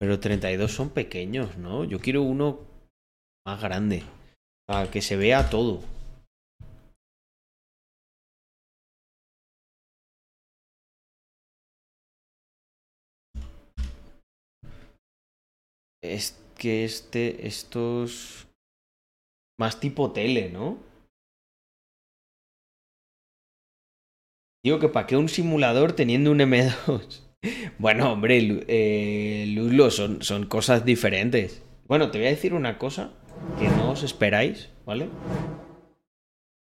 Speaker 1: Pero 32 son pequeños, ¿no? Yo quiero uno más grande. Para que se vea todo. Es que este, estos... Más tipo tele, ¿no? Digo que para qué un simulador teniendo un M2. bueno, hombre, eh, son, son cosas diferentes. Bueno, te voy a decir una cosa que no os esperáis, ¿vale?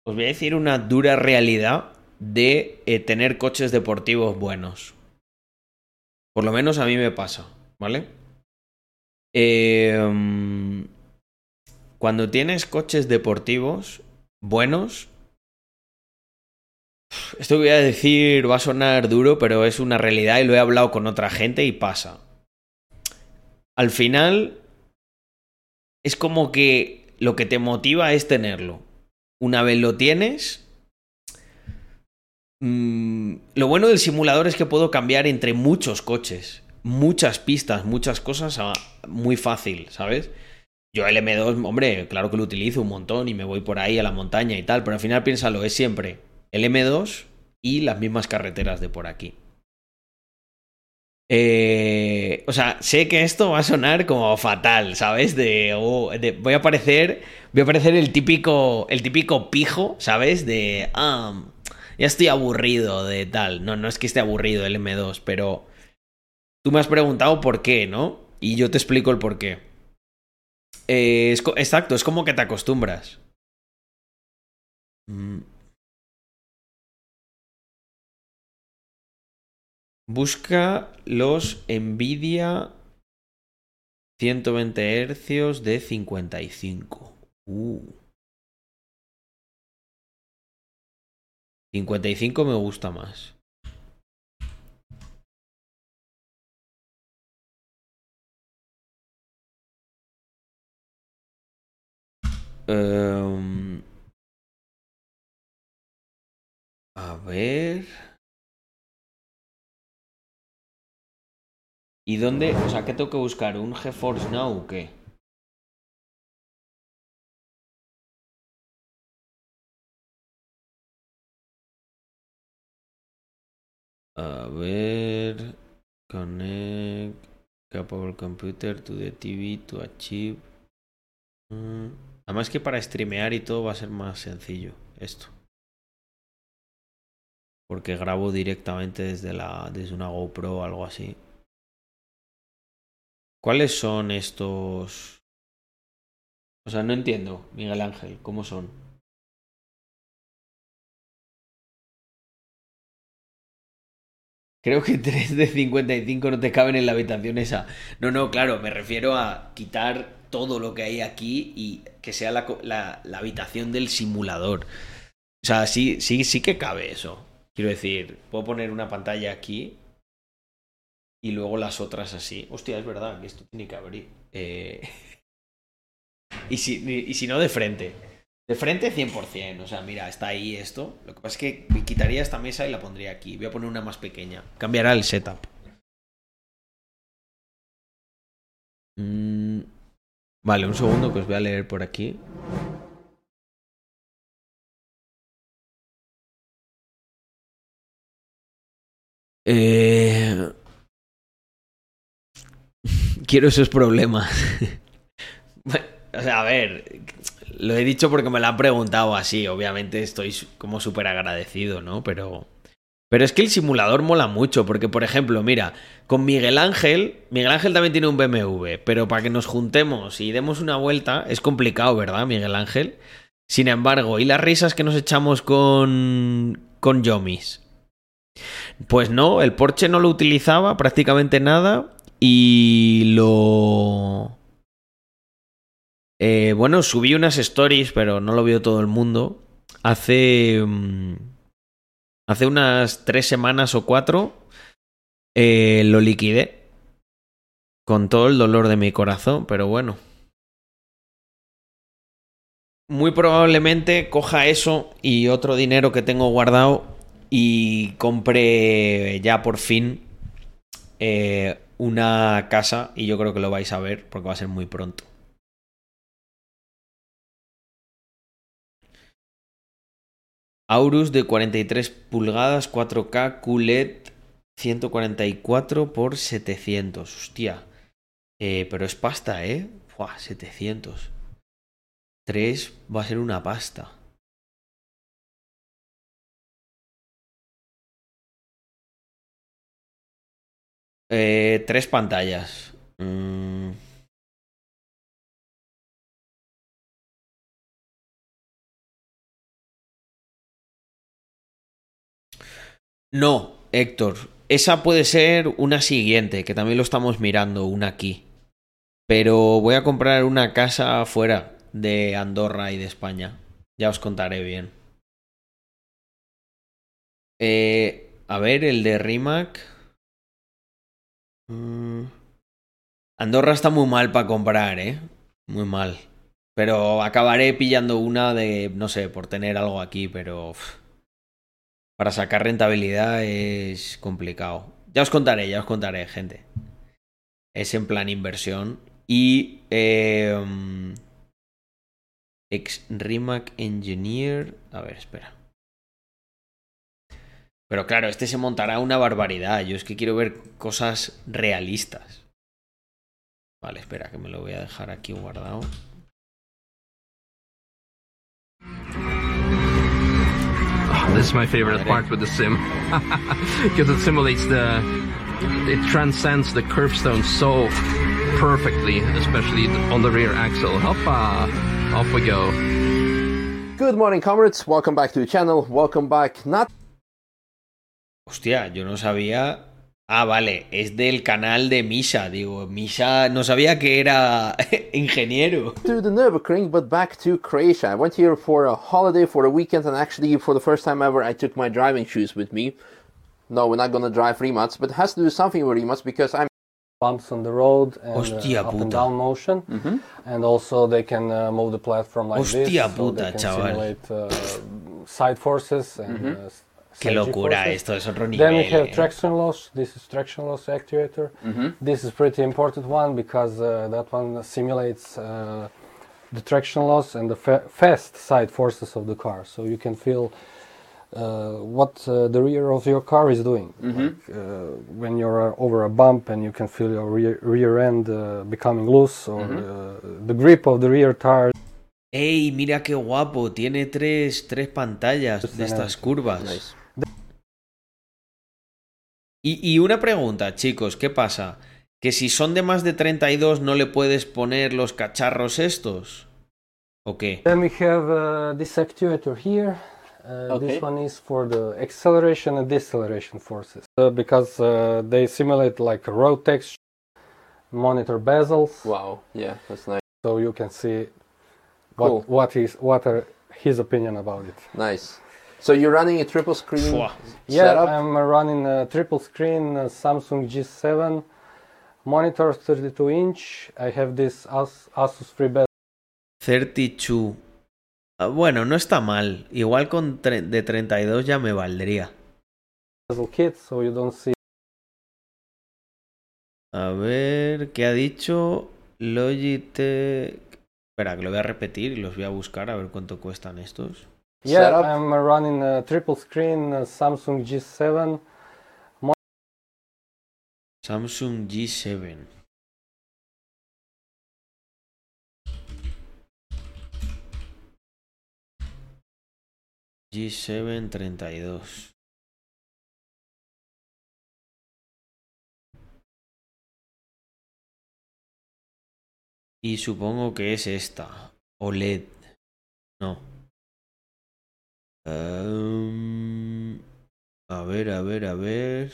Speaker 1: Os voy a decir una dura realidad de eh, tener coches deportivos buenos. Por lo menos a mí me pasa, ¿vale? Em, cuando tienes coches deportivos buenos, esto que voy a decir va a sonar duro, pero es una realidad y lo he hablado con otra gente y pasa. Al final, es como que lo que te motiva es tenerlo. Una vez lo tienes, mmm, lo bueno del simulador es que puedo cambiar entre muchos coches, muchas pistas, muchas cosas muy fácil, ¿sabes? Yo el M2, hombre, claro que lo utilizo un montón y me voy por ahí a la montaña y tal, pero al final piénsalo, es siempre el M2 y las mismas carreteras de por aquí. Eh, o sea, sé que esto va a sonar como fatal, ¿sabes? De, oh, voy a parecer, voy a el típico, el típico pijo, ¿sabes? De, ah, ya estoy aburrido de tal. No, no es que esté aburrido el M2, pero tú me has preguntado por qué, ¿no? Y yo te explico el por qué. Eh, exacto, es como que te acostumbras. Mm. Busca los Nvidia 120 Hz de 55. Uh. 55 me gusta más. Em, a ver. ¿Y dónde? O sea, ¿qué tengo que buscar? ¿Un GeForce Now o qué? A ver. Connect. Capable computer to the TV to achieve. Mm, además que para streamear y todo va a ser más sencillo esto. Porque grabo directamente desde la desde una GoPro o algo así. ¿Cuáles son estos? O sea, no entiendo, Miguel Ángel, ¿cómo son? Creo que 3 de 55 no te caben en la habitación esa. No, no, claro, me refiero a quitar todo lo que hay aquí y que sea la, la, habitación del simulador. O sea, sí, sí, sí que cabe eso. Quiero decir, puedo poner una pantalla aquí y luego las otras así. Hostia, es verdad que esto tiene que abrir. Eh... y, si, y si no, de frente. De frente 100%, o sea, mira, está ahí esto. Lo que pasa es que quitaría esta mesa y la pondría aquí. Voy a poner una más pequeña. Cambiará el setup. Mm, vale, un segundo que os voy a leer por aquí. Eh... Quiero esos problemas. a ver, lo he dicho porque me lo han preguntado así. Obviamente estoy como súper agradecido, ¿no? Pero. Pero es que el simulador mola mucho, porque por ejemplo, mira, con Miguel Ángel, Miguel Ángel también tiene un BMW, pero para que nos juntemos y demos una vuelta es complicado, ¿verdad, Miguel Ángel? Sin embargo, ¿y las risas que nos echamos con con Yomis? Pues no, el Porsche no lo utilizaba prácticamente nada y lo eh, bueno, subí unas stories, pero no lo vio todo el mundo. Hace. Mm, hace unas tres semanas o cuatro. Eh, lo liquidé. Con todo el dolor de mi corazón, pero bueno. Muy probablemente coja eso y otro dinero que tengo guardado y compre ya por fin eh, una casa y yo creo que lo vais a ver porque va a ser muy pronto. Aurus de 43 pulgadas 4K QLED 144 por 700. Hostia. Eh, pero es pasta, ¿eh? Buah, 700. 3 va a ser una pasta. Eh, tres pantallas. Mm. No, Héctor. Esa puede ser una siguiente, que también lo estamos mirando, una aquí. Pero voy a comprar una casa fuera de Andorra y de España. Ya os contaré bien. Eh, a ver, el de Rimac. Mm. Andorra está muy mal para comprar, ¿eh? Muy mal. Pero acabaré pillando una de, no sé, por tener algo aquí, pero para sacar rentabilidad es complicado. Ya os contaré, ya os contaré, gente. Es en plan inversión. Y eh, ex Rimac Engineer. A ver, espera. Pero claro, este se montará una barbaridad. Yo es que quiero ver cosas realistas. Vale, espera, que me lo voy a dejar aquí guardado.
Speaker 4: This is my favorite part with the sim because it simulates the it transcends the curbstone so perfectly, especially on the rear axle. Hoppa, off we go.
Speaker 5: Good morning, comrades. Welcome back to the channel. Welcome back. Not.
Speaker 1: Hostia, yo no sabía Ah, vale, es del canal de Misha. Digo, Misha no sabía que era ingeniero.
Speaker 5: To the Nürburgring, but back to Croatia. I went here for a holiday for a weekend, and actually, for the first time ever, I took my driving shoes with me. No, we're not gonna drive Rimac, but it has to do something with Rimac because I'm
Speaker 6: bumps on the road and Hostia uh, up and down motion, mm -hmm. and also they can uh, move the platform like
Speaker 1: Hostia
Speaker 6: this,
Speaker 1: puta, so they can chaval.
Speaker 6: simulate uh, side forces and mm -hmm.
Speaker 1: Qué locura, esto es otro nivel.
Speaker 6: Then we have eh. traction loss. This is traction loss actuator. This is pretty important one because uh, that one simulates uh, the traction loss and the fa fast side forces of the car. So you can feel uh, what uh, the rear of your car is doing. -hmm. like, uh, when you're over a bump and you can feel your rear, rear end becoming loose or the grip of the rear tire.
Speaker 1: ¡Ey, mira qué guapo! Tiene tres, tres pantallas de estas curvas. Nice. Y, una pregunta, chicos, ¿qué pasa? ¿Que si son de más de 32 no le puedes poner los cacharros estos? ¿O qué?
Speaker 6: Then we have uh, this actuator here. Uh, This one is for the acceleration and deceleration forces uh, because uh, they simulate like road texture, monitor bezels.
Speaker 5: Wow, yeah, that's nice.
Speaker 6: So you can see what cool. what is what are his opinion about it.
Speaker 5: Nice. So you're running a triple screen
Speaker 6: Yeah, setup? I'm running a triple screen uh, Samsung G7 monitor 32 inch. I have this As Asus FreeBuds.
Speaker 1: 32. Uh, bueno, no está mal. Igual con de 32 ya me valdría.
Speaker 6: Kit, so you don't see.
Speaker 1: A ver, ¿qué ha dicho? Logitech. Espera, que lo voy a repetir y los voy a buscar a ver cuánto cuestan estos.
Speaker 6: Yeah, setup. I'm running a triple screen a Samsung G7.
Speaker 1: Samsung G7. G7 32. Y supongo que es esta. OLED. No. A ver, a ver, a ver.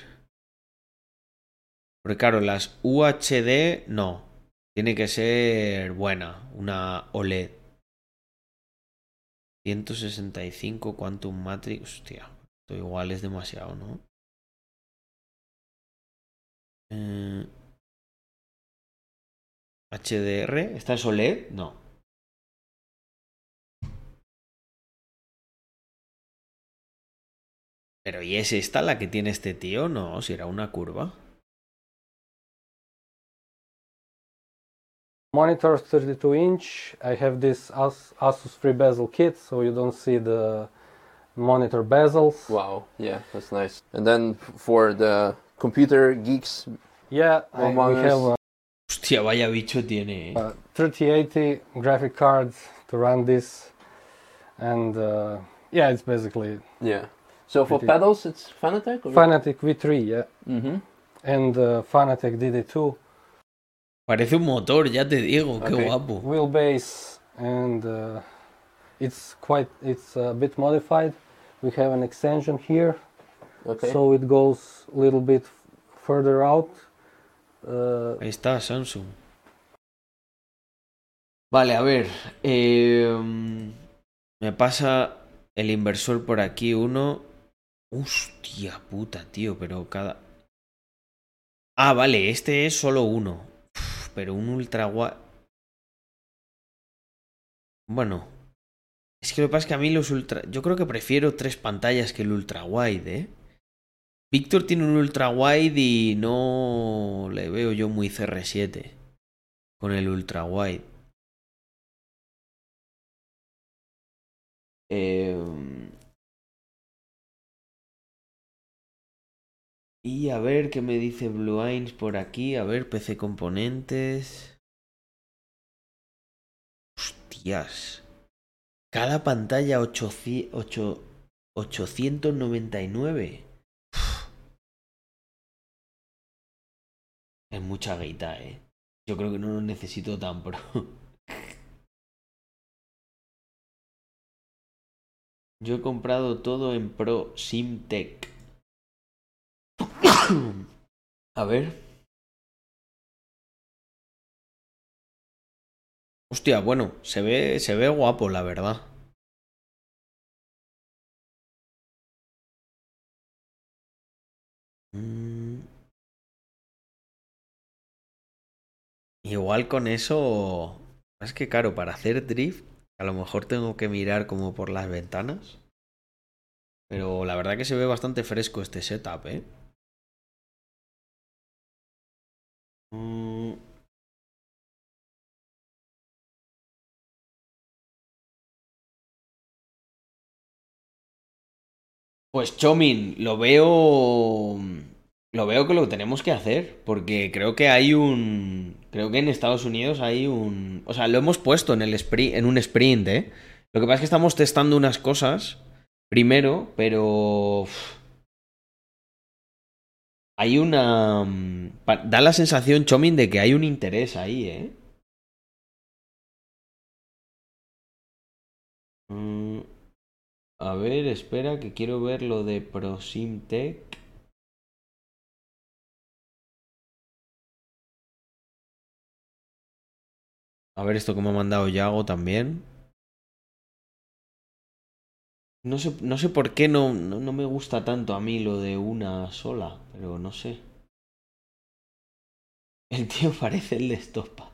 Speaker 1: Porque claro, las UHD no. Tiene que ser buena. Una OLED. 165 Quantum Matrix. Hostia. Esto igual es demasiado, ¿no? HDR. Eh, ¿Esta es OLED? No. Pero ¿y es esta la que tiene este tío? No, si era una curva.
Speaker 6: Monitor 32 inch. I have this Asus free bezel kit, so you don't see the monitor bezels.
Speaker 5: Wow, yeah, that's nice. And then for the computer geeks.
Speaker 6: Yeah, I, we have. A,
Speaker 1: Hostia, vaya bicho tiene.
Speaker 6: Uh, 3080 graphic cards to run this, and uh, yeah, it's basically
Speaker 5: yeah So for pedals, it's Fanatec? Or
Speaker 6: Fanatec V3, yeah. Mm -hmm. And uh, Fanatec DD2.
Speaker 1: Parece un motor, ya te digo, okay. qué guapo.
Speaker 6: Wheelbase, and uh, it's quite, it's a bit modified. We have an extension here, okay. so it goes a little bit further out.
Speaker 1: Uh, Ahí está, Samsung. Vale, a ver. Eh, me pasa el inversor por aquí uno Hostia puta, tío, pero cada... Ah, vale, este es solo uno. pero un ultra wide... Bueno. Es que lo que pasa es que a mí los ultra... Yo creo que prefiero tres pantallas que el ultra wide, ¿eh? Víctor tiene un ultra wide y no le veo yo muy CR7 con el ultra wide. Eh... Y a ver qué me dice Blue Eyes por aquí. A ver, PC componentes. Hostias. Cada pantalla 899. Es mucha guita, eh. Yo creo que no lo necesito tan pro. Yo he comprado todo en Pro SimTech. A ver. Hostia, bueno, se ve, se ve guapo, la verdad. Mm. Igual con eso. Es que, claro, para hacer drift, a lo mejor tengo que mirar como por las ventanas. Pero la verdad que se ve bastante fresco este setup, ¿eh? Mm. Pues Chomin, lo veo. Lo veo que lo tenemos que hacer. Porque creo que hay un. Creo que en Estados Unidos hay un. O sea, lo hemos puesto en el sprint, en un sprint, ¿eh? Lo que pasa es que estamos testando unas cosas primero, pero. Hay una. Mm, da la sensación, Chomin, de que hay un interés ahí, ¿eh? Mm, a ver, espera, que quiero ver lo de ProSimTech. A ver esto que me ha mandado Yago también. No sé, no sé por qué no, no, me gusta tanto a mí lo de una sola, pero no sé. El tío parece el de Estopa.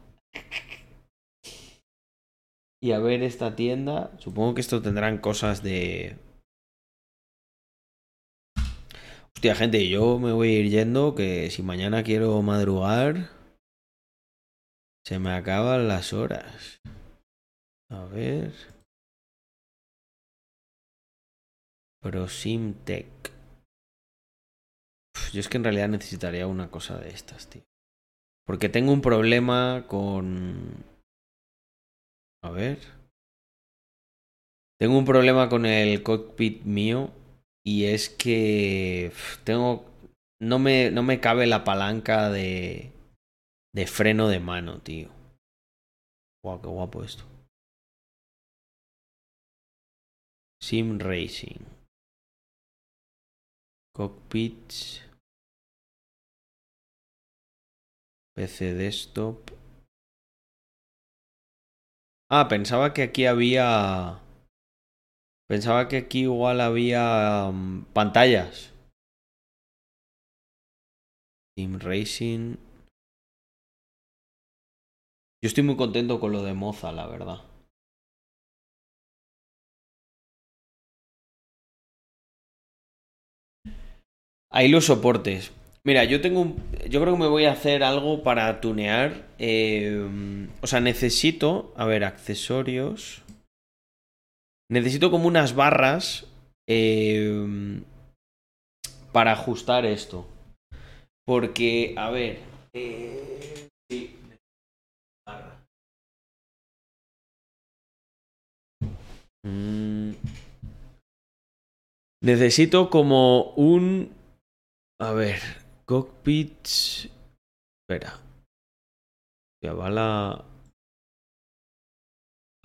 Speaker 1: Y a ver esta tienda. Supongo que esto tendrán cosas de. Hostia, gente, yo me voy a ir yendo. Que si mañana quiero madrugar. Se me acaban las horas. A ver. ProSimTech. Yo es que en realidad necesitaría una cosa de estas, tío. Porque tengo un problema con... A ver. Tengo un problema con el cockpit mío y es que tengo... No me, no me cabe la palanca de... de freno de mano, tío. Guau, qué guapo esto. Sim Racing. Cockpits. PC desktop. Ah, pensaba que aquí había... Pensaba que aquí igual había um, pantallas. Team Racing. Yo estoy muy contento con lo de Moza, la verdad. Ahí los soportes. Mira, yo tengo un. Yo creo que me voy a hacer algo para tunear. Eh, o sea, necesito. A ver, accesorios. Necesito como unas barras. Eh, para ajustar esto. Porque, a ver. Eh, sí. Mm. Necesito como un a ver, cockpits. Espera. Ya va la.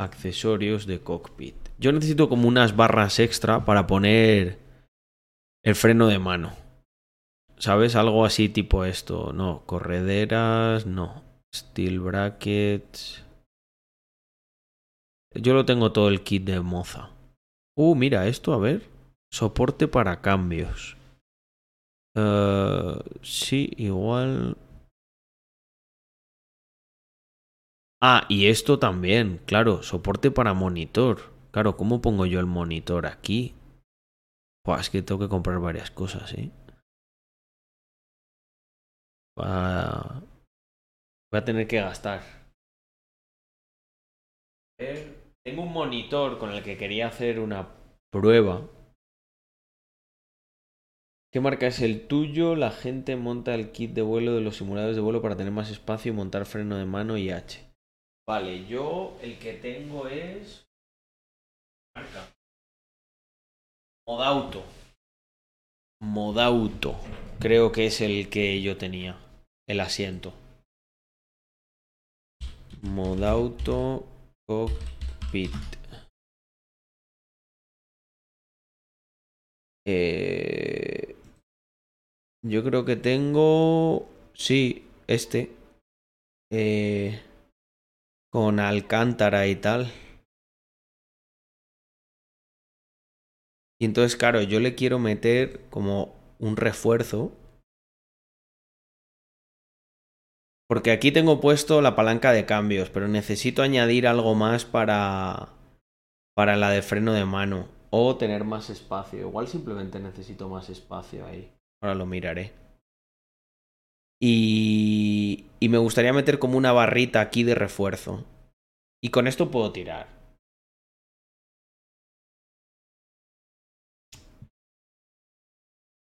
Speaker 1: Accesorios de cockpit. Yo necesito como unas barras extra para poner el freno de mano. ¿Sabes? Algo así tipo esto. No, correderas, no. Steel brackets. Yo lo tengo todo el kit de moza. Uh, mira esto, a ver. Soporte para cambios. Uh, sí, igual. Ah, y esto también, claro, soporte para monitor. Claro, ¿cómo pongo yo el monitor aquí? Pues es que tengo que comprar varias cosas, ¿eh? Voy a tener que gastar. Tengo un monitor con el que quería hacer una prueba ¿Qué marca es el tuyo? La gente monta el kit de vuelo de los simuladores de vuelo para tener más espacio y montar freno de mano y H. Vale, yo el que tengo es. Marca. Modauto. Modauto. Creo que es el que yo tenía. El asiento. Modauto Cockpit. Eh, Yo creo que tengo. Sí, este. Eh, con Alcántara y tal. Y entonces, claro, yo le quiero meter como un refuerzo. Porque aquí tengo puesto la palanca de cambios, pero necesito añadir algo más para, para la de freno de mano. O tener más espacio. Igual simplemente necesito más espacio ahí. Ahora lo miraré. Y, y me gustaría meter como una barrita aquí de refuerzo. Y con esto puedo tirar.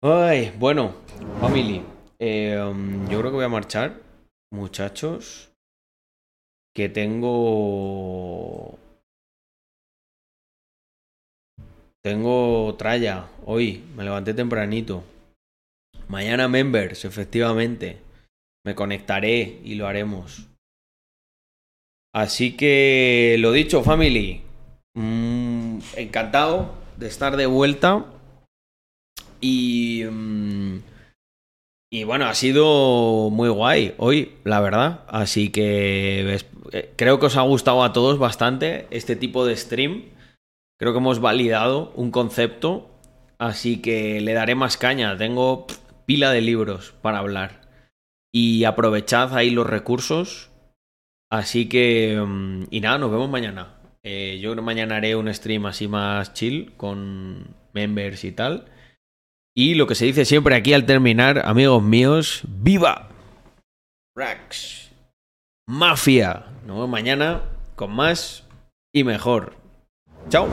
Speaker 1: Ay, bueno, family. Um, yo creo que voy a marchar, muchachos. Que tengo Tengo tralla hoy, me levanté tempranito. Mañana members, efectivamente. Me conectaré y lo haremos. Así que lo dicho, family. Mm, encantado de estar de vuelta. Y. Mm, y bueno, ha sido muy guay hoy, la verdad. Así que eh, creo que os ha gustado a todos bastante este tipo de stream. Creo que hemos validado un concepto, así que le daré más caña. Tengo pila de libros para hablar. Y aprovechad ahí los recursos. Así que... Mm, y nada, nos vemos mañana. Eh, yo mañana haré un stream así más chill con members y tal. Y lo que se dice siempre aquí al terminar, amigos míos, ¡viva! Rax. Mafia. Nos vemos mañana con más y mejor. Chao.